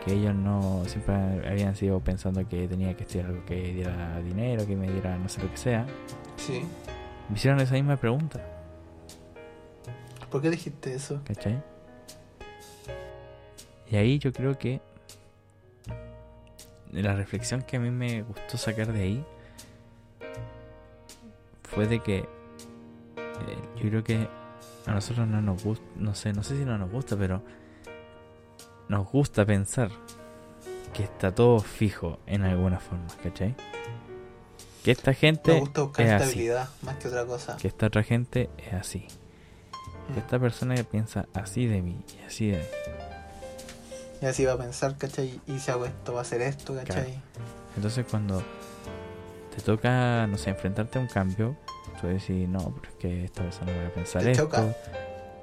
que ellos no siempre habían sido pensando que tenía que estudiar algo que diera dinero, que me diera no sé lo que sea, Sí. me hicieron esa misma pregunta, ¿Por qué dijiste eso? ¿cachai? Y ahí yo creo que la reflexión que a mí me gustó sacar de ahí fue de que eh, yo creo que a nosotros no nos gusta, no sé, no sé si no nos gusta, pero nos gusta pensar que está todo fijo en alguna forma, ¿cachai? Que esta Me gente gusta buscar es así, estabilidad más que otra cosa. que esta otra gente es así, Mm. que esta persona piensa así de mí y así de mí. Y así va a pensar, ¿cachai? Y si hago esto, va a ser esto, ¿cachai? Entonces cuando te toca, no sé, enfrentarte a un cambio, tú decís, no, pero es que esta persona va a pensar Te esto, choca.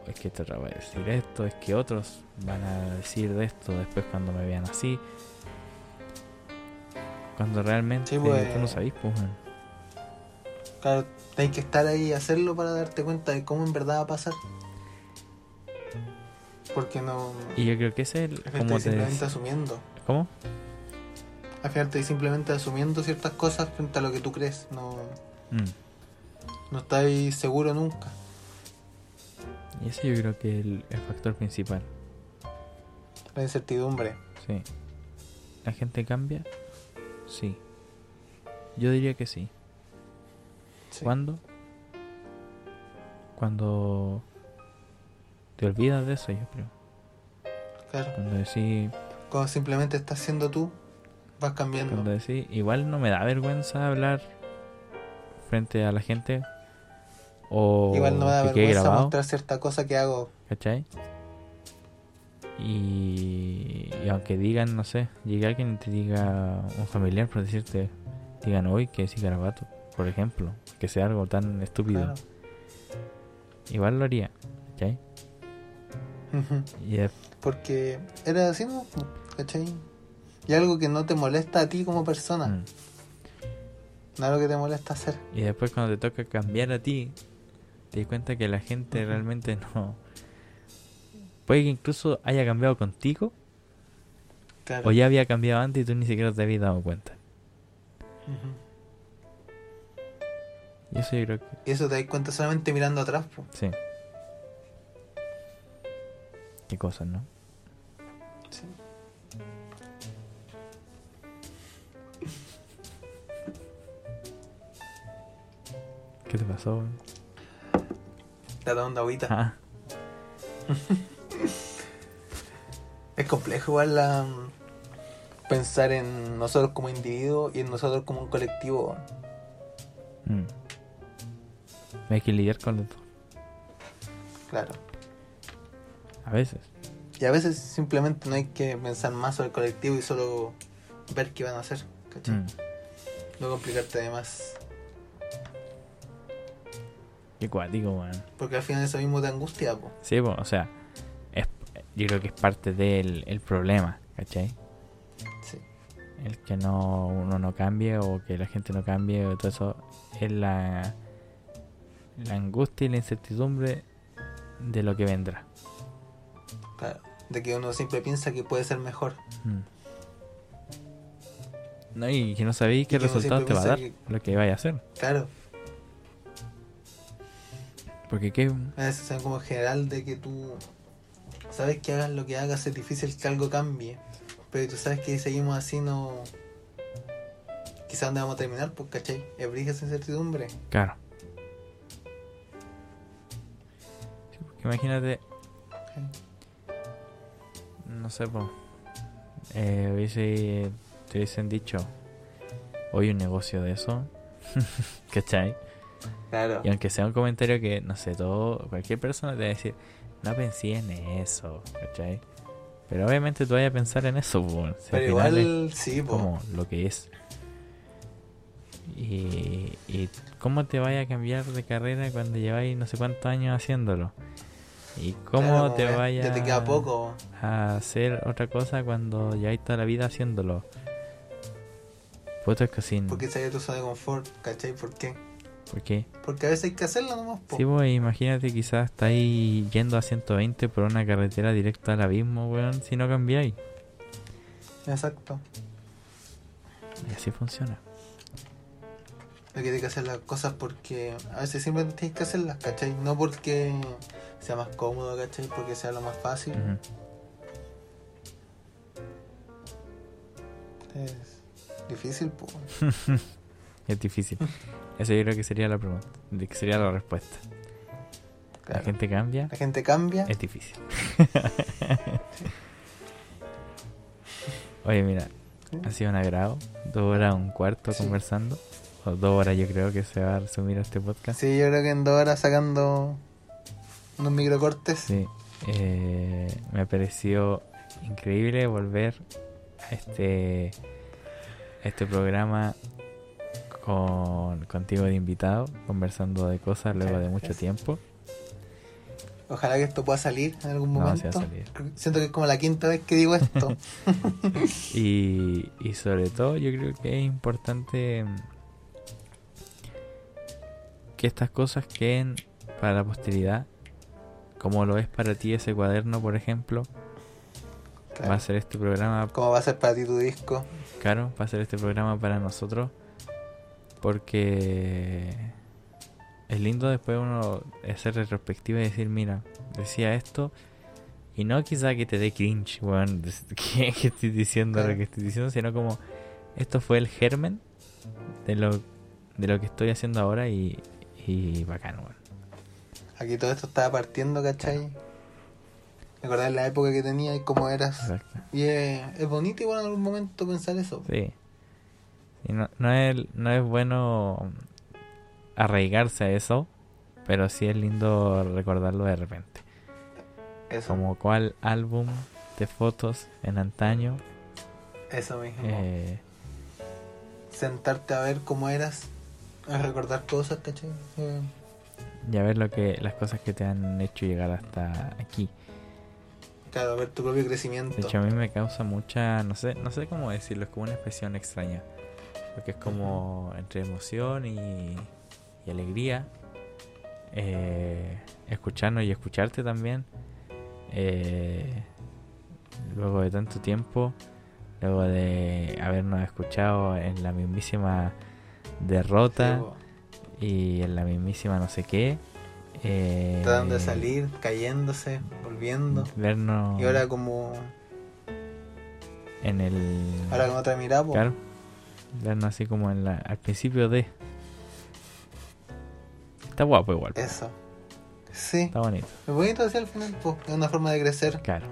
Es que esta otra va a decir esto, es que otros van a decir de esto después cuando me vean así. Cuando realmente Sí, pues. tú no sabís, pues. Claro, hay que estar ahí y hacerlo para darte cuenta de cómo en verdad va a pasar. Porque no. Y yo creo que ese es el, Al final te simplemente asumiendo. ¿Cómo? Al final simplemente asumiendo ciertas cosas frente a lo que tú crees. No, Mm. no estás seguro nunca. Y ese yo creo que es el, el factor principal. La incertidumbre. Sí. ¿La gente cambia? Sí. Yo diría que sí. Sí. ¿Cuándo? Cuando te olvidas de eso, yo creo. Claro. Cuando decís, Cuando simplemente estás siendo tú, vas cambiando. cuando decís, igual no me da vergüenza hablar frente a la gente o Igual no me da que vergüenza mostrar cierta cosa que hago. ¿cachai? Y, y aunque digan, no sé, llegue alguien y te diga un familiar por decirte, digan hoy que sí garabato, por ejemplo, que sea algo tan estúpido, Claro. igual lo haría, ¿cachai? Es- Porque era así, ¿no? ¿Cachai? Y algo que no te molesta a ti como persona. mm. No es algo que te molesta hacer. Y después cuando te toca cambiar a ti, te das cuenta que la gente realmente no... Puede que incluso haya cambiado contigo Claro. o ya había cambiado antes y tú ni siquiera te habías dado cuenta. Y eso yo creo que Y eso te das cuenta solamente mirando atrás. po. sí. Qué cosas, ¿no? Sí. ¿Qué te pasó? Está tomando agüita. Ah, Es complejo igual la, pensar en nosotros como individuos y en nosotros como un colectivo. mm. Hay que lidiar con dos. Claro. A veces. Y a veces simplemente no hay que pensar más sobre el colectivo y solo ver qué van a hacer. ¿cachai? Mm. No complicarte de más. Qué cuático, weón. Porque al final eso mismo te angustia. po. Sí, po, o sea, es, yo creo que es parte del el problema, ¿cachai? Sí. El que no uno no cambie o que la gente no cambie o todo eso es la, la angustia y la incertidumbre de lo que vendrá. Claro. De que uno siempre piensa que puede ser mejor. Mm. No, y que no sabéis qué resultado te va a dar lo que vaya a hacer. Claro. Porque qué... A veces es como general de que tú sabes que hagas lo que hagas es difícil que algo cambie. Pero tú sabes que si seguimos así no... Quizás dónde vamos a terminar, pues, ¿cachai? Es brilla esa incertidumbre. Claro. Sí, porque imagínate, no sé, po, eh, hubiese, te hubiesen dicho, hoy un negocio de eso, ¿cachai? Claro. Y aunque sea un comentario que, no sé, todo, cualquier persona te va a decir, no pensé en eso, ¿cachai? Pero obviamente tú vayas a pensar en eso, po, o sea, Pero igual, sí, po. como lo que es. Y, y cómo te vaya a cambiar de carrera cuando lleváis no sé cuántos años haciéndolo. Y cómo Claro, te ya- vaya Ya te queda poco. a hacer otra cosa cuando lleváis toda la vida haciéndolo. Puta, es que sin... Porque sale tu zona de confort, ¿cachai? ¿Por qué? ¿Por qué? Porque a veces hay que hacerlo nomás, po. Sí, pues imagínate quizás estáis yendo a 120 por una carretera directa al abismo, weón, si no cambiáis. Exacto. Y así funciona. Hay que hay que hacer las cosas porque a veces simplemente tienes que hacerlas, ¿cachai? No porque sea más cómodo, ¿cachai? Porque sea lo más fácil. Es difícil, pues. Es difícil. Eso yo creo que sería la pregunta, que sería la respuesta. La gente cambia, La gente cambia. es difícil. Oye, mira, ha sido un agrado. Dos horas, un cuarto Sí. conversando. O dos horas yo creo que se va a resumir este podcast. Sí, yo creo que en dos horas sacando unos microcortes. Sí, eh, me pareció increíble volver a este, a este programa con, contigo de invitado, conversando de cosas luego de mucho Sí. tiempo. Ojalá que esto pueda salir en algún No, momento. sí va a salir. Siento que es como la quinta vez que digo esto. Y, y sobre todo yo creo que es importante que estas cosas queden para la posteridad, como lo es para ti ese cuaderno, por ejemplo. Claro. Va a ser este programa ¿Cómo va a ser para ti tu disco? Claro, va a ser este programa para nosotros. Porque es lindo después uno hacer retrospectiva y decir, mira, decía esto. Y no quizá que te dé cringe, weón, de- que, que estoy diciendo Claro. lo que estoy diciendo, sino como esto fue el germen de lo, de lo que estoy haciendo ahora y, y bacán, weón. Aquí todo esto estaba partiendo, ¿cachai? Recordar la época que tenía y cómo eras. Exacto. Y es, es bonito igual en algún momento pensar eso. Sí. Y no, no, es, no es bueno arraigarse a eso, pero sí es lindo recordarlo de repente. Eso, Como cuál álbum de fotos en antaño. eso mismo. eh, Sentarte a ver cómo eras, a recordar cosas, ¿cachai? Eh, y a ver lo que, las cosas que te han hecho llegar hasta aquí. claro, ver tu propio crecimiento. De hecho, a mí me causa mucha, no sé, no sé cómo decirlo, es como una expresión extraña. Porque es como entre emoción y, y alegría. eh, escucharnos y escucharte también. eh, luego de tanto tiempo, luego de habernos escuchado en la mismísima derrota Sí, y en la mismísima no sé qué. eh, Tratando de salir, cayéndose, volviendo. Vernos Y ahora como... en el... Ahora con otra mirada. Claro. Vernos así como en la, al principio de. Está guapo igual. Eso. Sí. Está bonito. Es bonito así al final, pues. Es una forma de crecer. Claro.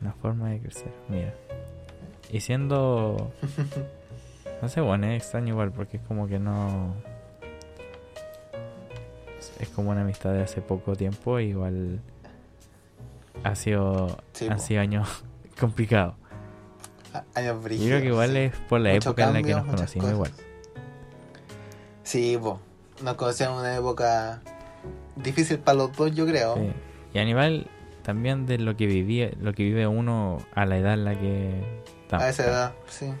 Una forma de crecer. Mira. Y siendo. No sé, bueno, es extraño igual porque es como que no. Es como una amistad de hace poco tiempo. Igual. Ha sido. Sí, han po. sido años complicados. Años Yo brígidos. creo que igual es por la Mucho época en la que nos conocimos igual. Sí, pues. Nos conocíamos en una época difícil para los dos, yo creo. Sí. Y a nivel también de lo que vivía, lo que vive uno a la edad en la que estamos. A esa edad, sí.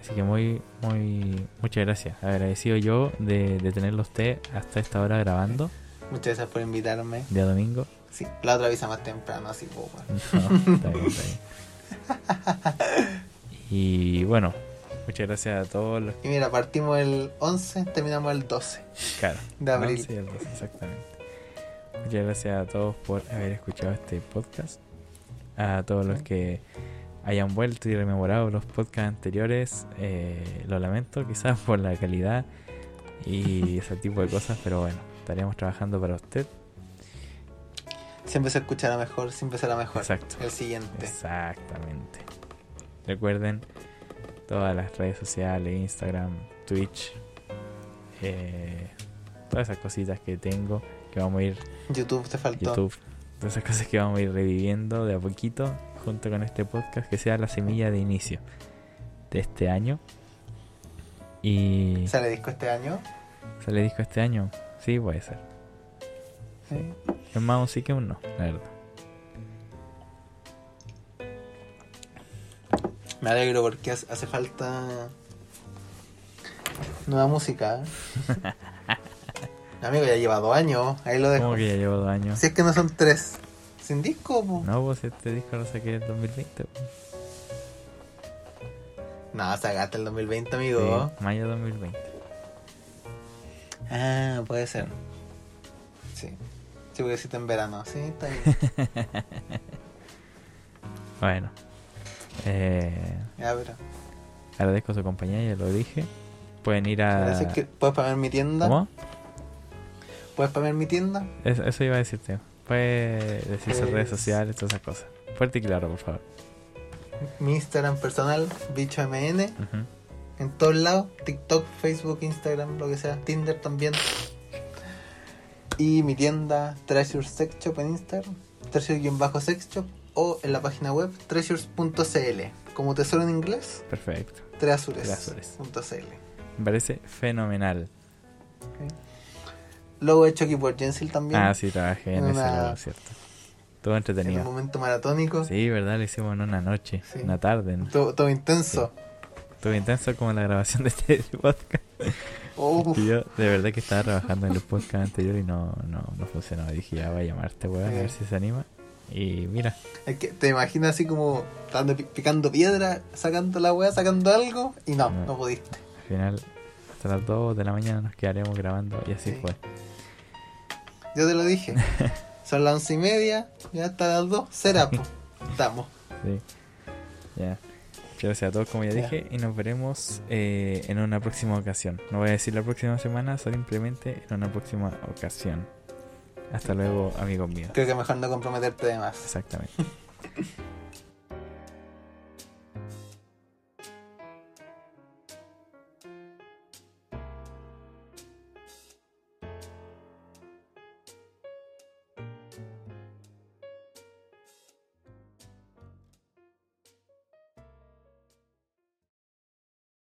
Así que muy, muy, muchas gracias. Agradecido yo de, de tenerlo usted hasta esta hora grabando, Muchas gracias por invitarme. día domingo. Sí, la otra avisa más temprano, así, bueno. No, está bien, está bien. Y bueno, muchas gracias a todos los Y mira, partimos el 11, terminamos el 12 Claro, de abril. y el exactamente. Muchas gracias a todos por haber escuchado este podcast. A todos los que hayan vuelto y rememorado los podcasts anteriores, eh, lo lamento quizás por la calidad y ese tipo de cosas, pero bueno, estaremos trabajando para usted. Siempre se escuchará mejor, siempre será mejor. Exacto. El siguiente. Exactamente. Recuerden todas las redes sociales, Instagram, Twitch, eh, todas esas cositas que tengo que vamos a ir YouTube te faltó. YouTube, todas esas cosas que vamos a ir reviviendo de a poquito junto con este podcast que sea la semilla de inicio de este año. Y ¿Sale disco este año? sale disco este año, sí puede ser. Sí. Es más un sí que un no, la verdad. Me alegro porque hace falta nueva música. ¿eh? Amigo, ya lleva dos años, ahí lo dejo. Como que ya llevo dos años. Si es que no son tres. ¿Sin disco? po? No, pues este disco lo saqué en 2020. pues. No, sacaste el 2020, Sí, amigo. mayo 2020. Ah, puede ser. Sí. Sí, porque hiciste en verano. Sí, está bien. Bueno. Eh, ya, pero. agradezco su compañía, ya lo dije. Pueden ir a... Que puedes pagar mi tienda. ¿Cómo? Puedes pagar mi tienda. Eso, eso iba a decirte. Puede decir sus redes Pues- sociales, todas esas cosas. Fuerte y claro, por favor. Mi Instagram personal, bichomn. Ujú. En todos lados. TikTok, Facebook, Instagram, lo que sea. Tinder también. Y mi tienda Treasure Sex Shop en Instagram. Treasure-Sex Shop. O en la página web treasures.cl. Como tesoro en inglés. Perfecto. Treasures.cl. Me parece fenomenal. Logo hecho aquí por Jensil también. Ah, sí, trabajé en ese Una- lado, ¿cierto? Estuvo en un entretenido. momento maratónico. Sí, ¿verdad? Lo hicimos en una noche, Sí. una tarde. ¿no? Todo, todo intenso. Estuvo intenso como la grabación de este podcast. Y yo de verdad que estaba trabajando en el podcast anterior y no, no, no funcionaba. Dije, ya voy a llamarte, weón, a ver si se anima. Y mira, Es que te imaginas así como estando pi- picando piedra, sacando la weá, sacando algo, y no, No. no pudiste. al final, hasta las 2 de la mañana nos quedaremos grabando y así Sí. fue. Yo te lo dije. Son las once y media, ya hasta las dos, será, po. Estamos. Sí. Ya. Gracias a todos, como ya Ya. dije, y nos veremos eh, en una próxima ocasión. No voy a decir la próxima semana, simplemente en una próxima ocasión. Hasta luego, amigos míos. Creo que mejor no comprometerte de más. Exactamente.